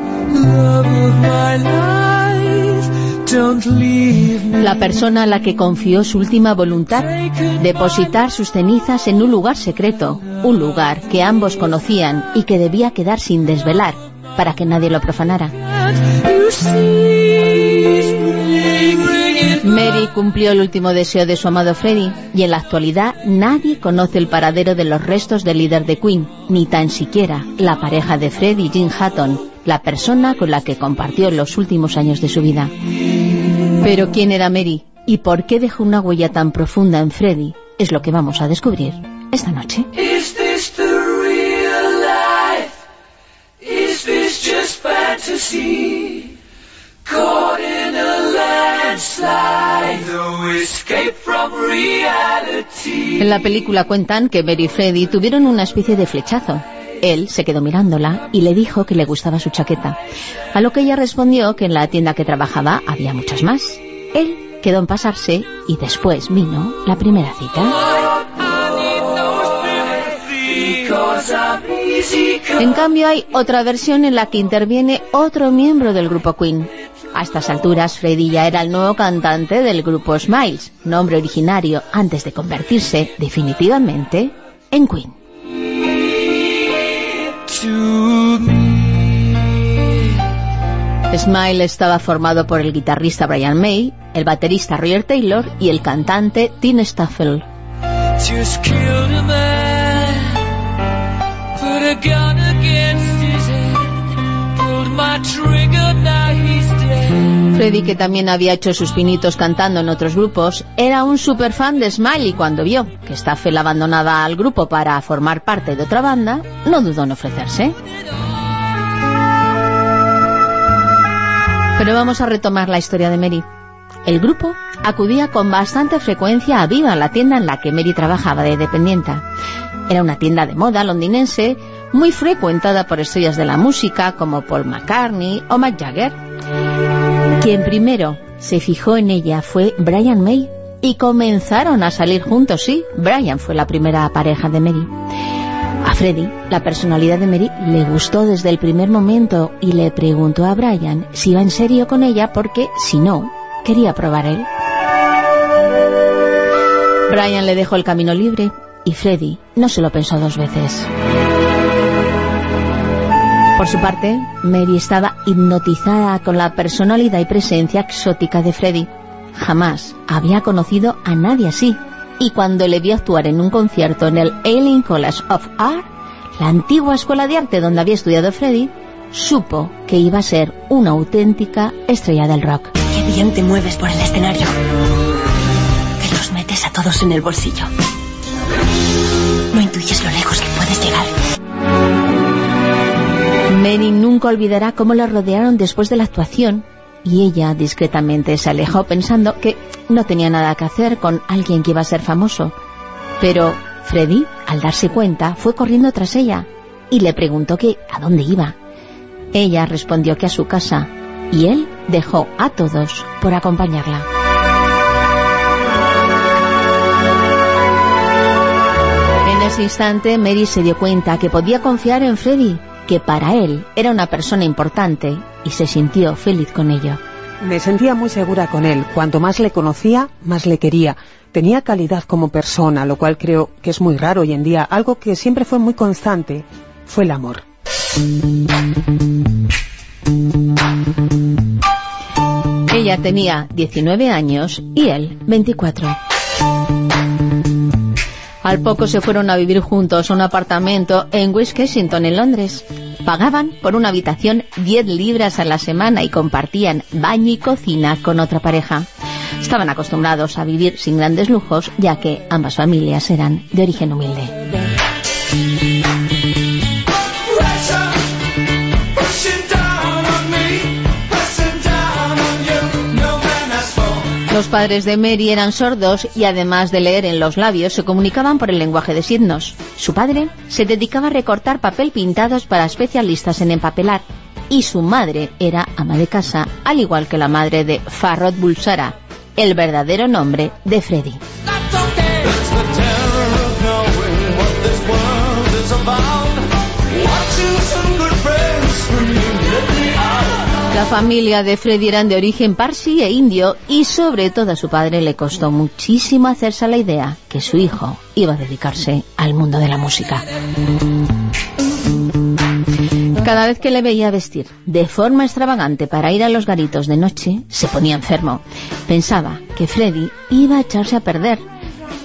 La persona a la que confió su última voluntad, depositar sus cenizas en un lugar secreto, un lugar que ambos conocían y que debía quedar sin desvelar, para que nadie lo profanara. Mary cumplió el último deseo de su amado Freddie y en la actualidad nadie conoce el paradero de los restos del líder de Queen, ni tan siquiera la pareja de Freddie, Jim Hatton, la persona con la que compartió los últimos años de su vida. Pero ¿quién era Mary y por qué dejó una huella tan profunda en Freddie? Es lo que vamos a descubrir esta noche. Is this the real life? Is this just fantasy? Caught in a landslide, no escape from reality. En la película cuentan que Mary y Freddie tuvieron una especie de flechazo. Él se quedó mirándola y le dijo que le gustaba su chaqueta, a lo que ella respondió que en la tienda que trabajaba había muchas más. Él quedó en pasarse y después vino la primera cita. En cambio hay otra versión en la que interviene otro miembro del grupo Queen. A estas alturas Freddie ya era el nuevo cantante del grupo Smiles, nombre originario antes de convertirse definitivamente en Queen. Smile estaba formado por el guitarrista Brian May, el baterista Roger Taylor y el cantante Tim Staffel. Just killed a man, put a gun against his head, pulled my trigger, now Freddie, que también había hecho sus pinitos cantando en otros grupos, era un super fan de Smile y cuando vio que Staffel abandonaba al grupo para formar parte de otra banda, no dudó en ofrecerse. Pero vamos a retomar la historia de Mary. El grupo acudía con bastante frecuencia a Viva, la tienda en la que Mary trabajaba de dependienta. Era una tienda de moda londinense muy frecuentada por estrellas de la música como Paul McCartney o Mick Jagger. Quien primero se fijó en ella fue Brian May y comenzaron a salir juntos, sí, Brian fue la primera pareja de Mary. A Freddy, la personalidad de Mary le gustó desde el primer momento y le preguntó a Brian si iba en serio con ella porque, si no, quería probar él. Brian le dejó el camino libre y Freddy no se lo pensó dos veces. Por su parte, Mary estaba hipnotizada con la personalidad y presencia exótica de Freddy. Jamás había conocido a nadie así. Y cuando le vio actuar en un concierto en el Alien College of Art, la antigua escuela de arte donde había estudiado Freddy, supo que iba a ser una auténtica estrella del rock. Qué bien te mueves por el escenario. Te los metes a todos en el bolsillo. No intuyes lo lejos que puedes llegar. Mary nunca olvidará cómo la rodearon después de la actuación y ella discretamente se alejó pensando que no tenía nada que hacer con alguien que iba a ser famoso. Pero Freddy, al darse cuenta, fue corriendo tras ella y le preguntó que a dónde iba. Ella respondió que a su casa y él dejó a todos por acompañarla. En ese instante Mary se dio cuenta que podía confiar en Freddy, que para él era una persona importante y se sintió feliz con ello. Me sentía muy segura con él. Cuanto más le conocía, más le quería. Tenía calidad como persona, lo cual creo que es muy raro hoy en día. Algo que siempre fue muy constante fue el amor. Ella tenía 19 años y él 24. Al poco se fueron a vivir juntos a un apartamento en West Kensington, en Londres. Pagaban por una habitación 10 libras a la semana y compartían baño y cocina con otra pareja. Estaban acostumbrados a vivir sin grandes lujos, ya que ambas familias eran de origen humilde. Los padres de Mary eran sordos y además de leer en los labios se comunicaban por el lenguaje de signos. Su padre se dedicaba a recortar papel pintados para especialistas en empapelar y su madre era ama de casa, al igual que la madre de Farrod Bulsara, el verdadero nombre de Freddy. La familia de Freddy eran de origen parsi e indio y sobre todo a su padre le costó muchísimo hacerse la idea que su hijo iba a dedicarse al mundo de la música. Cada vez que le veía vestir de forma extravagante para ir a los garitos de noche, se ponía enfermo. Pensaba que Freddy iba a echarse a perder.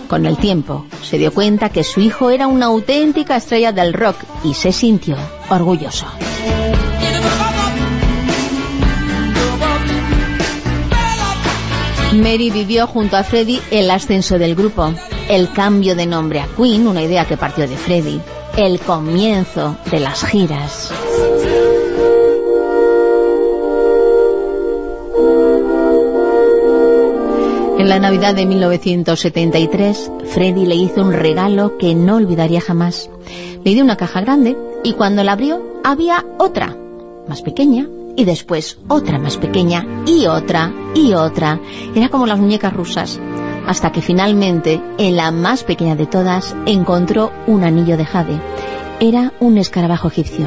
Con el tiempo, se dio cuenta que su hijo era una auténtica estrella del rock y se sintió orgulloso. Mary vivió junto a Freddy el ascenso del grupo, el cambio de nombre a Queen, una idea que partió de Freddy, el comienzo de las giras. En la Navidad de 1973, Freddy le hizo un regalo que no olvidaría jamás. Le dio una caja grande y cuando la abrió había otra, más pequeña, y después otra más pequeña y otra y otra. Era como las muñecas rusas. Hasta que finalmente, en la más pequeña de todas, encontró un anillo de jade. Era un escarabajo egipcio.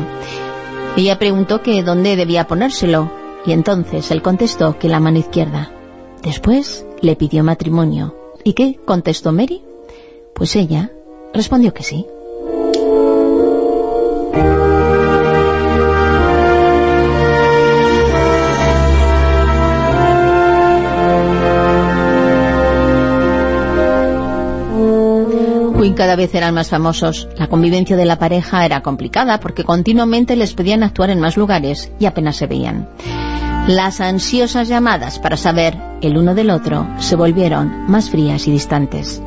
Ella preguntó que dónde debía ponérselo, y entonces él contestó que la mano izquierda. Después le pidió matrimonio. ¿Y qué contestó Mary? Pues ella respondió que sí. Queen cada vez eran más famosos. La convivencia de la pareja era complicada porque continuamente les pedían actuar en más lugares y apenas se veían. Las ansiosas llamadas para saber el uno del otro se volvieron más frías y distantes.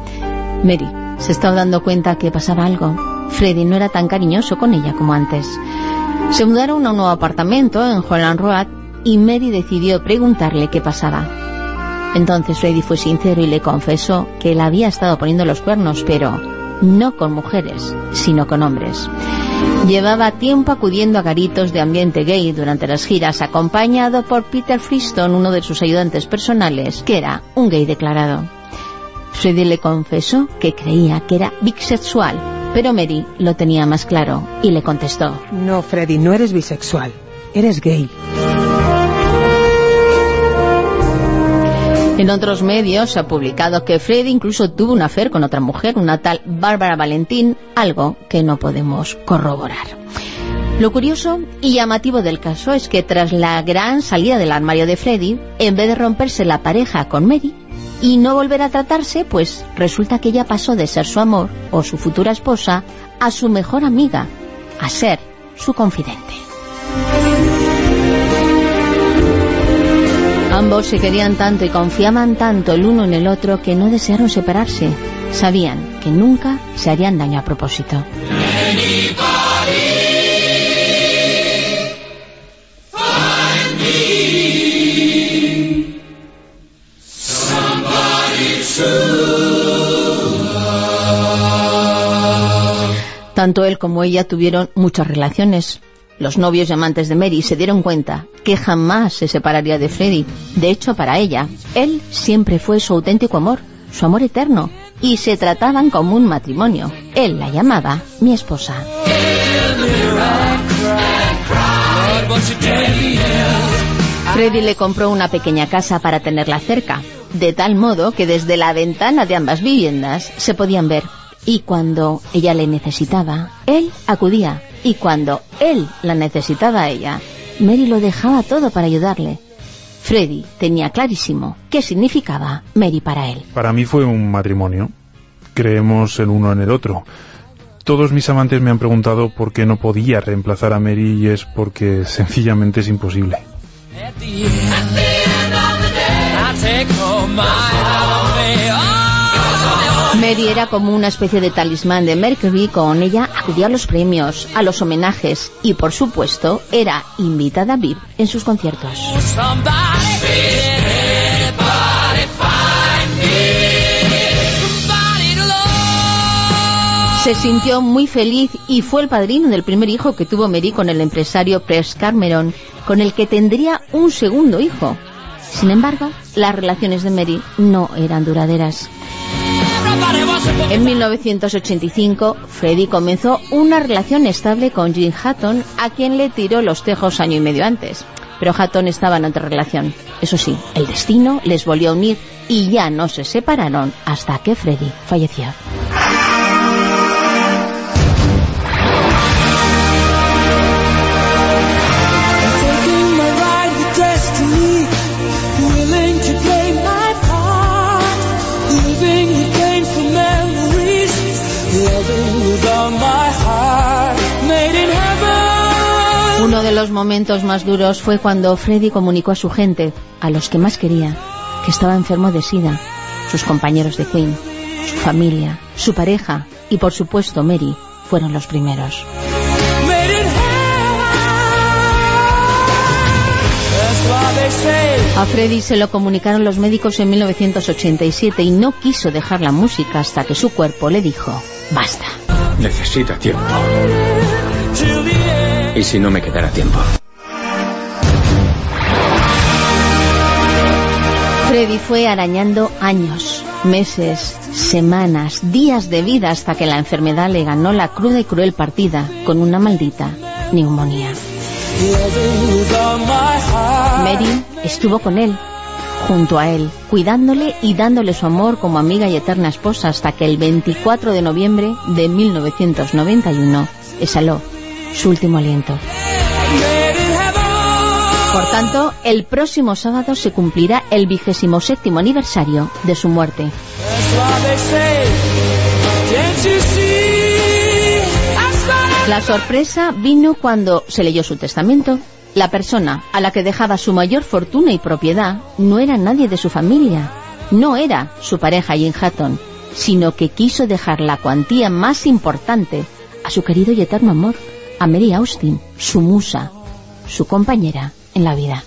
Mary se estaba dando cuenta que pasaba algo. Freddy no era tan cariñoso con ella como antes. Se mudaron a un nuevo apartamento en Holland Road y Mary decidió preguntarle qué pasaba. Entonces Freddy fue sincero y le confesó que él había estado poniendo los cuernos, pero no con mujeres, sino con hombres. Llevaba tiempo acudiendo a garitos de ambiente gay durante las giras, acompañado por Peter Freestone, uno de sus ayudantes personales, que era un gay declarado. Freddy le confesó que creía que era bisexual, pero Mary lo tenía más claro y le contestó. No, Freddy, no eres bisexual, eres gay. En otros medios se ha publicado que Freddy incluso tuvo un afer con otra mujer, una tal Bárbara Valentín, algo que no podemos corroborar. Lo curioso y llamativo del caso es que tras la gran salida del armario de Freddy, en vez de romperse la pareja con Mary y no volver a tratarse, pues resulta que ella pasó de ser su amor o su futura esposa a su mejor amiga, a ser su confidente. Ambos se querían tanto y confiaban tanto el uno en el otro que no desearon separarse. Sabían que nunca se harían daño a propósito. Tanto él como ella tuvieron muchas relaciones. Los novios y amantes de Mary se dieron cuenta que jamás se separaría de Freddy. De hecho, para ella, él siempre fue su auténtico amor, su amor eterno, y se trataban como un matrimonio. Él la llamaba mi esposa. Freddy le compró una pequeña casa para tenerla cerca, de tal modo que desde la ventana de ambas viviendas se podían ver. Y cuando ella le necesitaba, él acudía. Y cuando él la necesitaba a ella, Mary lo dejaba todo para ayudarle. Freddy tenía clarísimo qué significaba Mary para él. Para mí fue un matrimonio. Creemos el uno en el otro. Todos mis amantes me han preguntado por qué no podía reemplazar a Mary y es porque sencillamente es imposible. Mary era como una especie de talismán de Mercury, con ella acudía a los premios, a los homenajes y, por supuesto, era invitada VIP en sus conciertos. Se sintió muy feliz y fue el padrino del primer hijo que tuvo Mary con el empresario Press Cameron, con el que tendría un segundo hijo. Sin embargo, las relaciones de Mary no eran duraderas. En 1985, Freddie comenzó una relación estable con Jim Hatton, a quien le tiró los tejos año y medio antes. Pero Hatton estaba en otra relación. Eso sí, el destino les volvió a unir y ya no se separaron hasta que Freddie falleció. Los momentos más duros fue cuando Freddy comunicó a su gente, a los que más quería, que estaba enfermo de SIDA, sus compañeros de Queen, su familia, su pareja y por supuesto Mary fueron los primeros. A Freddy se lo comunicaron los médicos en 1987 y no quiso dejar la música hasta que su cuerpo le dijo, basta. Necesita tiempo. ¿Y si no me quedara tiempo? Freddy fue arañando años, meses, semanas, días de vida hasta que la enfermedad le ganó la cruda y cruel partida con una maldita neumonía. Mary estuvo con él, junto a él, cuidándole y dándole su amor como amiga y eterna esposa hasta que el 24 de noviembre de 1991 exhaló su último aliento. Por tanto, el próximo sábado se cumplirá el vigésimo séptimo aniversario de su muerte. La sorpresa vino cuando se leyó su testamento. La persona a la que dejaba su mayor fortuna y propiedad no era nadie de su familia, no era su pareja Jim Hatton, sino que quiso dejar la cuantía más importante a su querido y eterno amor, a Mary Austin, su musa, su compañera en la vida.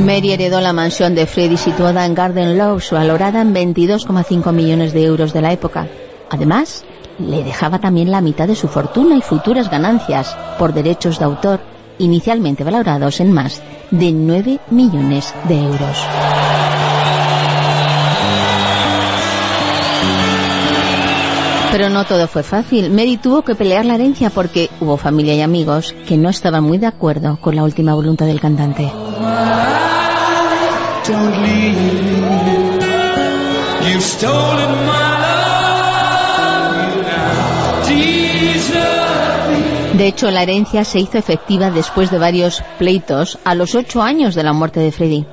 Mary heredó la mansión de Freddy situada en Garden Lodge, valorada en 22,5 millones de euros de la época. Además, le dejaba también la mitad de su fortuna y futuras ganancias por derechos de autor, inicialmente valorados en más de 9 millones de euros. Pero no todo fue fácil. Mary tuvo que pelear la herencia porque hubo familia y amigos que no estaban muy de acuerdo con la última voluntad del cantante. De hecho, la herencia se hizo efectiva después de varios pleitos a los ocho años de la muerte de Freddy.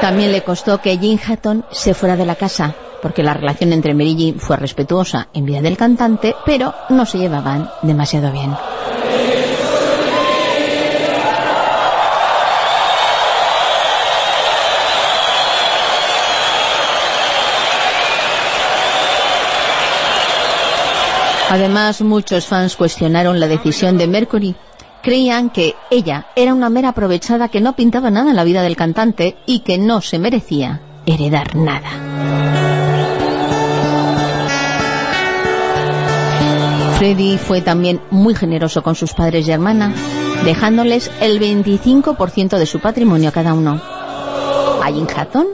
También le costó que Jim Hatton se fuera de la casa, porque la relación entre Mary fue respetuosa en vida del cantante, pero no se llevaban demasiado bien. Además, muchos fans cuestionaron la decisión de Mercury. Creían que ella era una mera aprovechada que no pintaba nada en la vida del cantante y que no se merecía heredar nada. Freddy fue también muy generoso con sus padres y hermana, dejándoles el 25% de su patrimonio a cada uno. A Jim Hatton,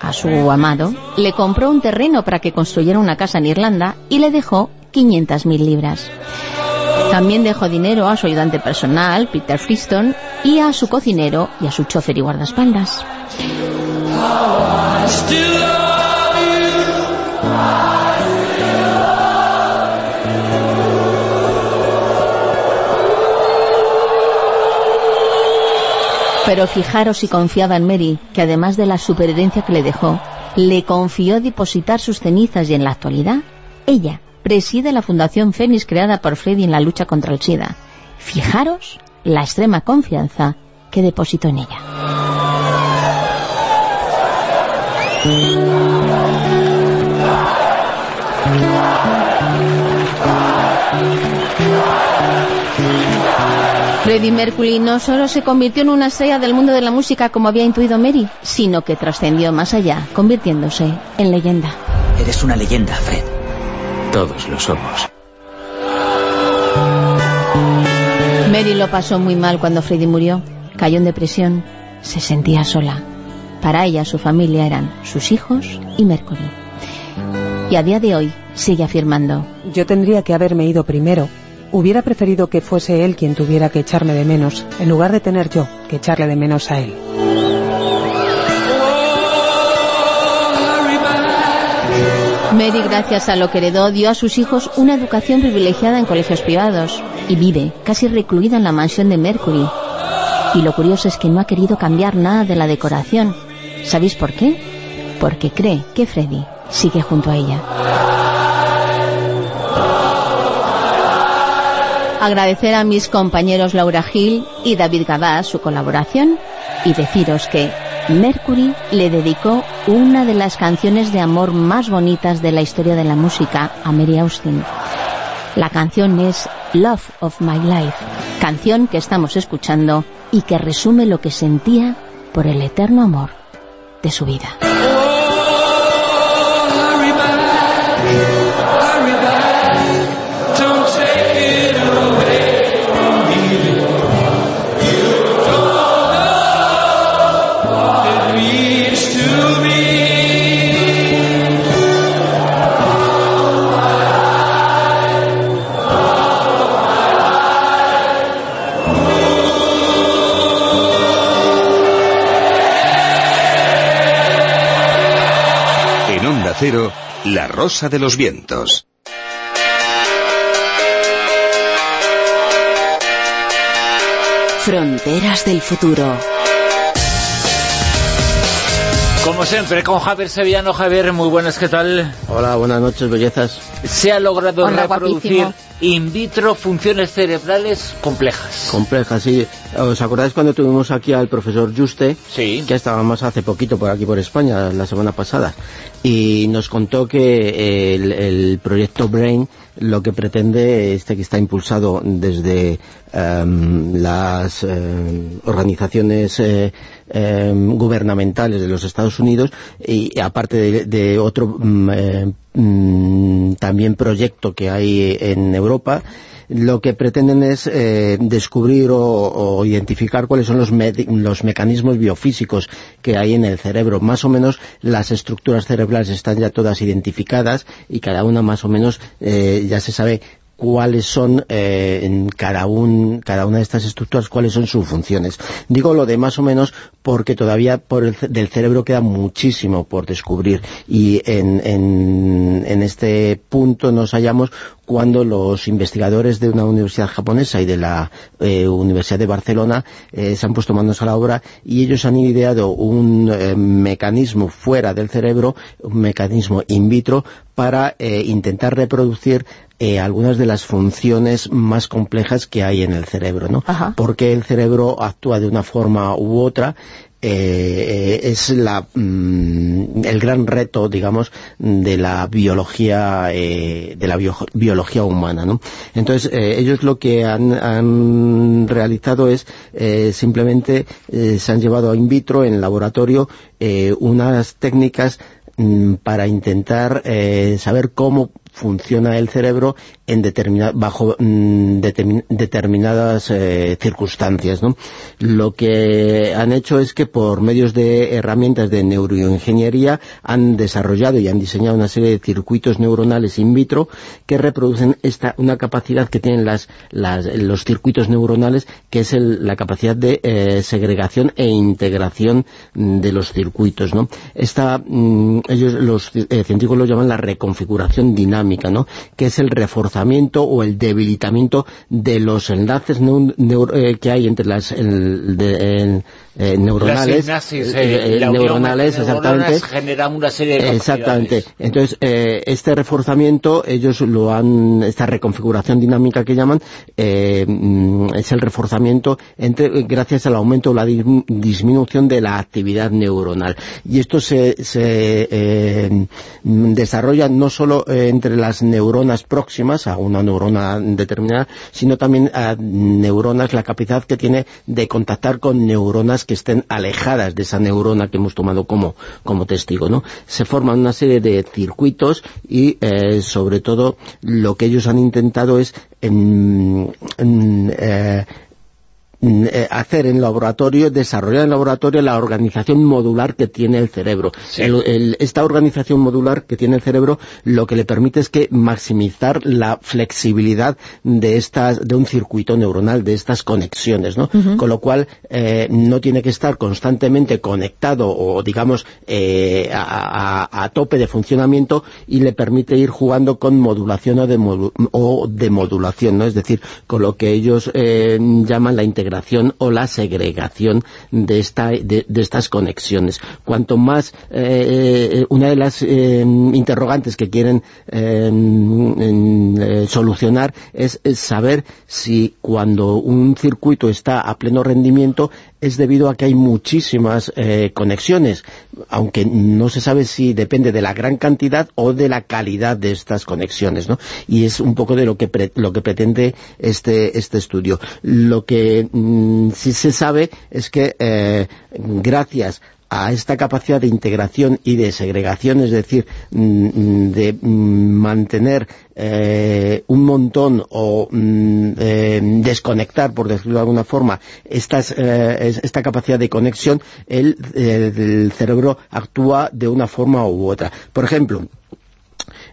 a su amado, le compró un terreno para que construyera una casa en Irlanda y le dejó 500.000 libras. También dejó dinero a su ayudante personal, Peter Friston, y a su cocinero y a su chofer y guardaespaldas. Pero fijaros si confiaba en Mary, que además de la superherencia que le dejó, le confió depositar sus cenizas y en la actualidad, ella preside la Fundación Fénix creada por Freddy en la lucha contra el SIDA. Fijaros la extrema confianza que depositó en ella. Freddie Mercury no solo se convirtió en una estrella del mundo de la música como había intuido Mary, sino que trascendió más allá, convirtiéndose en leyenda. Eres una leyenda, Fred. Todos lo somos. Mary lo pasó muy mal cuando Freddie murió. Cayó en depresión. Se sentía sola. Para ella, su familia eran sus hijos y Mercury. Y a día de hoy sigue afirmando. Yo tendría que haberme ido primero. Hubiera preferido que fuese él quien tuviera que echarme de menos, en lugar de tener yo que echarle de menos a él. Mary, gracias a lo que heredó, dio a sus hijos una educación privilegiada en colegios privados y vive casi recluida en la mansión de Mercury. Y lo curioso es que no ha querido cambiar nada de la decoración. ¿Sabéis por qué? Porque cree que Freddy sigue junto a ella. Agradecer a mis compañeros Laura Gil y David Gabás su colaboración y deciros que Mercury le dedicó una de las canciones de amor más bonitas de la historia de la música a Mary Austin. La canción es Love of My Life, canción que estamos escuchando y que resume lo que sentía por el eterno amor de su vida. Cero, La Rosa de los Vientos. Fronteras del futuro. Como siempre, con Javier Sevillano. Javier, muy buenas, ¿qué tal? Hola, buenas noches, bellezas. Se ha logrado Hola, reproducir guapísimo. in vitro funciones cerebrales complejas. Compleja, sí. ¿Os acordáis cuando tuvimos aquí al profesor Juste? Sí. Que estábamos hace poquito por aquí por España, la semana pasada. Y nos contó que el, el proyecto Brain lo que pretende, este que está impulsado desde em, las em, organizaciones eh, em, gubernamentales de los Estados Unidos y aparte de, de otro mm, eh, mm, también proyecto que hay en Europa lo que pretenden es eh, descubrir o, o identificar cuáles son los, los mecanismos biofísicos que hay en el cerebro. Más o menos las estructuras cerebrales están ya todas identificadas y cada una más o menos eh, ya se sabe cuáles son eh, en cada, cada una de estas estructuras, cuáles son sus funciones. Digo lo de más o menos porque todavía por el, del cerebro queda muchísimo por descubrir y en, en, en este punto nos hallamos cuando los investigadores de una universidad japonesa y de la eh, Universidad de Barcelona eh, se han puesto manos a la obra y ellos han ideado un eh, mecanismo fuera del cerebro, un mecanismo in vitro para eh, intentar reproducir eh, algunas de las funciones más complejas que hay en el cerebro, ¿no? Porque el cerebro actúa de una forma u otra eh, es la, mm, el gran reto, digamos, de la biología eh, de la bio- biología humana, ¿no? Entonces, eh, ellos lo que han, han realizado es eh, simplemente eh, se han llevado a in vitro en laboratorio unas técnicas mm, para intentar eh, saber cómo funciona el cerebro en determina, bajo mm, determin, determinadas eh, circunstancias. ¿no? Lo que han hecho es que por medios de herramientas de neuroingeniería han desarrollado y han diseñado una serie de circuitos neuronales in vitro que reproducen esta una capacidad que tienen las, los circuitos neuronales que es la capacidad de eh, segregación e integración de los circuitos. ¿no? Esta, mm, ellos, los eh, científicos lo llaman la reconfiguración dinámica, ¿no? que es el reforzamiento o el debilitamiento de los enlaces neur- eh, que hay entre las el- de- el, eh, neuronales, Las sinapsis, eh, la unión neuronales, entre exactamente, genera una serie de Exactamente. Entonces, eh, este reforzamiento, ellos lo han, esta reconfiguración dinámica que llaman, eh, mm, es el reforzamiento entre, gracias al aumento o la dis- disminución de la actividad neuronal. Y esto se, se desarrolla no solo eh, entre las neuronas próximas a una neurona determinada, sino también a neuronas, la capacidad que tiene de contactar con neuronas que estén alejadas de esa neurona que hemos tomado como, como testigo, ¿no? Se forman una serie de circuitos y, eh, sobre todo, lo que ellos han intentado es en- en, eh, mm, eh, hacer en laboratorio, desarrollar en laboratorio la organización modular que tiene el cerebro. El- el- esta organización modular que tiene el cerebro lo que le permite es que maximizar la flexibilidad de estas de un circuito neuronal, de estas conexiones, ¿no? Con lo cual eh, no tiene que estar constantemente conectado o digamos eh, a, a- a tope de funcionamiento y le permite ir jugando con modulación o, demodu- o demodulación, ¿no? Es decir, con lo que ellos eh, llaman la integración o la segregación de, esta, de, estas conexiones. Cuanto más, eh, una de las eh, interrogantes que quieren eh, en, eh, solucionar es saber si cuando un circuito está a pleno rendimiento es debido a que hay muchísimas eh, conexiones, aunque no se sabe si depende de la gran cantidad o de la calidad de estas conexiones, ¿no? Y es un poco de lo que pre- lo que pretende este este estudio. Lo que mm, sí se sabe es que eh, gracias a esta capacidad de integración y de segregación, es decir, mm, de mm, mantener eh, un montón o mm, eh, desconectar, por decirlo de alguna forma, estas, eh, es- esta capacidad de conexión, el, eh, el cerebro actúa de una forma u otra. Por ejemplo,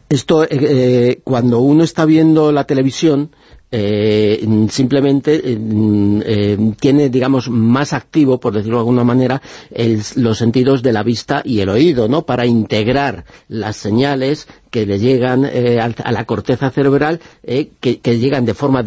esto eh, eh, cuando uno está viendo la televisión eh, simplemente eh, eh, tiene digamos más activo por decirlo de alguna manera los sentidos de la vista y el oído ¿no? para integrar las señales que le llegan a la corteza cerebral que, llegan de forma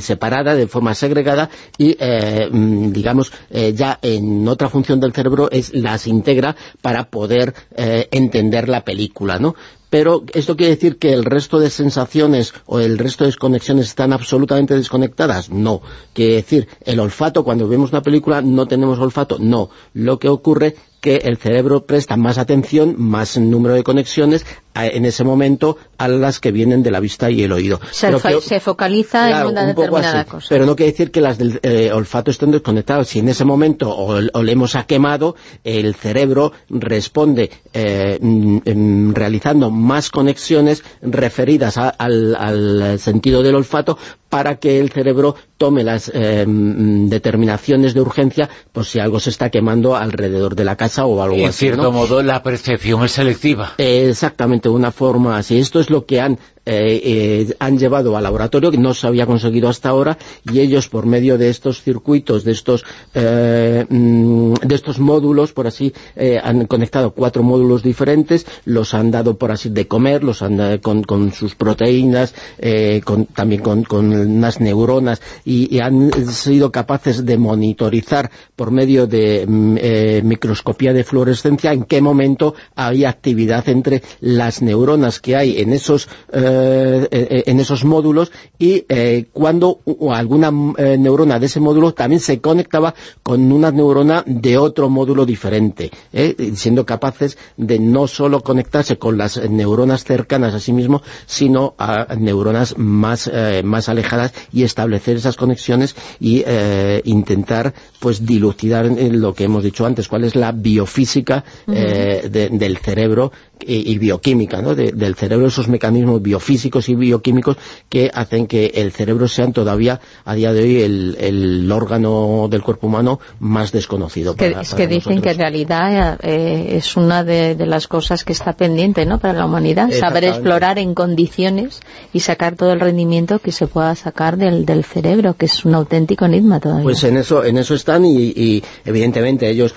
separada, de forma segregada y mm, digamos ya en otra función del cerebro es las integra para poder entender la película, ¿no? Pero esto quiere decir que el resto de sensaciones o el resto de conexiones están absolutamente desconectadas. No. Quiere decir, el olfato, cuando vemos una película, no tenemos olfato. No. Lo que ocurre que el cerebro presta más atención, más número de conexiones a- en ese momento a las que vienen de la vista y el oído. Se, que- focaliza Claro, en una un determinada así. cosa. Pero no quiere decir que las del eh, olfato estén desconectadas. Si en ese momento o, olemos a quemado, el cerebro responde eh, mm, mm, realizando más conexiones referidas a- al, al sentido del olfato para que el cerebro tome las eh, mm, determinaciones de urgencia por si algo se está quemando alrededor de la casa o algo En así. cierto ¿no? modo, la percepción es selectiva. Eh, Exactamente, una forma así. Esto es lo que han, eh, eh, han llevado al laboratorio, que no se había conseguido hasta ahora, y ellos por medio de estos circuitos, de estos, eh, mm, de estos módulos, por así, han conectado cuatro módulos diferentes, los han dado por así de comer, los han dado con, sus proteínas, también con, unas neuronas, y, han sido capaces de monitorizar por medio de mm, microscopía de fluorescencia en qué momento había actividad entre las neuronas que hay en esos eh, en esos módulos y eh, cuando alguna eh, neurona de ese módulo también se conectaba con una neurona de otro módulo diferente, ¿eh? siendo capaces de no solo conectarse con las neuronas cercanas a sí mismo, sino a neuronas más, eh, más alejadas y establecer esas conexiones y eh, intentar pues dilucidar en lo que hemos dicho antes, cuál es la biofísica eh, de- del cerebro y, y bioquímica ¿no? de- del cerebro, esos mecanismos biofísicos físicos y bioquímicos que hacen que el cerebro sean todavía a día de hoy el, el órgano del cuerpo humano más desconocido. Para- es para que dicen nosotros. que en realidad eh, es una de, de las cosas que está pendiente ¿no? para la humanidad, saber explorar en condiciones y sacar todo el rendimiento que se pueda sacar del, del cerebro, que es un auténtico enigma todavía. Pues en eso, en eso están y, y, evidentemente ellos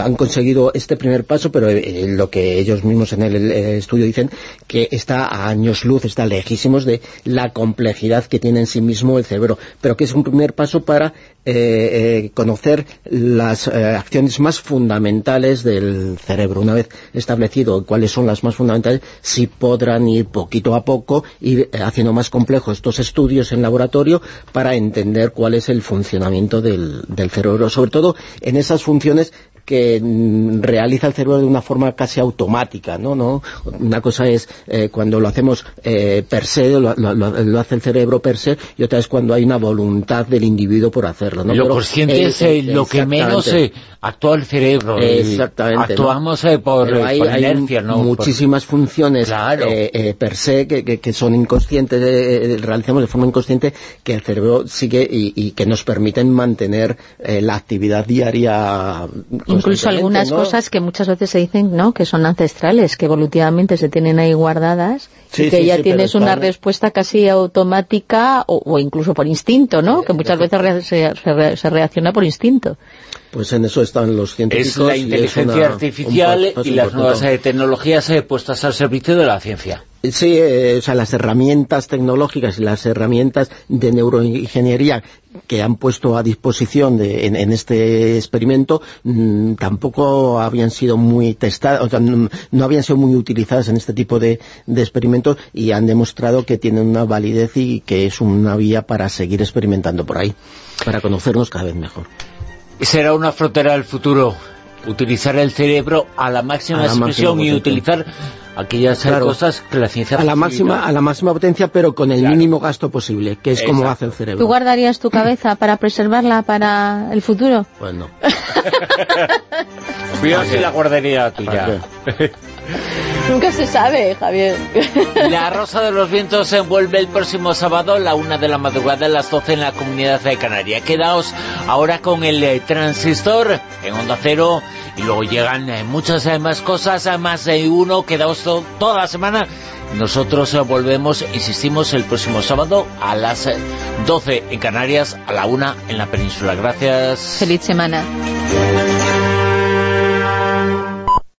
han conseguido este primer paso, pero eh, lo que ellos mismos en el, estudio dicen que está a años luz, está lejísimos de la complejidad que tiene en sí mismo el cerebro, pero que es un primer paso para eh, eh, conocer las eh, acciones más fundamentales del cerebro. Una vez establecido cuáles son las más fundamentales, sí podrán ir poquito a poco ir haciendo más complejos estos estudios en laboratorio para entender cuál es el funcionamiento del cerebro, sobre todo en esas funciones que mm, realiza el cerebro de una forma casi automática, ¿no? ¿No? Una cosa es eh, cuando lo hacemos eh, per se, lo, lo- lo- lo hace el cerebro per se, y otra es cuando hay una voluntad del individuo por hacerlo, ¿no? Lo Pero, consciente es lo que menos actúa el cerebro. Exactamente, Actuamos ¿no? eh, por, hay, por hay inercia, ¿no? Por- muchísimas funciones eh, eh, per se que, que- que son inconscientes, eh, realizamos de forma inconsciente que el cerebro sigue y, y que nos permiten mantener eh, la actividad diaria Incluso constantemente, algunas ¿no? cosas que muchas veces se dicen ¿no? que son ancestrales, que evolutivamente se tienen ahí guardadas Sí, y que sí, ya sí, tienes una están- respuesta casi automática o, o incluso por instinto, ¿no? que muchas veces re- se, se re- se reacciona por instinto. Pues en eso están los científicos. es la y inteligencia una- un artificial y las nuevas eh, tecnologías eh, puestas al servicio de la ciencia. Sí, eh, o sea, las herramientas tecnológicas y las herramientas de neuroingeniería que han puesto a disposición de- en, en este experimento mm, tampoco habían sido muy testadas, o sea, no, no habían sido muy utilizadas en este tipo de, de experimentos y han demostrado que tienen una validez y que es una vía para seguir experimentando por ahí, para conocernos cada vez mejor. Será una frontera del futuro. Utilizar el cerebro a la máxima A la expresión máxima y utilizar aquellas Claro. cosas que la ciencia A la máxima, a la máxima potencia, pero con el mínimo gasto posible, que es como Exacto. hace el ¿Tú cerebro. guardarías tu cabeza para preservarla para el futuro? Pues no. (laughs) Cuidado si la guardería tuya. (laughs) Nunca se sabe, Javier. (laughs) La Rosa de los Vientos se envuelve el próximo sábado a la una de la madrugada a las 12 en la Comunidad de Canaria. Quedaos ahora con el eh, transistor en Onda Cero y luego llegan eh, muchas eh, más cosas, más de uno. Quedaos to- toda la semana. Nosotros volvemos, insistimos, el próximo sábado a las eh, 12 en Canarias, a la una en la península. Gracias. Feliz semana.